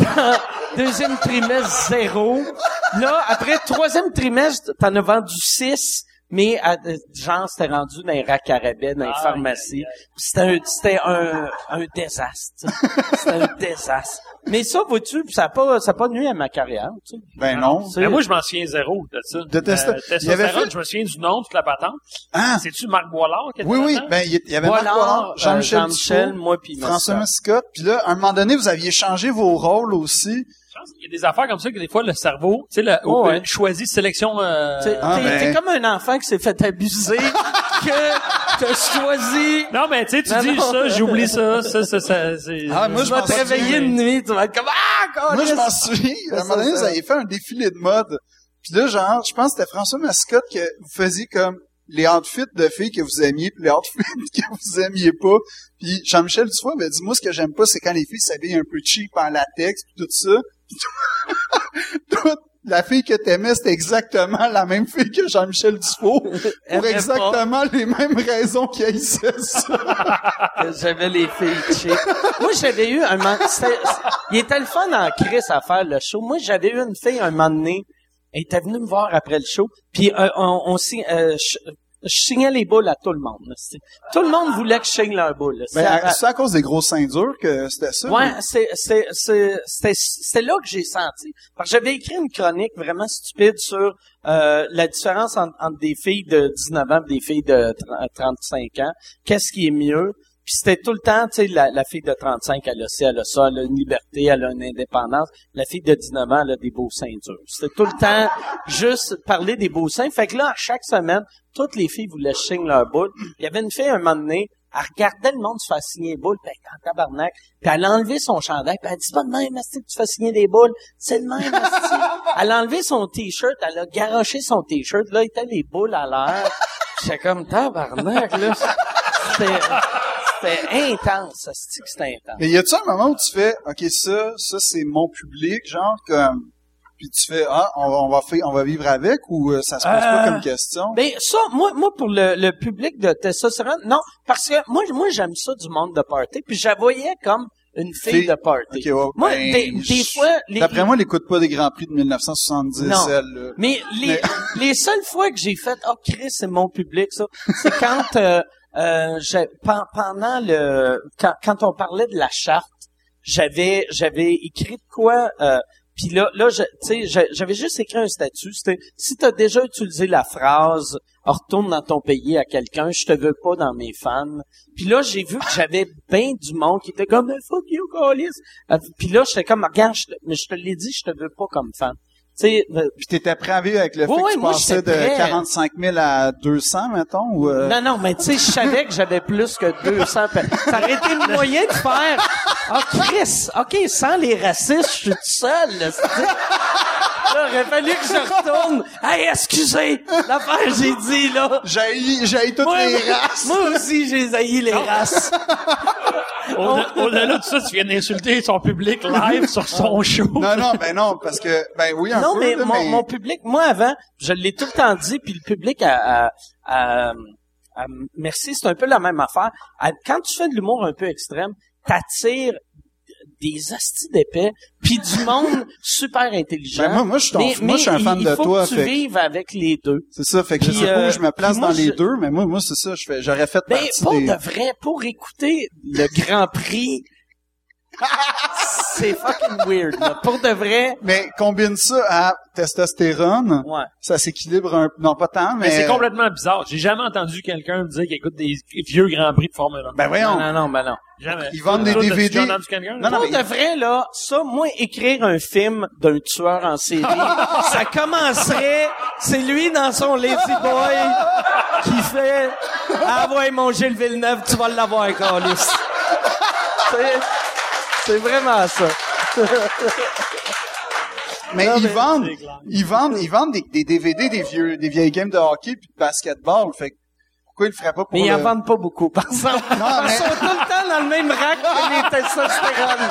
Dans deuxième trimestre zéro. Là après troisième trimestre t'en as vendu six mais à- euh, genre c'était rendu dans les racks à rabais, dans les Aïe, pharmacies c'était un c'était un, un désastre tu sais. c'était un désastre mais ça vois-tu ça a pas ça a pas nuit à ma carrière tu sais. Ben non. C'est- Mais moi, je m'en souviens zéro de ça. De testo- Euh, il avait fait- je me souviens du nom, toute la patente. Ah! C'est-tu Marc Boilard qui était Oui, oui. Ben, il y- avait Marc Boilard, euh, Jean-Michel moi puis François Mascotte. Mascotte. Puis là, à un moment donné, vous aviez changé vos rôles aussi. Qu'il y a des affaires comme ça que des fois, le cerveau, tu sais, Oh, ouais. choisit sélection, euh, T'es Ah, t'es- ben. t'es comme un enfant qui s'est fait abuser, que t'as choisi. Non, mais tu sais, tu dis non. ça, j'oublie ça, ça, ça, ça, c'est... Ah, moi, Tu je vas m'en te réveiller une nuit, tu vas être comme Ah, Moi, je m'en souviens. À un moment donné, vous avez fait un défilé de mode. Puis là, genre, je pense que c'était François Mascotte que vous faisiez comme les outfits de filles que vous aimiez puis les outfits que vous aimiez pas. Puis Jean-Michel Dufoy avait dit, moi, ce que j'aime pas, c'est quand les filles s'habillent un peu cheap en latex puis tout ça. La fille que t'aimais, c'était exactement la même fille que Jean-Michel Dufault, pour exactement les mêmes raisons qu'il haïssait ça. J'avais les filles cheap. Moi, j'avais eu un moment, il était le fun en Chris à faire le show. Moi, j'avais eu une fille un moment donné, elle était venue me voir après le show, puis euh, on, on signe- euh, je, signais les boules à tout le monde. Tout le monde voulait que je signe leurs boules. Ben, C'est- à- c'est à cause des grosses seins durs que c'était ça? Ouais, c'est c'est c'est là que j'ai senti. Parce que j'avais écrit une chronique vraiment stupide sur euh, la différence entre, entre des filles de 19 ans et des filles de 30 35 ans. Qu'est-ce qui est mieux? Puis c'était tout le temps, tu sais, la, la fille de 35, elle a ça, elle a ça, elle a une liberté, elle a une indépendance. La fille de 19 ans, elle a des beaux seins durs. C'était tout le temps juste parler des beaux seins. Fait que là, à chaque semaine, toutes les filles voulaient signer leur boule. Il y avait une fille un moment donné, elle regardait le monde se faire signer des boules, puis elle était en tabarnak, puis elle a enlevé son chandail, puis elle dit, c'est pas de même, que tu fais signer des boules, c'est de même. Elle a enlevé son t-shirt, elle a garoché son t-shirt, là, il était les boules à l'air. J'étais comme, tabarnak, là. C'était, c'était intense, que c'était intense. Mais y a-tu un moment où tu fais, OK, ça, ça, c'est mon public, genre, comme, puis tu fais, ah, on va, on va, faire, on va vivre avec, ou euh, ça se pose pas Euh, comme question? Ben ça, moi, moi pour le, le public de testostérone, non, parce que moi, moi j'aime ça du monde de party, puis je la voyais comme une fille, Fille. de party. Ok, ouais, moi, ben, des, fois, les, D'après moi, elle pas des Grands Prix de 1970, Non. elle, mais les, Mais- les seules fois que j'ai fait, oh Chris, c'est mon public, ça, c'est quand, euh, euh, pendant le, quand, quand on parlait de la charte, j'avais, j'avais écrit de quoi, euh, puis là, là, tu sais, j'a- j'avais juste écrit un statut. C'était si t'as déjà utilisé la phrase "retourne dans ton pays à quelqu'un, je te veux pas dans mes fans". Puis là, j'ai vu que j'avais bien du monde qui était comme "fuck you, Callis". Euh, Puis là, j'étais comme "Regarde, mais je te l'ai dit, je te veux pas comme fan". Tu sais, euh, Puis t'étais prêt à vivre avec le fait Ouais, que tu moi, passais de j'étais prêt. 45 000 à 200, mettons, ou... euh, Non, non, mais tu sais, je savais que j'avais plus que 200. pe- Ça aurait été le moyen de faire. Ah, Chris, OK, sans les racistes, je suis tout seul. Là, Là, aurait fallu que je retourne. Hey, excusez, l'affaire, j'ai dit, là. J'ai j'ai toutes Moi, les races. moi aussi, j'ai haï les races. Au- Au-delà de ça, tu viens d'insulter son public live sur son show. Non, non, ben non, parce que, ben oui, un Non, peu, mais là, mon, mais- mon public, moi avant, je l'ai tout le temps dit, puis le public a, a- a- a- merci, c'est un peu la même affaire. Quand tu fais de l'humour un peu extrême, t'attires des astis d'épais, puis du monde super intelligent. Ben, moi- moi, je suis ton- Mais- moi, je suis un fan il de faut toi, Que tu fait vives avec les deux. C'est ça, fait que je Puis, sais pas euh, où je me place moi, dans les je- deux, mais moi, moi, c'est ça, je fais, j'aurais fait Ben, partie pour des... de vrai, pour écouter le Grand Prix, c'est fucking weird. là. Pour de vrai, Mais combine ça à testostérone, ouais. ça s'équilibre un non pas tant, mais, Mais c'est complètement bizarre. J'ai jamais entendu quelqu'un me dire qu'il écoute des vieux Grands Prix de Formule 1. Ben voyons, Non, non, non, ben non. Jamais. ils vendent des DVD. déjà entendu quelqu'un? Non, non, Pour mais- de vrai, là, ça, moi, écrire un film d'un tueur en série, ça commencerait, c'est lui dans son Lazy Boy qui fait « Ah ouais, mon Gilles Villeneuve, tu vas l'avoir, Carlis. » C'est- vraiment ça. mais Non, ils mais vendent, ils vendent, ils vendent des, des DVD des vieux, des vieilles games de hockey puis de basketball, fait que pourquoi ils le feraient pas pour Mais ils le... en vendent pas beaucoup, par exemple. Non, mais- Ils sont tout le temps dans le même rack que les testostérones.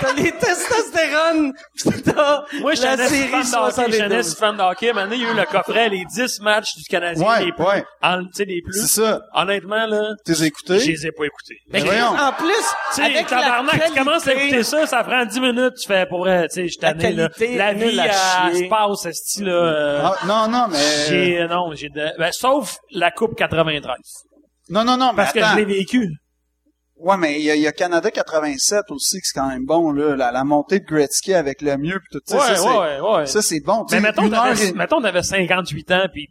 T'as les testostérones, pis t'as Moi, je la série fan de hockey. Je suis un 72. esti fan de hockey. Maintenant, il y a eu le coffret, les 10 matchs du Canadien, Ouais, les plus, ouais. en- tu sais, les plus. C'est ça. Honnêtement, là, T'es je écouté? les ai pas écoutés. Mais Mais voyons. en plus, Tu sais, avec la tabarnak, qualité, tu commences à écouter ça, ça prend 10 minutes, tu fais pour vrai, tu sais, je suis La tanné, là. La vie, chier. se passe, esti, là. euh, Ah, non, non, mais J'ai, euh, non, j'ai de, ben, sauf la Coupe 93. non, non, non, mais Parce que attends. je l'ai vécu. Ouais, mais il y, a- il y a Canada 87 aussi, que c'est quand même bon, là. La, la montée de Gretzky avec le mieux, pis tout ça. Ouais, ça, c'est- ouais, ouais. Ça, c'est bon. Mais mettons, une heure t'avais, et- mettons, t'avais 58 ans, puis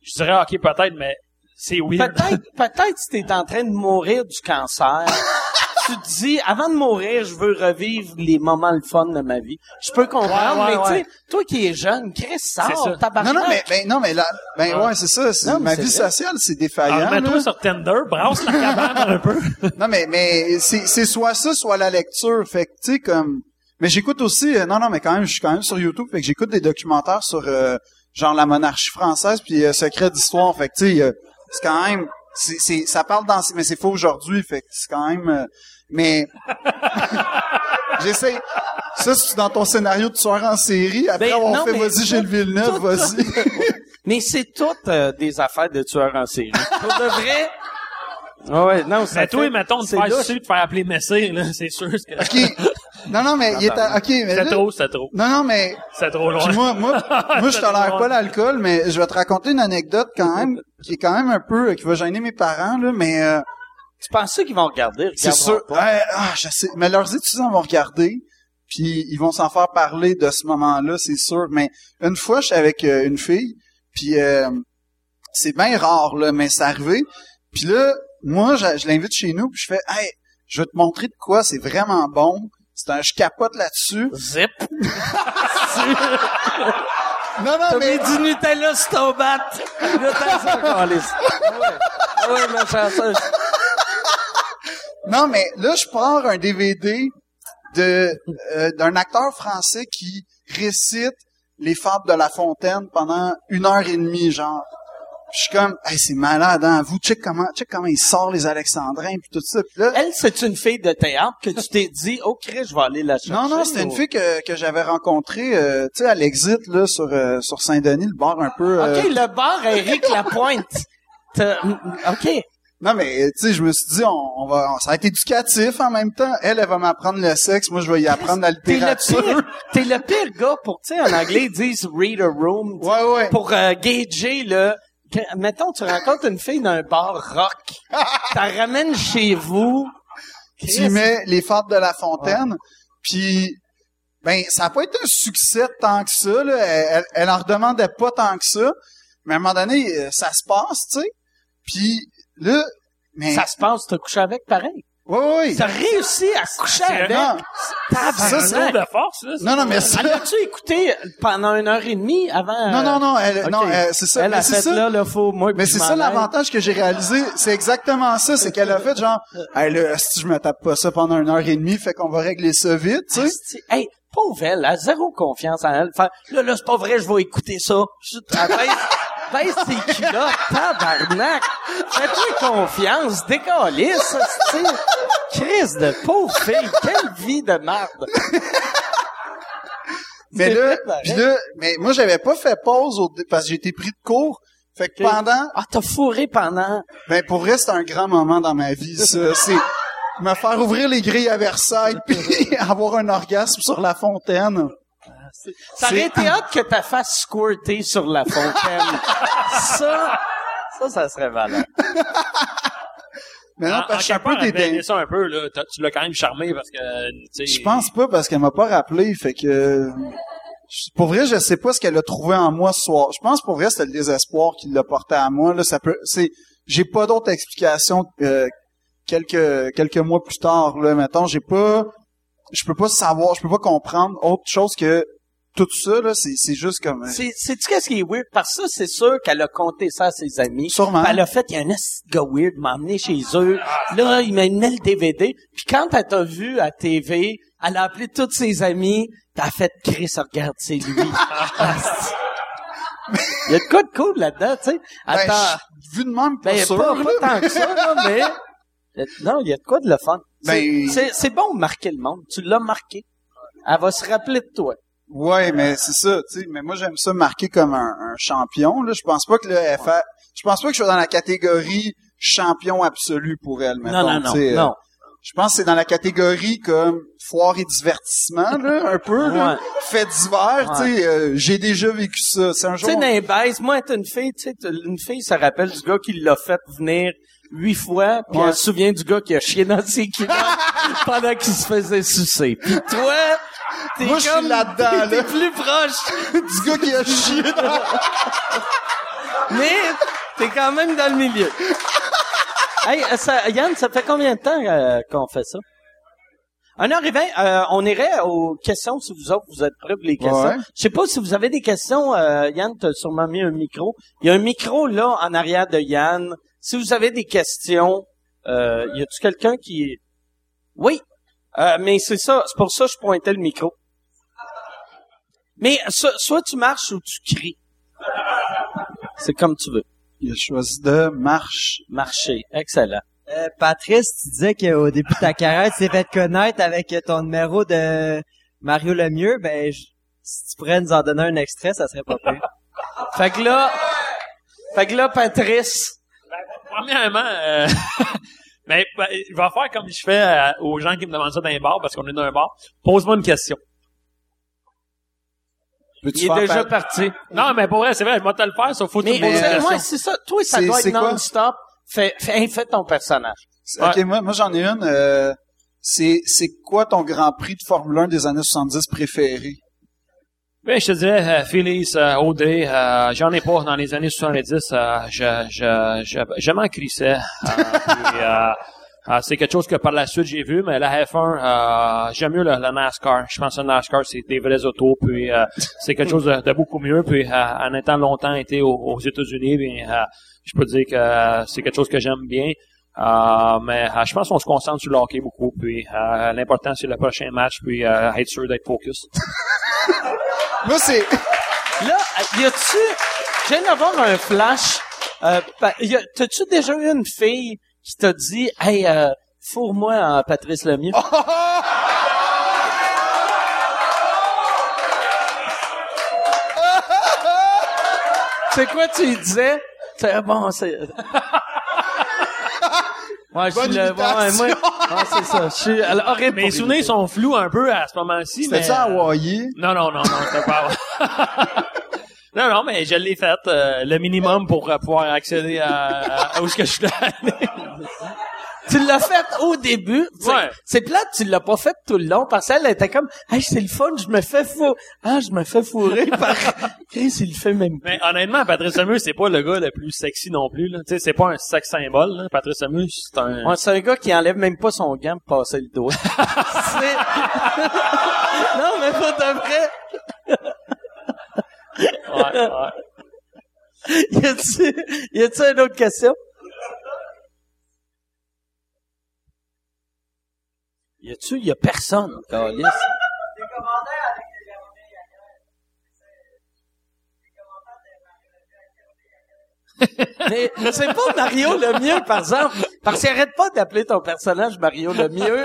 je dirais, ok, peut-être, mais c'est weird. Peut-être, peut-être si t'es en train de mourir du cancer, tu te dis, avant de mourir, je veux revivre les moments le fun de ma vie. Je peux comprendre, Ouais, ouais, mais tu sais, toi qui es jeune, Chris, sort, tabarnak. Non, non, mais, ben, non, mais là, ben, Ouais. ouais, c'est ça. c'est- Non, ma vie vrai. sociale, c'est Alors, défaillant. mets-toi là. sur Tinder, brasse la cabane un peu. Non, mais, mais, c'est, c'est soit ça, soit la lecture. Fait que, tu sais, comme, mais j'écoute aussi, euh, non, non, mais quand même, je suis quand même sur YouTube, fait que j'écoute des documentaires sur, euh, genre, la monarchie française, puis euh, Secret d'histoire. Fait que, tu sais, euh, c'est quand même, c'est, c'est, ça parle dans, mais c'est faux aujourd'hui, fait que c'est quand même, euh, mais, j'essaie. Ça, c'est dans ton scénario de tueur en série. Après Ben, non, fait vas-y, Gilles Villeneuve, tout- vas-y. Mais c'est toutes euh, des affaires de tueurs en série. Pour de vrai. Ah ouais, non, ça Mais toi, fait- mettons, de c'est faire sucer, de faire appeler Messire, là, c'est sûr que OK. Non, non, mais il est à- OK, mais c'est là- trop, c'est trop. Non, non, mais C'est trop loin. Puis moi, moi, moi, je tolère pas l'alcool, mais je vais te raconter une anecdote quand même, qui est quand même un peu, qui va gêner mes parents, là, mais euh, Tu penses qu'ils vont regarder? c'est sûr. pas. Ouais, ah, je sais. Mais leurs étudiants vont regarder, puis ils vont s'en faire parler de ce moment-là, c'est sûr. Mais une fois, je suis avec euh, une fille, puis euh, c'est bien rare, là, mais c'est arrivé. Puis là, moi, je, je l'invite chez nous, puis je fais, hey, je vais te montrer de quoi, c'est vraiment bon. C'est un, je capote là-dessus. Zip. Non, non, T'as mais mis du Nutella sur ton bat. Là, t'as ouais. Ouais, ma chanceuse. Non, mais là, je pars un DVD de euh, d'un acteur français qui récite les fables de La Fontaine pendant une heure et demie, genre. Je suis comme, hey, c'est malade, hein? Vous, check comment, check comment il sort les Alexandrins puis tout ça. Puis là, Elle, c'est une fille de théâtre que tu t'es dit, oh, je vais aller la chercher. non, non, c'était une fille que, que j'avais rencontrée, euh, tu sais, à l'exit, là, sur, euh, sur Saint-Denis, le bar un peu... euh, OK, le bar Eric Lapointe. T'as- OK. Non, mais, tu sais, je me suis dit, on, on va, ça va être éducatif en même temps. Elle, elle va m'apprendre le sexe, moi, je vais y apprendre la le littérature. t'es le pire gars pour, tu sais, en anglais, ils disent read a room. Ouais, ouais. Pour euh, gager, là. Que- mettons, tu rencontres une fille d'un bar rock. T'as ramènes chez vous. tu mets les fables de La Fontaine, puis ben ça a pas été un succès tant que ça. Là. Elle, elle, elle en redemandait pas tant que ça, mais à un moment donné, euh, ça se passe, tu sais. Puis là, mais Ça se passe, t'as couché avec pareil. Ouais, ouais. T'as réussi à coucher C'est avec. Ça, C'est de force, là. non, non, mais ça, l'a-tu écouté pendant une heure et demie avant? non, non, non, elle, euh, non, c'est ça. Elle a c'est fait ça. là, là, faut, moi, Mais c'est ça l'avantage que j'ai réalisé, c'est exactement ça, c'est qu'elle a fait genre, hey, là, si je me tape pas ça pendant une heure et demie, fait qu'on va régler ça vite, tu sais. Hey, pauvre elle, elle a zéro confiance en elle. Fait, là, là, c'est pas vrai, je vais écouter ça. Je- Elle baisse ses culottes, tabarnak. Fais-toi confiance, décalisse, asti. Crise de pauvre fille, quelle vie de merde. Mais C'est là, puis là, mais moi j'avais pas fait pause au, parce que été pris de court. Fait que pendant, Ah, t'as fourré pendant... ben pour vrai c'est un grand moment dans ma vie. Ça, c'est me faire ouvrir les grilles à Versailles puis avoir un orgasme sur la fontaine. Ça aurait été hâte que ta face squirter sur la fontaine. ça, ça, ça serait valable. Mais non, En- parce que je suis en un peu ça un peu, là. T'as- Tu l'as quand même charmé parce que, tu sais. Je pense pas parce qu'elle m'a pas rappelé. Fait que pour vrai, je sais pas ce qu'elle a trouvé en moi ce soir. Je pense pour vrai c'était le désespoir qui l'a porté à moi. Là, ça peut, c'est, j'ai pas d'autre explication. euh, quelques quelques mois plus tard, là, mettons, j'ai pas, je peux pas savoir, je peux pas comprendre autre chose que tout ça. Là, c'est c'est juste comme. C'est, sais-tu qu'est-ce qui est weird? Parce que ça, c'est sûr qu'elle a compté ça à ses amis. Sûrement. Elle a fait, il y a un gars weird m'a emmené chez eux. Là, il m'a amené le DVD. Puis quand elle t'a vu à TV, elle a appelé tous ses amis. T'as fait, Chris, regarde, c'est lui. Il y a de quoi de cool là-dedans, tu sais. ben, Attends. je- vu de même, pas Ben, sûr. pas, pas tant que ça, là, mais... Non, il y a de quoi de le fun. Ben- C'est c'est bon de marquer le monde. Tu l'as marqué. Elle va se rappeler de toi. Ouais, mais c'est ça, tu sais. Mais moi, j'aime ça marquer comme un, un champion. Là, je pense pas que le FA, je pense pas que je sois dans la catégorie champion absolu pour elle. Mettons, non, non, non, tu sais, euh, non. Je pense que c'est dans la catégorie comme foire et divertissement, là, un peu, là. Ouais. Fait divers, tu sais. euh, J'ai déjà vécu ça. C'est un Tu jour. sais, dans les baises, moi, être une fille, tu sais, une fille, ça rappelle du gars qui l'a fait venir huit fois, puis Ouais. elle se souvient du gars qui a chié dans ses culottes pendant qu'il se faisait sucer. Puis toi, t'es Moi, comme... là-dedans, T'es là. plus proche, du gars qui a chié dans... mais t'es quand même dans le milieu. hey, euh, ça, Yann, ça fait combien de temps euh, qu'on fait ça? Un heure et vingt, euh, on irait aux questions si vous autres, vous êtes prêts pour les questions. Ouais. Je sais pas si vous avez des questions. euh, Yann, t'as sûrement mis un micro. Il y a un micro là en arrière de Yann. Si vous avez des questions, euh, y a-tu quelqu'un qui... Oui, euh, mais c'est ça. C'est pour ça que je pointais le micro. Mais so- soit tu marches ou tu cries. C'est comme tu veux. Il a choisi de marche. Marcher. Excellent. Euh, Patrice, tu disais qu'au début de ta carrière, tu t'es fait connaître avec ton numéro de Mario Lemieux. Ben, je- si tu pourrais nous en donner un extrait, ça serait pas pire. Fait que là, fait que là, Patrice, Premièrement, euh, ben, ben, je vais faire comme je fais euh, aux gens qui me demandent ça dans les bars, parce qu'on est dans un bar. Pose-moi une question. Il est déjà par- parti. Non, mais pour vrai, c'est vrai, je vais te le faire, sauf faut que Mais, tu me poses une mais question. c'est ça. Toi, ça doit être non-stop. Fais, fais, fais ton personnage. Ok, moi, moi j'en ai une. euh, c'est c'est quoi ton Grand Prix de Formule 1 des années 70 préféré? Ben, je te dirais, euh, Félix, euh, Audrey, euh, j'en ai pas dans les années 70. Euh, je, je, je, je crissais. Euh, euh, euh, c'est quelque chose que par la suite j'ai vu, mais la F1, euh, j'aime mieux le, NASCAR. Je pense que le NASCAR, c'est des vrais autos, puis euh, c'est quelque chose de, beaucoup mieux. Puis euh, en étant longtemps été aux, États-Unis, euh, je peux dire que euh, c'est quelque chose que j'aime bien. Euh, mais euh, je pense qu'on se concentre sur le hockey beaucoup. Puis euh, l'important c'est le prochain match, puis euh, être sûr d'être focus. Moi, c'est... Là, y a-tu, je viens d'avoir un flash. Euh, pa- y a- t'as-tu déjà eu une fille qui t'a dit, hey, euh, fourre-moi en Patrice Lemieux? c'est quoi tu disais? C'est bon, c'est... Ouais, je suis le, ouais, moi, ouais, c'est ça. Je suis alors, horrible. Mes souvenirs sont flous un peu à ce moment-ci. C'était mais... ça Hawaii? Non, non, non, non, c'était pas. non, non, mais je l'ai fait euh, le minimum pour euh, pouvoir accéder à, à, à où est-ce que je suis allé. Tu l'as fait au début. Ouais. C'est plate, tu l'as pas fait tout le long parce qu'elle était comme, hey, c'est le fun, je me fais fou, ah, je me fais fourrer par Chris, il le fait même. Mais honnêtement, Patrice Lemieux, c'est pas le gars le plus sexy non plus. Là. Tu sais, c'est pas un sex symbole. Là. Patrice Lemieux, c'est un. Ouais, c'est un gars qui enlève même pas son gant pour passer le doigt. Non, mais pas de vrai. Ouais, ouais. Y a-tu, y a-tu une autre question? Y a-tu, y a personne, Calice. Mais c'est pas Mario le mieux, par exemple. Parce qu'il arrête pas d'appeler ton personnage Mario le mieux.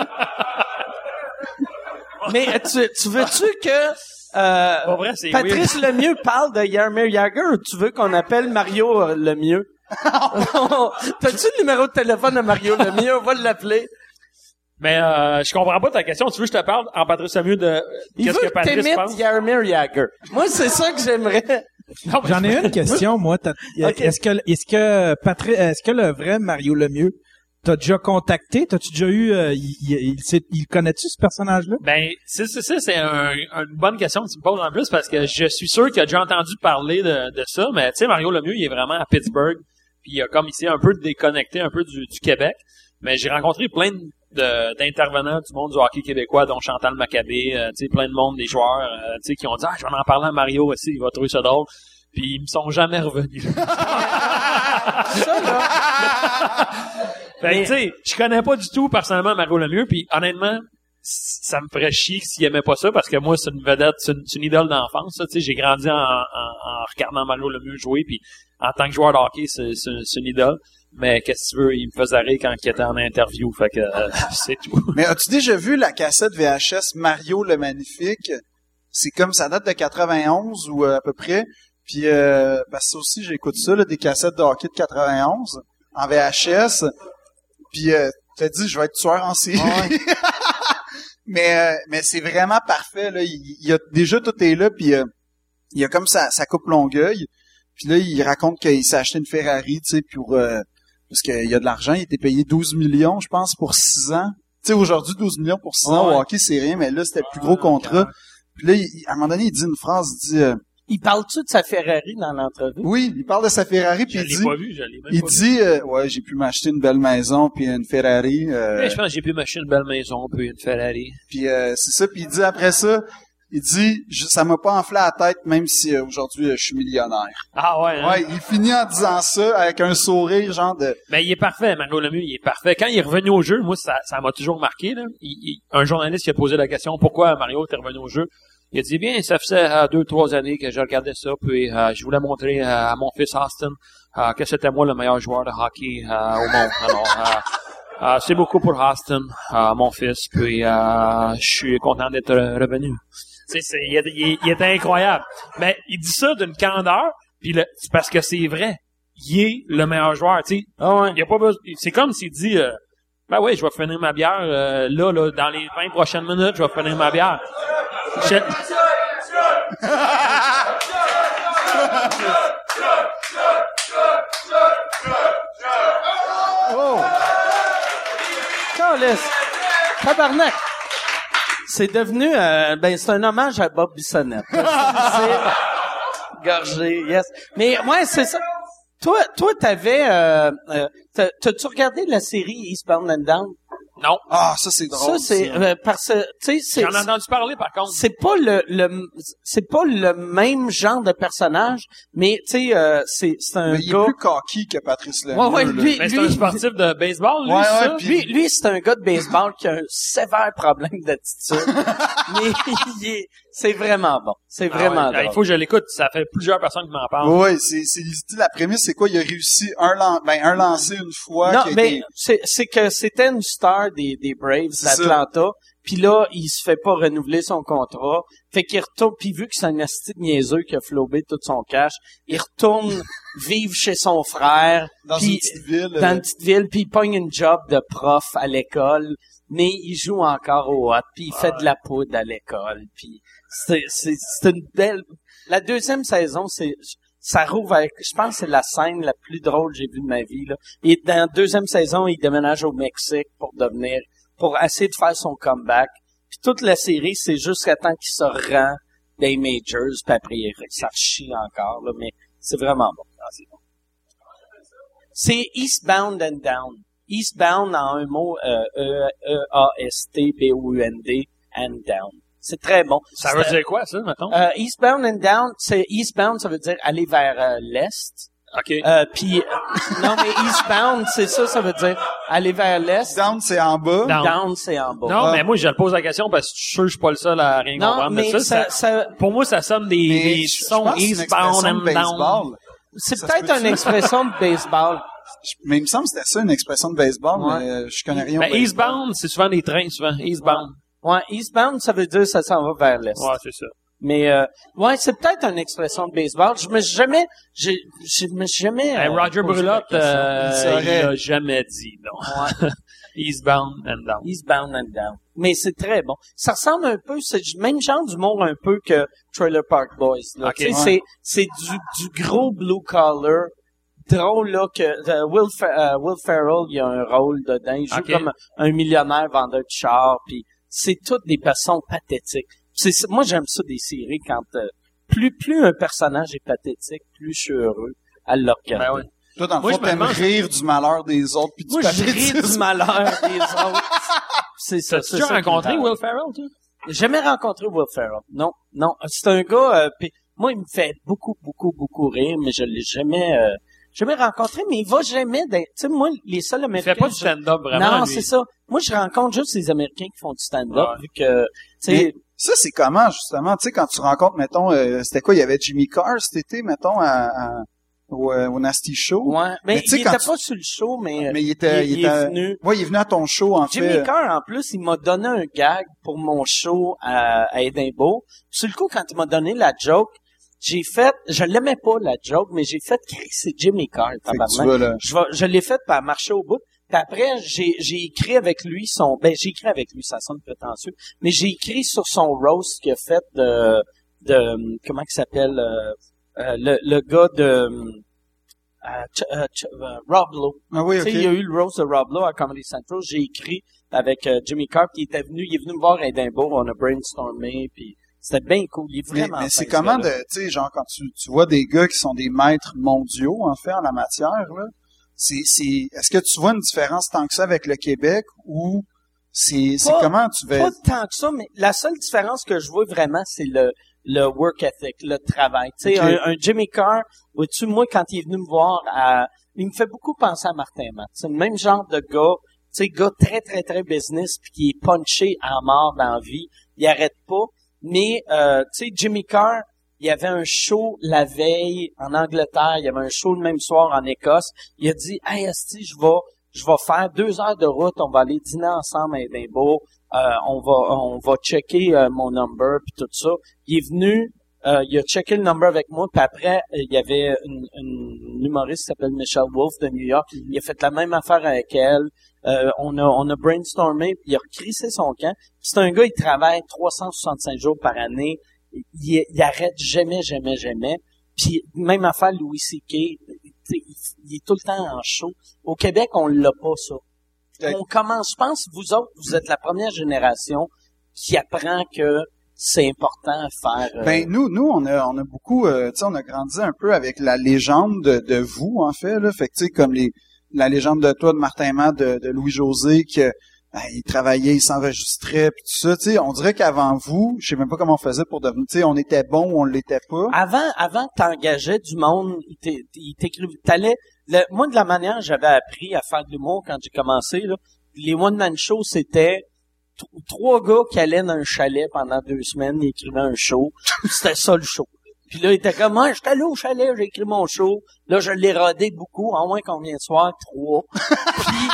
Mais tu, tu veux-tu que euh, vrai, Patrice Lemieux parle de Yarmir Jagger ou tu veux qu'on appelle Mario euh, Lemieux? T'as-tu le numéro de téléphone de Mario Lemieux? On va l'appeler. Mais euh, je comprends pas ta question. Tu veux que je te parle en Patrice Lemieux de Il qu'est-ce que Patrice pense? Yarmir Jagger. Moi, c'est ça que j'aimerais. J'en ai une question, moi. Est-ce que, est-ce que Patrick, est-ce que le vrai Mario Lemieux t'as déjà contacté? T'as-tu déjà eu, euh, il, il, il, il connaît-tu ce personnage-là? Ben, c'est c'est ça, c'est un- une bonne question que tu me poses en plus parce que je suis sûr qu'il a déjà entendu parler de, de ça, mais tu sais, Mario Lemieux, il est vraiment à Pittsburgh, puis il a comme ici un peu déconnecté un peu du, du Québec. Mais j'ai rencontré plein de- d'intervenants du monde du hockey québécois, dont Chantal Maccabé, euh, tu sais, plein de monde, des joueurs, euh, tu sais, qui ont dit, ah, je vais en parler à Mario aussi, il va trouver ça drôle. Puis ils me sont jamais revenus. Ça, là. Fait tu sais, je connais pas du tout personnellement Mario Lemieux, puis honnêtement, ça me ferait chier s'il aimait pas ça, parce que moi, c'est une vedette, c'est une, idole d'enfance, tu sais, j'ai grandi en, en, en regardant Mario Lemieux jouer, puis en tant que joueur de hockey, c'est une idole. Mais qu'est-ce que tu veux, il me faisait rire quand il était en interview, fait que euh, c'est tout. Mais as-tu déjà vu la cassette VHS Mario le Magnifique? C'est comme, ça date de 91 ou euh, à peu près. Puis, euh, parce que ça aussi, j'écoute ça, là, des cassettes de hockey de 91 en VHS. Puis, euh, t'as dit, je vais être tueur en série. mais euh, mais c'est vraiment parfait. Là. Il, a, déjà, tout est là. Puis, euh, il y a comme ça, ça coupe Longueuil. Puis là, il raconte qu'il s'est acheté une Ferrari, tu sais, pour... parce qu'il y a de l'argent, il était payé 12 millions, je pense, pour 6 ans. Tu sais, aujourd'hui, 12 millions pour 6 ans Ouais. au hockey, c'est rien, mais là, c'était le plus gros contrat. Puis là, il- à un moment donné, il dit une phrase, il dit... euh, Il parle-tu de sa Ferrari dans l'entrevue? oui, il parle de sa Ferrari, puis il dit... pas vu, je même Il pas dit, euh, ouais, j'ai pu m'acheter une belle maison, puis une Ferrari. euh. Mais je pense que j'ai pu m'acheter une belle maison, puis une Ferrari. puis euh, c'est ça, puis il dit après ça, il dit, je- ça m'a pas enflé la tête, même si euh, aujourd'hui, euh, je suis millionnaire. Ah ouais, hein? Ouais, il finit en disant ça avec un sourire, genre de... Ben, il est parfait, Mario Lemieux, il est parfait. Quand il est revenu au jeu, moi, ça, ça m'a toujours marqué, là. Il- il- un journaliste qui a posé la question, pourquoi Mario est revenu au jeu? Il a dit, bien, ça faisait euh, deux, trois années que je regardais ça, puis euh, je voulais montrer euh, à mon fils Austin euh, que c'était moi le meilleur joueur de hockey euh, au monde. Alors, euh, Euh, c'est beaucoup pour Austin, euh, mon fils, puis euh, je suis content d'être revenu. Tu sais, c'est- il, est- il est- il était incroyable. Mais il dit ça d'une candeur, puis le- c'est parce que c'est vrai. Il est le meilleur joueur, tu sais. Ah Il y a pas besoin- c'est comme s'il dit, euh, ben oui, je vais finir ma bière, euh, là, là, dans les 20 prochaines minutes, je vais finir ma bière. Je- Oh! Tabarnak! C'est devenu, euh, ben, c'est un hommage à Bob Bissonnette. c'est gorgé, yes. Mais, ouais, c'est ça. Toi, toi, t'avais, euh, euh, t'as- t'as-tu regardé la série Eastbound and Down? Non. Ah, ça, c'est drôle. ça, c'est, euh, parce que, tu sais, c'est, J'en ai entendu parler, par contre. c'est pas le, le c'est pas le même genre de personnage, mais tu sais, euh, c'est, c'est un Mais il est plus cocky que Patrice Lemieux. Ouais, ouais, lui, Mais c'est un sportif de baseball, lui, Ouais, ça? ouais, puis- lui, lui, c'est un gars de baseball qui a un sévère problème d'attitude. mais il est, c'est vraiment bon. C'est Ah vraiment ouais. Il faut que je l'écoute. Ça fait plusieurs personnes qui m'en parlent. Ouais, c'est, c'est, la prémisse, c'est quoi? Il a réussi un, lan- ben, un lancé une fois. Non, mais été- c'est, c'est que c'était une star des, des Braves d'Atlanta. Puis là, il se fait pas renouveler son contrat. Fait qu'il retourne, puis vu que c'est un asti de niaiseux qui a flobé tout son cash, il retourne vivre chez son frère. dans une petite ville. dans euh, une petite ville, puis il pogne une job de prof à l'école, mais il joue encore au hot, puis il fait de la poudre à l'école, puis c'est une belle. La deuxième saison, c'est ça rouvre avec, je pense que c'est la scène la plus drôle que j'ai vue de ma vie là. Et dans la deuxième saison, il déménage au Mexique pour devenir, pour essayer de faire son comeback. Puis toute la série, c'est jusqu'à temps qu'il se rend des majors, puis après ça chie encore là, mais c'est vraiment bon. Ah, c'est bon. Eastbound and Down. Eastbound en un mot, euh, E-A-S-T-B-O-U-N-D, and down. C'est très bon. Ça veut dire quoi, ça, mettons? euh, Eastbound and Down, c'est Eastbound, ça veut dire aller vers euh, l'est. OK. Euh, puis non mais Eastbound, c'est ça, ça veut dire aller vers l'est. Down, c'est en bas. Down. Down, c'est en bas. non, Ah. mais moi, je le pose la question parce que je suis sûr que je suis pas le seul à rien Non, comprendre mais de ça, ça. ça, Ça- Pour moi, ça sonne des, Mais des sons eastbound and down. c'est peut-être une expression de baseball. Mais il me semble que c'était ça, une expression de baseball, Ouais. mais je connais rien au Ben, baseball. eastbound, c'est souvent des trains, souvent. Eastbound. Ouais, Eastbound, ça veut dire ça s'en va vers l'est. Ouais, c'est ça. Mais euh, ouais, c'est peut-être une expression de baseball. Je me suis jamais, j'ai, je me suis jamais. Hey, euh, Roger Brulotte, euh, Il l'a jamais dit, non. Ouais. Eastbound and down. Eastbound and Down. Mais c'est très bon. Ça ressemble un peu, c'est du même genre d'humour un peu que Trailer Park Boys. Là. Ok. Tu sais, Ouais. c'est, c'est du, du gros blue collar. Drôle là que euh, Will, Fa- euh, Will Ferrell il a un rôle dedans il joue Ok. comme un millionnaire vendeur de chars puis c'est toutes des personnes pathétiques c'est c'est- moi j'aime ça des séries quand euh, plus plus un personnage est pathétique plus je suis heureux à le regarder Ben ouais. Toi, dans le Moi, fond, t'aimes demande- rire du malheur des autres puis du moi je ris du malheur des autres c'est ça T'as-tu c'est déjà ça qui me rencontré. Will Ferrell, toi? J'ai jamais rencontré Will Ferrell. Non, non. C'est un gars. euh, puis moi, il me fait beaucoup, beaucoup, beaucoup rire, mais je l'ai jamais, euh, jamais rencontré. Mais il va jamais. dans- Tu sais, moi, les seuls Il Américains. fait pas du stand-up, vraiment. Non, c'est ça. Moi, je rencontre juste les Américains qui font du stand-up, Ouais. vu que, tu sais, ça, c'est comment, justement, tu sais, quand tu rencontres, mettons, euh, c'était quoi, il y avait Jimmy Carr cet été, mettons, à, à- au, euh, au Nasty Show. ouais. Mais, Mais tu sais, il était tu- pas sur le show, mais, Mais il était, il, il, il est était, venu. ouais, il est venu à ton show, en Jimmy fait. Carr, en plus, il m'a donné un gag pour mon show à, à Edinburgh. Sur le coup, quand il m'a donné la joke, j'ai fait, je l'aimais pas, la joke, mais j'ai fait, Chris, c'est Jimmy Carr, tabarnak. je, vais- je l'ai fait par marcher au bout. Puis après, j'ai, j'ai écrit avec lui son, ben, j'ai écrit avec lui, ça sonne prétentieux, mais j'ai écrit sur son roast qu'il a fait de, de, comment il s'appelle, euh, euh, le, le gars de, euh, Ch- euh, Ch- euh, Rob Lowe. Ah oui, Tu ok. sais, il y a eu le roast de Rob Lowe à Comedy Central. J'ai écrit avec euh, Jimmy Carr, il était venu, il est venu me voir à Edinburgh, on a brainstormé, puis c'était bien cool. Il est Mais, vraiment mais fin, c'est ce comment de, tu sais, genre, quand tu, tu vois des gars qui sont des maîtres mondiaux, en fait, en la matière, là, c'est, c'est, est-ce que tu vois une différence tant que ça avec le Québec ou c'est, c'est comment tu vas, Pas tant que ça, mais la seule différence que je vois vraiment, c'est le, le work ethic, le travail. Tu sais, un, un Jimmy Carr, vois-tu, moi, quand il est venu me voir, à, il me fait beaucoup penser à Martin Matt. C'est le même genre de gars, tu sais, gars très, très, très business, puis qui est punché à mort dans la vie. Il arrête pas. Mais, euh, tu sais, Jimmy Carr, il y avait un show la veille en Angleterre, il y avait un show le même soir en Écosse. Il a dit, hey, asti, je vais, je vais faire deux heures de route, on va aller dîner ensemble à Edinburgh, euh, on va on va checker euh, mon number puis tout ça. Il est venu, euh, il a checké le number avec moi, puis après euh, il y avait une, une humoriste qui s'appelle Michelle Wolf de New York, il a fait la même affaire avec elle. Euh, on a on a brainstormé, puis il a recrissé son camp. C'est un gars, il travaille 365 jours par année. Il, il, arrête jamais, jamais, jamais. Puis même affaire Louis C.K., il, il est tout le temps en show. Au Québec, on l'a pas, ça. On commence, je pense, vous autres, vous êtes la première génération qui apprend que c'est important à faire. euh, Ben nous, nous on a on a beaucoup, euh, tu sais, on a grandi un peu avec la légende de, de vous en fait là, fait que tu sais comme les la légende de toi de Martin Matt, de, de Louis José que ben, il travaillait, il s'enregistrait puis tout ça, tu sais, on dirait qu'avant vous, je sais même pas comment on faisait pour devenir, tu sais, on était bon ou on l'était pas. Avant, avant t'engageais du monde, il t'é- il t'écrivait, t'allais, le- moi de la manière j'avais appris à faire de l'humour quand j'ai commencé, là, les one man shows c'était trois gars qui allaient dans un chalet pendant deux semaines, ils écrivaient un show, c'était ça le show. Puis là, il était comme, moi, j'étais allé au chalet, j'ai écrit mon show. Là, je l'ai rodé beaucoup, en moins combien de soirs? Trois. Puis,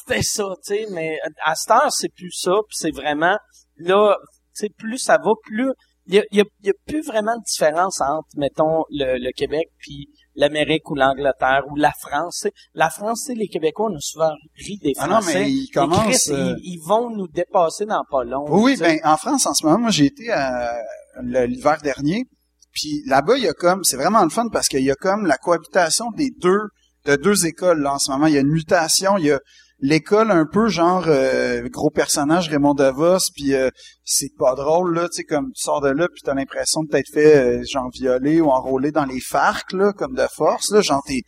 c'était ça, tu sais, mais à cette heure, c'est plus ça, puis c'est vraiment, là, tu sais, plus ça va, plus, il y a, y a- y a plus vraiment de différence entre, mettons, le, le Québec puis l'Amérique ou l'Angleterre ou la France. La France, tu sais, les Québécois, on a souvent ri des Ah Français. non, mais ils commencent, euh, ils, ils vont nous dépasser dans pas long. Oui, oui, tu sais. ben en France en ce moment, moi j'ai été à- l'hiver dernier, puis là-bas il y a comme, c'est vraiment le fun parce qu'il y a comme la cohabitation des deux de deux écoles là en ce moment. Il y a une mutation, il y a l'école un peu genre euh, gros personnage Raymond Devos, puis euh, c'est pas drôle là, tu sais comme tu sors de là puis t'as l'impression de t'être fait euh, genre violer ou enrôler dans les FARC là comme de force là, genre t'es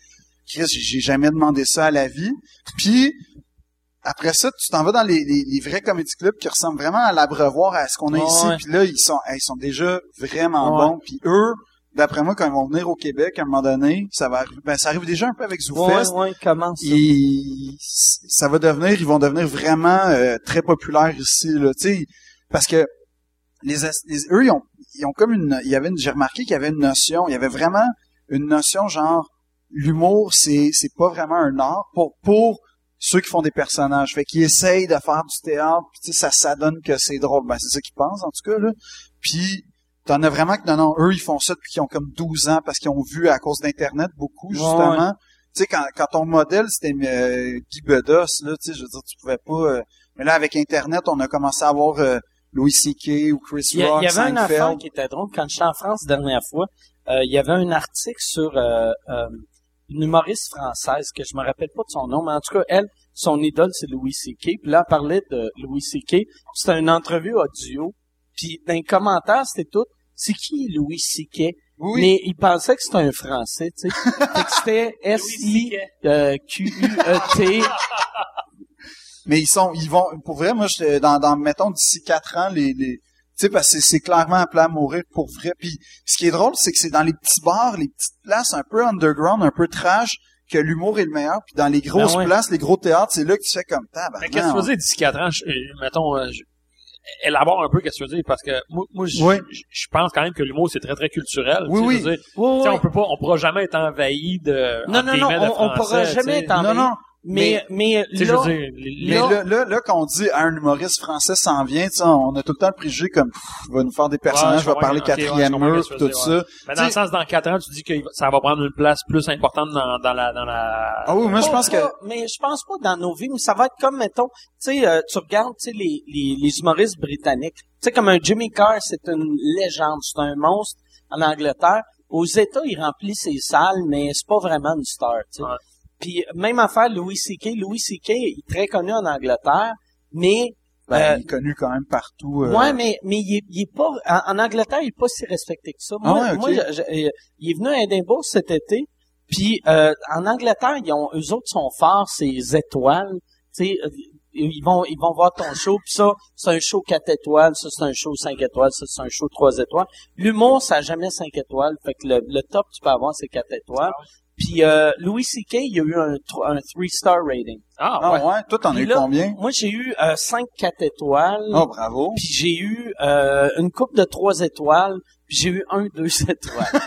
Chris, j'ai jamais demandé ça à la vie. Puis après ça, tu t'en vas dans les, les, les vrais comedy clubs qui ressemblent vraiment à l'abreuvoir, à ce qu'on a ici. Puis là, ils sont, ils sont déjà vraiment bons. Puis eux, d'après moi, quand ils vont venir au Québec, à un moment donné, ça va arriver. Ben, ça arrive déjà un peu avec Ouais, ouais, comment ça? Ils- ça va devenir, ils vont devenir vraiment euh, très populaires ici. Là, tu sais, parce que les, les- eux, ils ont, ils ont comme une, il y avait une, j'ai remarqué qu'il y avait une notion, il y avait vraiment une notion genre l'humour, c'est c'est pas vraiment un art pour pour ceux qui font des personnages. Fait qu'ils essayent de faire du théâtre, puis tu sais, ça ça donne que c'est drôle. Ben c'est ça qu'ils pensent en tout cas là. Puis t'en as vraiment que non non, eux ils font ça depuis qu'ils ont comme 12 ans parce qu'ils ont vu à cause d'internet beaucoup justement. Tu sais quand quand ton modèle c'était euh, Guy Bedos là, tu sais je veux dire tu pouvais pas euh, mais là avec internet, on a commencé à avoir euh, Louis C.K. ou Chris Il y, a- Rock, il y avait une affaire qui était drôle. Quand j'étais en France la dernière fois, euh, il y avait un article sur euh, euh, une humoriste française que je me rappelle pas de son nom, mais en tout cas, elle, son idole, c'est Louis C.K. Puis là, elle parlait de Louis C.K. C'était une entrevue audio. Puis dans les commentaires, c'était tout. C'est qui Louis C.K.? Oui. Mais il pensait que c'était un Français, tu sais. C'était S-I-Q-U-E-T. Mais ils sont, ils vont, pour vrai, moi, j'étais dans, dans, mettons, d'ici quatre ans, les, les, tu sais, parce que c'est- c'est clairement appelé à mourir pour vrai. Puis, ce qui est drôle, c'est que c'est dans les petits bars, les petites places un peu underground, un peu trash, que l'humour est le meilleur. Puis dans les grosses Ben ouais. places, les gros théâtres, c'est là que tu fais comme tabarnak. Mais qu'est-ce que tu veux dire d'ici 4 ans? Je- euh, mettons, euh, je- élabore un peu qu'est-ce que tu veux dire, parce que moi, moi je, Oui. je- je pense quand même que l'humour, c'est très, très culturel. Oui, oui. dire, Ouais, tu sais, ouais. on peut pas, on pourra jamais être envahi de, Non, non, non, on, pourra jamais être envahi. Non, non. Mais, mais, Tu sais, je là, veux dire, les- Mais Là- là, là, là, quand on dit un humoriste français s'en vient, on a tout le temps le préjugé comme, pff, il va nous faire des personnages, je va parler ouais, quatrième comprends mur, tout dire, ça. Mais dans le sens, dans 4 ans, tu dis que ça va prendre une place plus importante dans, dans la, dans la... Ah oui, moi, je pense que, pas- mais je pense pas dans nos vies, mais ça va être comme, mettons, tu sais, euh, tu regardes, tu sais, les, les, les humoristes britanniques. Tu sais, comme un Jimmy Carr, c'est une légende, c'est un monstre en Angleterre. Aux États, il remplit ses salles, mais c'est pas vraiment une star, tu sais. Ouais. Puis même affaire, Louis C.K. Louis C.K. est très connu en Angleterre, mais ben, euh, il est connu quand même partout. euh, Ouais, mais mais il est, il est pas en, en Angleterre, il est pas si respecté que ça. Ah Moi, ouais, ok. moi, je- je- euh, il est venu à Edinburgh cet été, puis euh, en Angleterre, ils ont eux autres sont forts, ces étoiles. Tu sais, euh, ils vont ils vont voir ton show, puis ça c'est un show 4 étoiles, ça c'est un show 5 étoiles, ça c'est un show 3 étoiles. L'humour, ça a jamais 5 étoiles, fait que le, le top tu peux avoir c'est 4 étoiles. Puis euh, Louis C.K. il y a eu un 3 un three star rating. Ah, Ah ouais. ouais, toi t'en as eu là, combien? Moi j'ai eu euh, 5 4 étoiles. Oh, bravo. Puis j'ai eu euh, une coupe de trois étoiles, puis j'ai eu un deux étoiles.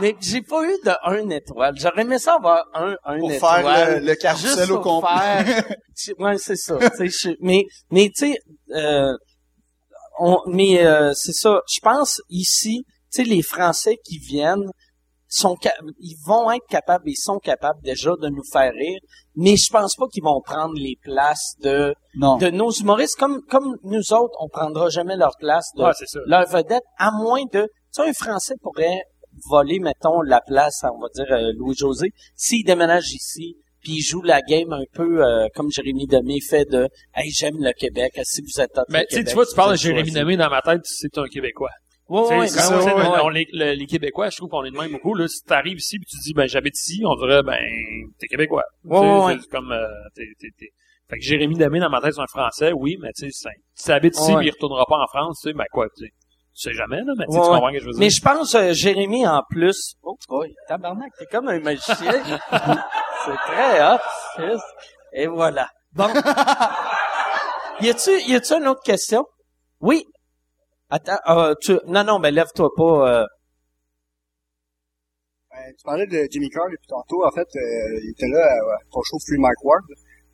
Mais j'ai pas eu de un étoile. J'aurais aimé ça avoir un, un Pour étoile. faire le, le carrousel juste au pour complet. faire- Tu- ouais, c'est ça. Tu sais, je- mais, mais tu sais, euh, on, mais euh, c'est ça. Je pense ici, tu sais, les Français qui viennent sont, ils vont être capables, ils sont capables déjà de nous faire rire. Mais je pense pas qu'ils vont prendre les places de non. de nos humoristes comme comme nous autres. On prendra jamais leur place de Ouais, leur vedette, à moins de... Tu sais, un Français pourrait voler, mettons, la place, on va dire, euh, Louis-José, s'il déménage ici, puis il joue la game un peu euh, comme Jérémy Demé fait de « Hey, j'aime le Québec, si vous êtes Mais sais, tu vois, tu parles de Jérémy Demé dans ma tête, c'est un Québécois. Ouais, ouais, c'est ça, ouais, c'est- ouais, on- les, le- les Québécois, je trouve qu'on est de même beaucoup. Là, si t'arrives ici puis tu dis ben j'habite ici, on dirait ben t'es Québécois. Ouais, ouais, comme euh, t'es, t'es, t'es- Fait que Jérémy Demé dans ma tête c'est un Français, oui, mais tu sais, si t'habites ici, il retournera pas en France, tu sais, ben quoi, tu sais, tu sais jamais là, mais tu comprends ce que je veux dire. Mais je pense, euh, Jérémy, en plus... Oh, tabarnak, t'es comme un magicien. c'est très hot. Et voilà. Bon. y a-tu, y a-tu une autre question? Oui. Attends, euh, tu, non, non, ben lève-toi pas. euh. Ben, tu parlais de Jimmy Carr depuis tantôt. En fait, euh, il était là à, à ton show Free Mike Ward.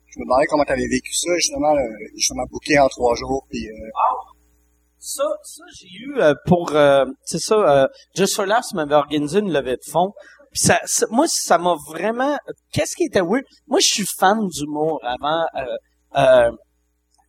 Je me demandais comment tu avais vécu ça, justement, euh, justement booké en trois jours. Puis, euh, Ça, ça j'ai eu euh, pour, euh, c'est ça, euh, Just for Laughs m'avait organisé une levée de fonds. Puis ça, ça- moi, ça m'a vraiment. Qu'est-ce qui était weird? Moi, je suis fan d'humour avant. Euh, euh,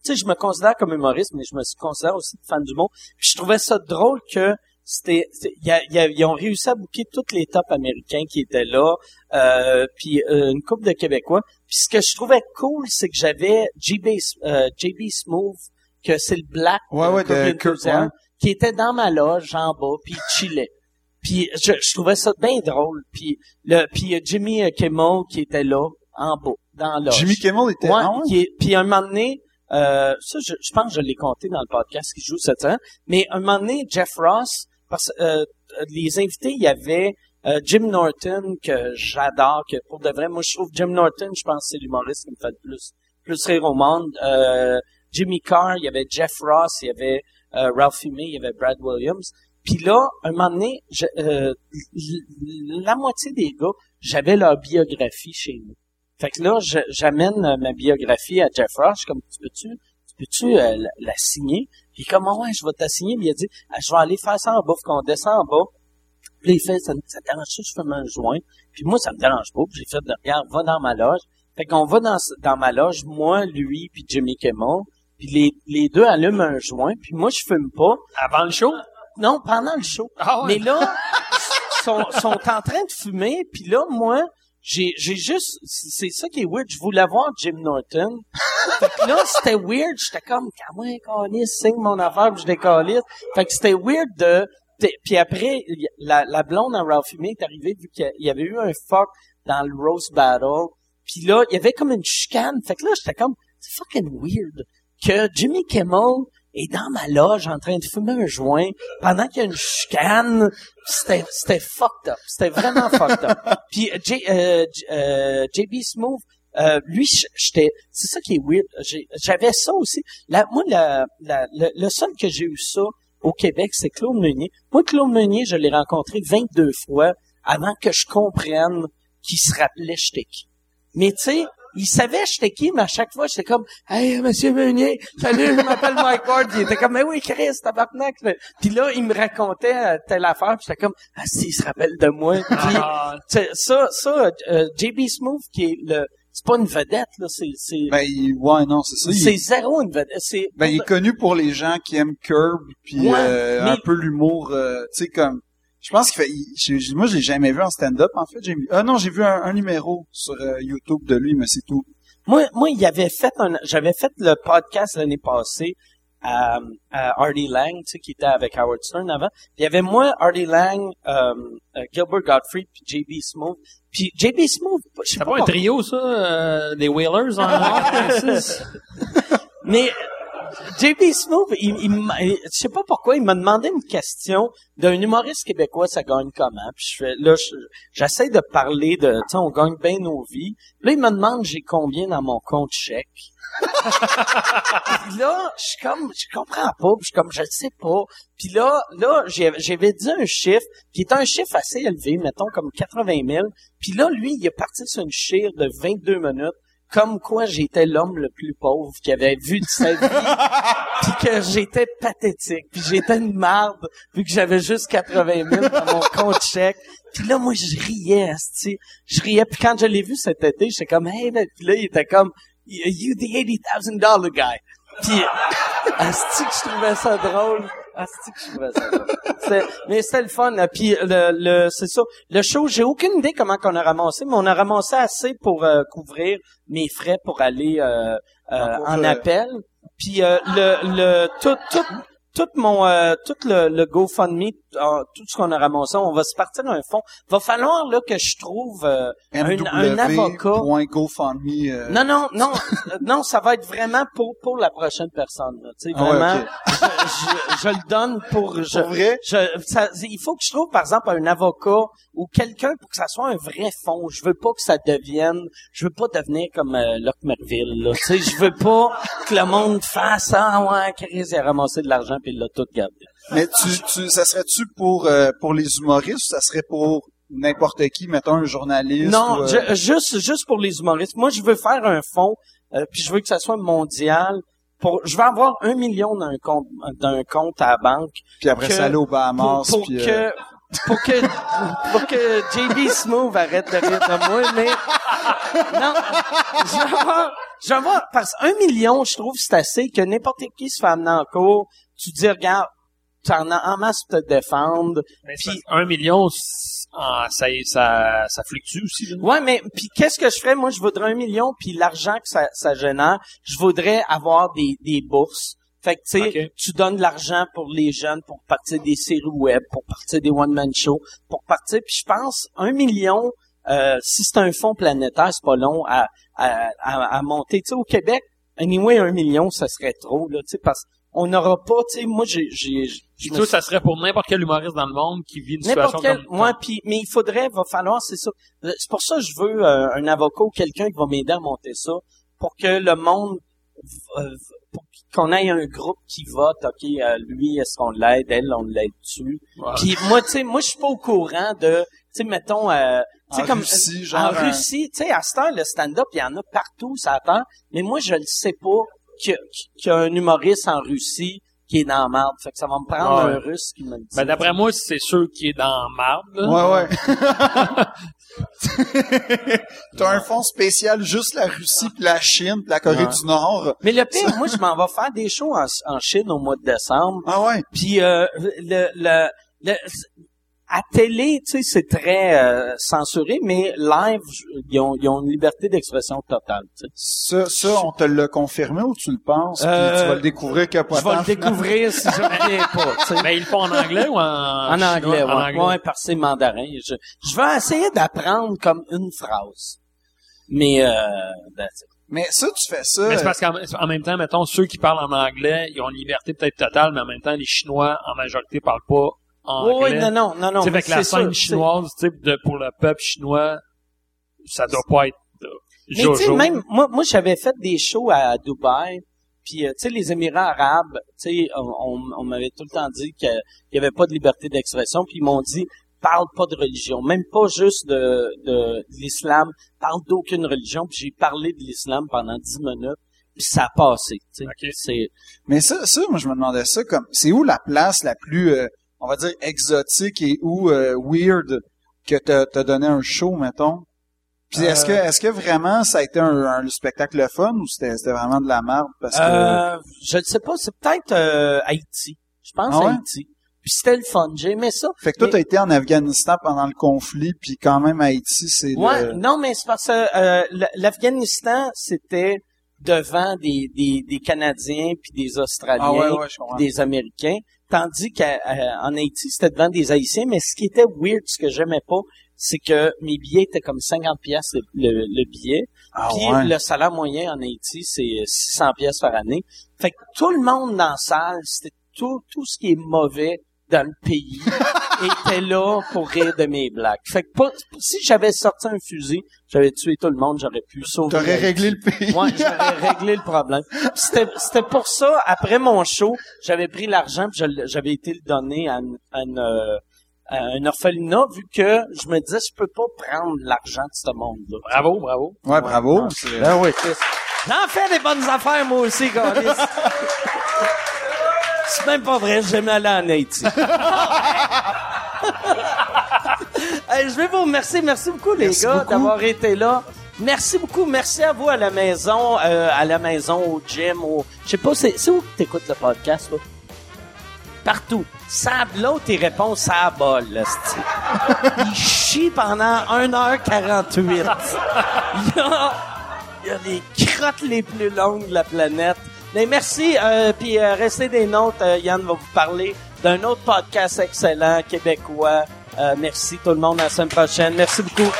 tu sais, je me considère comme humoriste, mais je me considère aussi fan d'humour. Puis je trouvais ça drôle que c'était, ils ont réussi à booker tous les tops américains qui étaient là, euh, puis euh, une coupe de Québécois. Puis ce que je trouvais cool, c'est que j'avais JB, euh, JB Smooth, que c'est le black Ouais, ouais, de Cousin, ouais. qui était dans ma loge en bas, puis il chillait. Puis je, je trouvais ça bien drôle. Puis le puis euh, Jimmy euh, Kimmel qui était là en bas dans la loge. Jimmy Kimmel était... Ah ouais? qui est- puis un moment donné, euh, ça, je, je pense que je l'ai compté dans le podcast qui joue cette semaine, mais un moment donné, Jeff Ross, parce euh, les invités, il y avait euh, Jim Norton, que j'adore, que pour de vrai, moi, je trouve Jim Norton, je pense que c'est l'humoriste qui me fait le plus, plus rire au monde. Euh, Jimmy Carr, il y avait Jeff Ross, il y avait euh, Ralphie May, il y avait Brad Williams. Puis là, un moment donné, je- la moitié des gars, j'avais leur biographie chez nous. Fait que là, j'amène euh, ma biographie à Jeff suis comme, tu peux-tu, tu peux-tu euh, la, la signer? Puis comme, Ah ouais, je vais te la signer. Puis il a dit, Ah, je vais aller faire ça en bas. Fait qu'on descend en bas. Puis il fait, ça, ça te dérange-tu, je fais un joint? Puis moi, ça me dérange pas. Puis j'ai fait, regarde, va dans ma loge. Fait qu'on va dans, dans ma loge, moi, lui, puis Jimmy Kimmel. Puis les, les deux allument un joint. Puis moi, je fume pas. Avant le show? Non, pendant le show. Ah ouais. Mais là, sont, sont en train de fumer, puis là, moi, j'ai, j'ai juste, c'est ça qui est weird, je voulais voir Jim Norton. Fait que là, c'était weird, j'étais comme, ah ouais, calisse, signe mon affaire, puis je décalisse. Fait que c'était weird de, puis après, la blonde à Ralphie May est arrivée, vu qu'il y avait eu un fuck dans le Rose Battle. Puis là, il y avait comme une chicane. Fait que là, j'étais comme, c'est fucking weird que Jimmy Kimmel est dans ma loge en train de fumer un joint pendant qu'il y a une chicane. C'était, c'était fucked up. C'était vraiment fucked up. Puis euh, J, euh, J- euh, JB Smooth, euh, lui, j'étais, c'est ça qui est weird. J'ai- J'avais ça aussi. La, moi, la, la- le, le seul que j'ai eu ça au Québec, c'est Claude Meunier. Moi, Claude Meunier, je l'ai rencontré 22 fois avant que je comprenne qu'il se rappelait j'étais qui. Mais tu sais, il savait j'étais qui, mais à chaque fois, j'étais comme « Hey, Monsieur Meunier, salut, je m'appelle Mike Ward. » Il était comme « Mais oui, Chris, tabarnak. » Puis là, il me racontait euh, telle affaire, puis j'étais comme « Ah, si, il se rappelle de moi. » Puis Ah, tu sais, ça, ça, euh, JB Smooth, qui est le... C'est pas une vedette, là, c'est... C'est, Ben, il- ouais, non, c'est ça. il- c'est zéro une vedette. C'est... Ben, il est connu pour les gens qui aiment Curb, puis Ouais, euh, mais- un peu l'humour, euh, tu sais, comme... Je pense qu'il fait... il- j'ai- moi, je l'ai jamais vu en stand-up, en fait. J'ai, ah non, j'ai vu un, un numéro sur euh, YouTube de lui, mais c'est tout. Moi, moi, il avait fait un, j'avais fait le podcast l'année passée à, à Artie Lang, tu sais, qui était avec Howard Stern avant. Puis il y avait moi, Artie Lang, euh, euh, Gilbert Gottfried, puis JB Smooth. Puis JB Smooth, je sais c'est pas, pas un trio, ça, euh, des Whalers en 86? mais JB Smooth, il, il je sais pas pourquoi, il m'a demandé une question d'un humoriste québécois, ça gagne comment? Puis je fais, là, je- j'essaie de parler de, tu on gagne bien nos vies. Là, il me demande j'ai combien dans mon compte chèque? Puis là, je suis comme, je comprends pas, puis je suis comme, je le sais pas. Puis là, là, j'avais dit un chiffre, qui est un chiffre assez élevé, mettons comme 80 000. Puis là, lui, il est parti sur une chire de 22 minutes, comme quoi j'étais l'homme le plus pauvre qu'il avait vu de sa vie, puis que j'étais pathétique, puis j'étais une marde, vu que j'avais juste 80 000 dans mon compte chèque. Puis là, moi, je riais, asti. Je riais, puis quand je l'ai vu cet été, j'étais comme, hey, là, puis là, il était comme, you the $80,000 guy. Puis, asti que je trouvais ça drôle. Asti que je trouvais ça drôle. C'était- mais c'était le fun. Puis le, le c'est ça. Le show, j'ai aucune idée comment qu'on a ramassé, mais on a ramassé assez pour euh, couvrir mes frais pour aller euh, euh, en appel. Puis euh, le, le tout tout tout mon euh, tout le, le GoFundMe, euh, tout ce qu'on a ramassé, on va se partir d'un fond. Va falloir là que je trouve euh, un, un avocat. MW.gofundme. euh, Non, non, non, non, ça va être vraiment pour pour la prochaine personne. là. Tu sais, Ah ouais, vraiment, je, je, je le donne pour. Je, Pour vrai? je, ça, il faut que je trouve, par exemple, un avocat ou quelqu'un pour que ça soit un vrai fond. Je veux pas que ça devienne. Je veux pas devenir comme euh, Locke Merville. Là. Tu sais, je veux pas que le monde fasse ah ouais, Chris a ramassé de l'argent puis il l'a tout gardé. Mais tu, tu, ça serait-tu pour, euh, pour les humoristes? Ou ça serait pour n'importe qui, mettons un journaliste? Non, ou, euh, je- juste juste pour les humoristes. Moi, je veux faire un fonds, euh, puis je veux que ça soit mondial. Pour, je veux avoir un million d'un compte d'un compte à la banque puis après que- ça aller pour, Bahamas. pour puis, que pour que pour que JB Smooth arrête de rire de moi, mais non, je vais avoir, je vais avoir parce qu'un million, je trouve c'est assez que n'importe qui se fait amener en cours. Tu dis regarde, tu en as en masse pour te défendre. Puis- un million, ah, ça, ça, ça fluctue aussi. Là. Ouais, mais puis qu'est-ce que je ferais? Moi, je voudrais un million, puis l'argent que ça, ça génère, je voudrais avoir des, des bourses. Fait que tu sais, tu donnes de l'argent pour les jeunes, pour partir des séries web, pour partir des one man shows, pour partir. Puis je pense un million, euh, si c'est un fonds planétaire, c'est pas long à à, à, à monter. Tu sais, au Québec, anyway, un million, ça serait trop là, tu sais, parce qu'on n'aura pas. Tu sais, moi, j'ai Puis me ça, ça serait pour n'importe quel humoriste dans le monde qui vit une situation N'importe quel, comme ouais, puis mais il faudrait, va falloir, c'est ça. Euh, C'est pour ça que je veux euh, un avocat ou quelqu'un qui va m'aider à monter ça, pour que le monde, euh, pour qu'on ait un groupe qui vote, ok, euh, lui, est-ce qu'on l'aide, elle, on l'aide-tu? Ouais. Puis moi, tu sais, moi, je suis pas au courant de, tu sais, mettons, euh, tu sais, En comme Russie, en genre, un- Russie, tu sais, à cette heure, le stand-up, il y en a partout, ça attend. Mais moi, je le sais pas qu'il y, a- qu'il y a un humoriste en Russie qui est dans marde. Fait que ça va me prendre Ouais. un russe qui me le dit. Ben, d'après moi, c'est sûr qu'il est dans marde. Ouais, ouais. T'as un fonds spécial juste la Russie, puis la Chine, puis la Corée Ouais. du Nord. Mais le pire, moi, je m'en vais faire des shows en, en Chine au mois de décembre. Ah ouais? Puis euh, le, le, le- à télé, tu sais, c'est très euh, censuré, mais live, ils ont, ils ont une liberté d'expression totale. tu sais. Ça, ça, on te l'a confirmé ou tu le penses? puis Euh, tu vas le découvrir que pas Je vais le découvrir si je reviens pas. tu sais. Mais ils le font en anglais ou en, En chinois? anglais, ouais. En anglais. Ouais, parce que mandarin. Je, je vais essayer d'apprendre comme une phrase. Mais, euh, that's it. Mais ça, tu fais ça. Mais c'est parce qu'en en même temps, mettons, ceux qui parlent en anglais, ils ont une liberté peut-être totale, mais en même temps, les Chinois, en majorité, parlent pas Oui, anglais. oui, non, non, non, non. Que la scène sûr, chinoise, tu sais, de- pour le peuple chinois, ça doit pas être euh, Mais tu même, moi, moi j'avais fait des shows à Dubaï, puis euh, tu sais, les Émirats arabes, tu sais, on, on, on m'avait tout le temps dit qu'il y avait pas de liberté d'expression, puis ils m'ont dit, parle pas de religion, même pas juste de, de, de l'islam, parle d'aucune religion, puis j'ai parlé de l'islam pendant dix minutes, puis ça a passé, tu sais. Ok. C'est, Mais ça, ça, moi, je me demandais ça comme, c'est où la place la plus, euh, on va dire, exotique et où euh, weird que t'as t'as donné un show, mettons? Puis est-ce que, est-ce que vraiment ça a été un, un spectacle fun ou c'était c'était vraiment de la merde? Parce que, euh, je ne sais pas, c'est peut-être euh, Haïti. Je pense Ah ouais? Haïti. Puis c'était le fun, j'ai aimé ça. fait que toi, mais- t'as été en Afghanistan pendant le conflit, puis quand même Haïti, c'est Ouais, le... non, mais c'est parce que euh, l'Afghanistan, c'était devant des, des, des Canadiens puis des Australiens Ah ouais, ouais, des Américains. Tandis qu'en Haïti, c'était devant des Haïtiens, mais ce qui était weird, ce que j'aimais pas, c'est que mes billets étaient comme 50 pièces le, le, le billet. Ah Puis ouais. le salaire moyen en Haïti, c'est 600 pièces par année. Fait que tout le monde dans la salle, c'était tout, tout ce qui est mauvais dans le pays était là pour rire de mes blagues. Fait que pas- si j'avais sorti un fusil, j'avais tué tout le monde, j'aurais pu sauver. T'aurais réglé le pays. Ouais, j'aurais réglé le problème. C'était, c'était pour ça, après mon show, j'avais pris l'argent puis j'avais été le donner à, une- à une, euh, à un orphelinat vu que je me disais je peux pas prendre l'argent de ce monde-là. Bravo, bravo. Ouais, bravo. non, Ah oui. J'en fais des bonnes affaires moi aussi. C'est même pas vrai, j'ai jamais allé en Haïti. Hey, je vais vous remercier. Merci beaucoup, les Merci gars, d'avoir été là. Merci beaucoup. Merci à vous à la maison, euh, à la maison, au gym, au... Je sais pas, c'est, c'est où que t'écoutes le podcast, là? Partout. Sab, l'autre, il répond Sabol, là, c'ti. Il chie pendant 1h48. Il y a, il y a les crottes les plus longues de la planète. Mais merci, euh, puis euh, restez des notes. Euh, Yann va vous parler d'un autre podcast excellent, québécois. Euh, merci tout le monde, à la semaine prochaine. Merci beaucoup.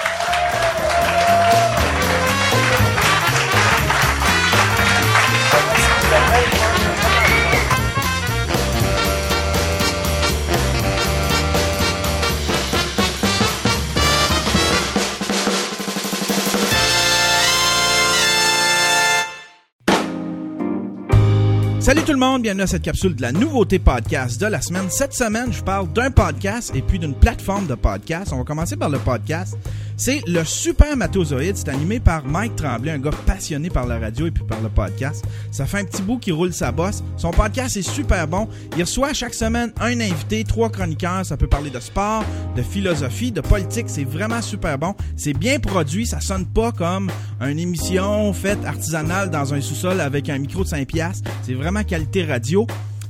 Salut tout le monde, bienvenue à cette capsule de la nouveauté podcast de la semaine. Cette semaine, je parle d'un podcast et puis d'une plateforme de podcast. On va commencer par le podcast. C'est le Super Matozoïde. C'est animé par Mike Tremblay, un gars passionné par la radio et puis par le podcast. Ça fait un petit bout qu'il roule sa bosse. Son podcast est super bon. Il reçoit chaque semaine un invité, trois chroniqueurs. Ça peut parler de sport, de philosophie, de politique. C'est vraiment super bon. C'est bien produit. Ça sonne pas comme une émission faite artisanale dans un sous-sol avec un micro de 5 piastres. C'est vraiment qualité radio.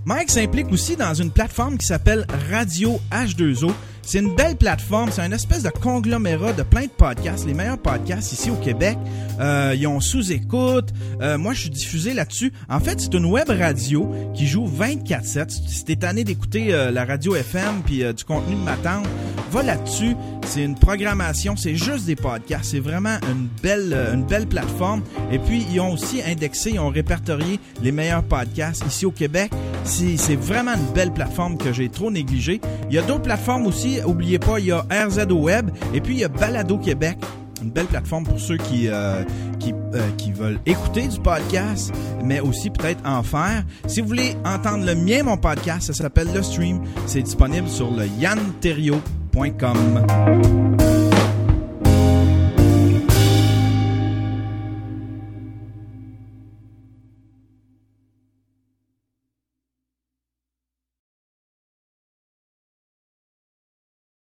Mike s'implique aussi dans une plateforme qui s'appelle Radio H2O. C'est une belle plateforme, c'est une espèce de conglomérat de plein de podcasts, les meilleurs podcasts ici au Québec. Euh, ils ont sous-écoute. Euh, moi, je suis diffusé là-dessus. En fait, c'est une web radio qui joue 24/7. Si t'es tanné d'écouter euh, la radio FM puis euh, du contenu de ma tante, va là-dessus. C'est une programmation, c'est juste des podcasts. C'est vraiment une belle, euh, une belle plateforme. Et puis, ils ont aussi indexé, ils ont répertorié les meilleurs podcasts ici au Québec. C'est vraiment une belle plateforme que j'ai trop négligée. Il y a d'autres plateformes aussi. Oubliez pas, il y a RZO Web et puis il y a Balado Québec. Une belle plateforme pour ceux qui euh, qui, euh, qui veulent écouter du podcast, mais aussi peut-être en faire. Si vous voulez entendre le mien, mon podcast, ça s'appelle Le Stream. C'est disponible sur le yanterio.com.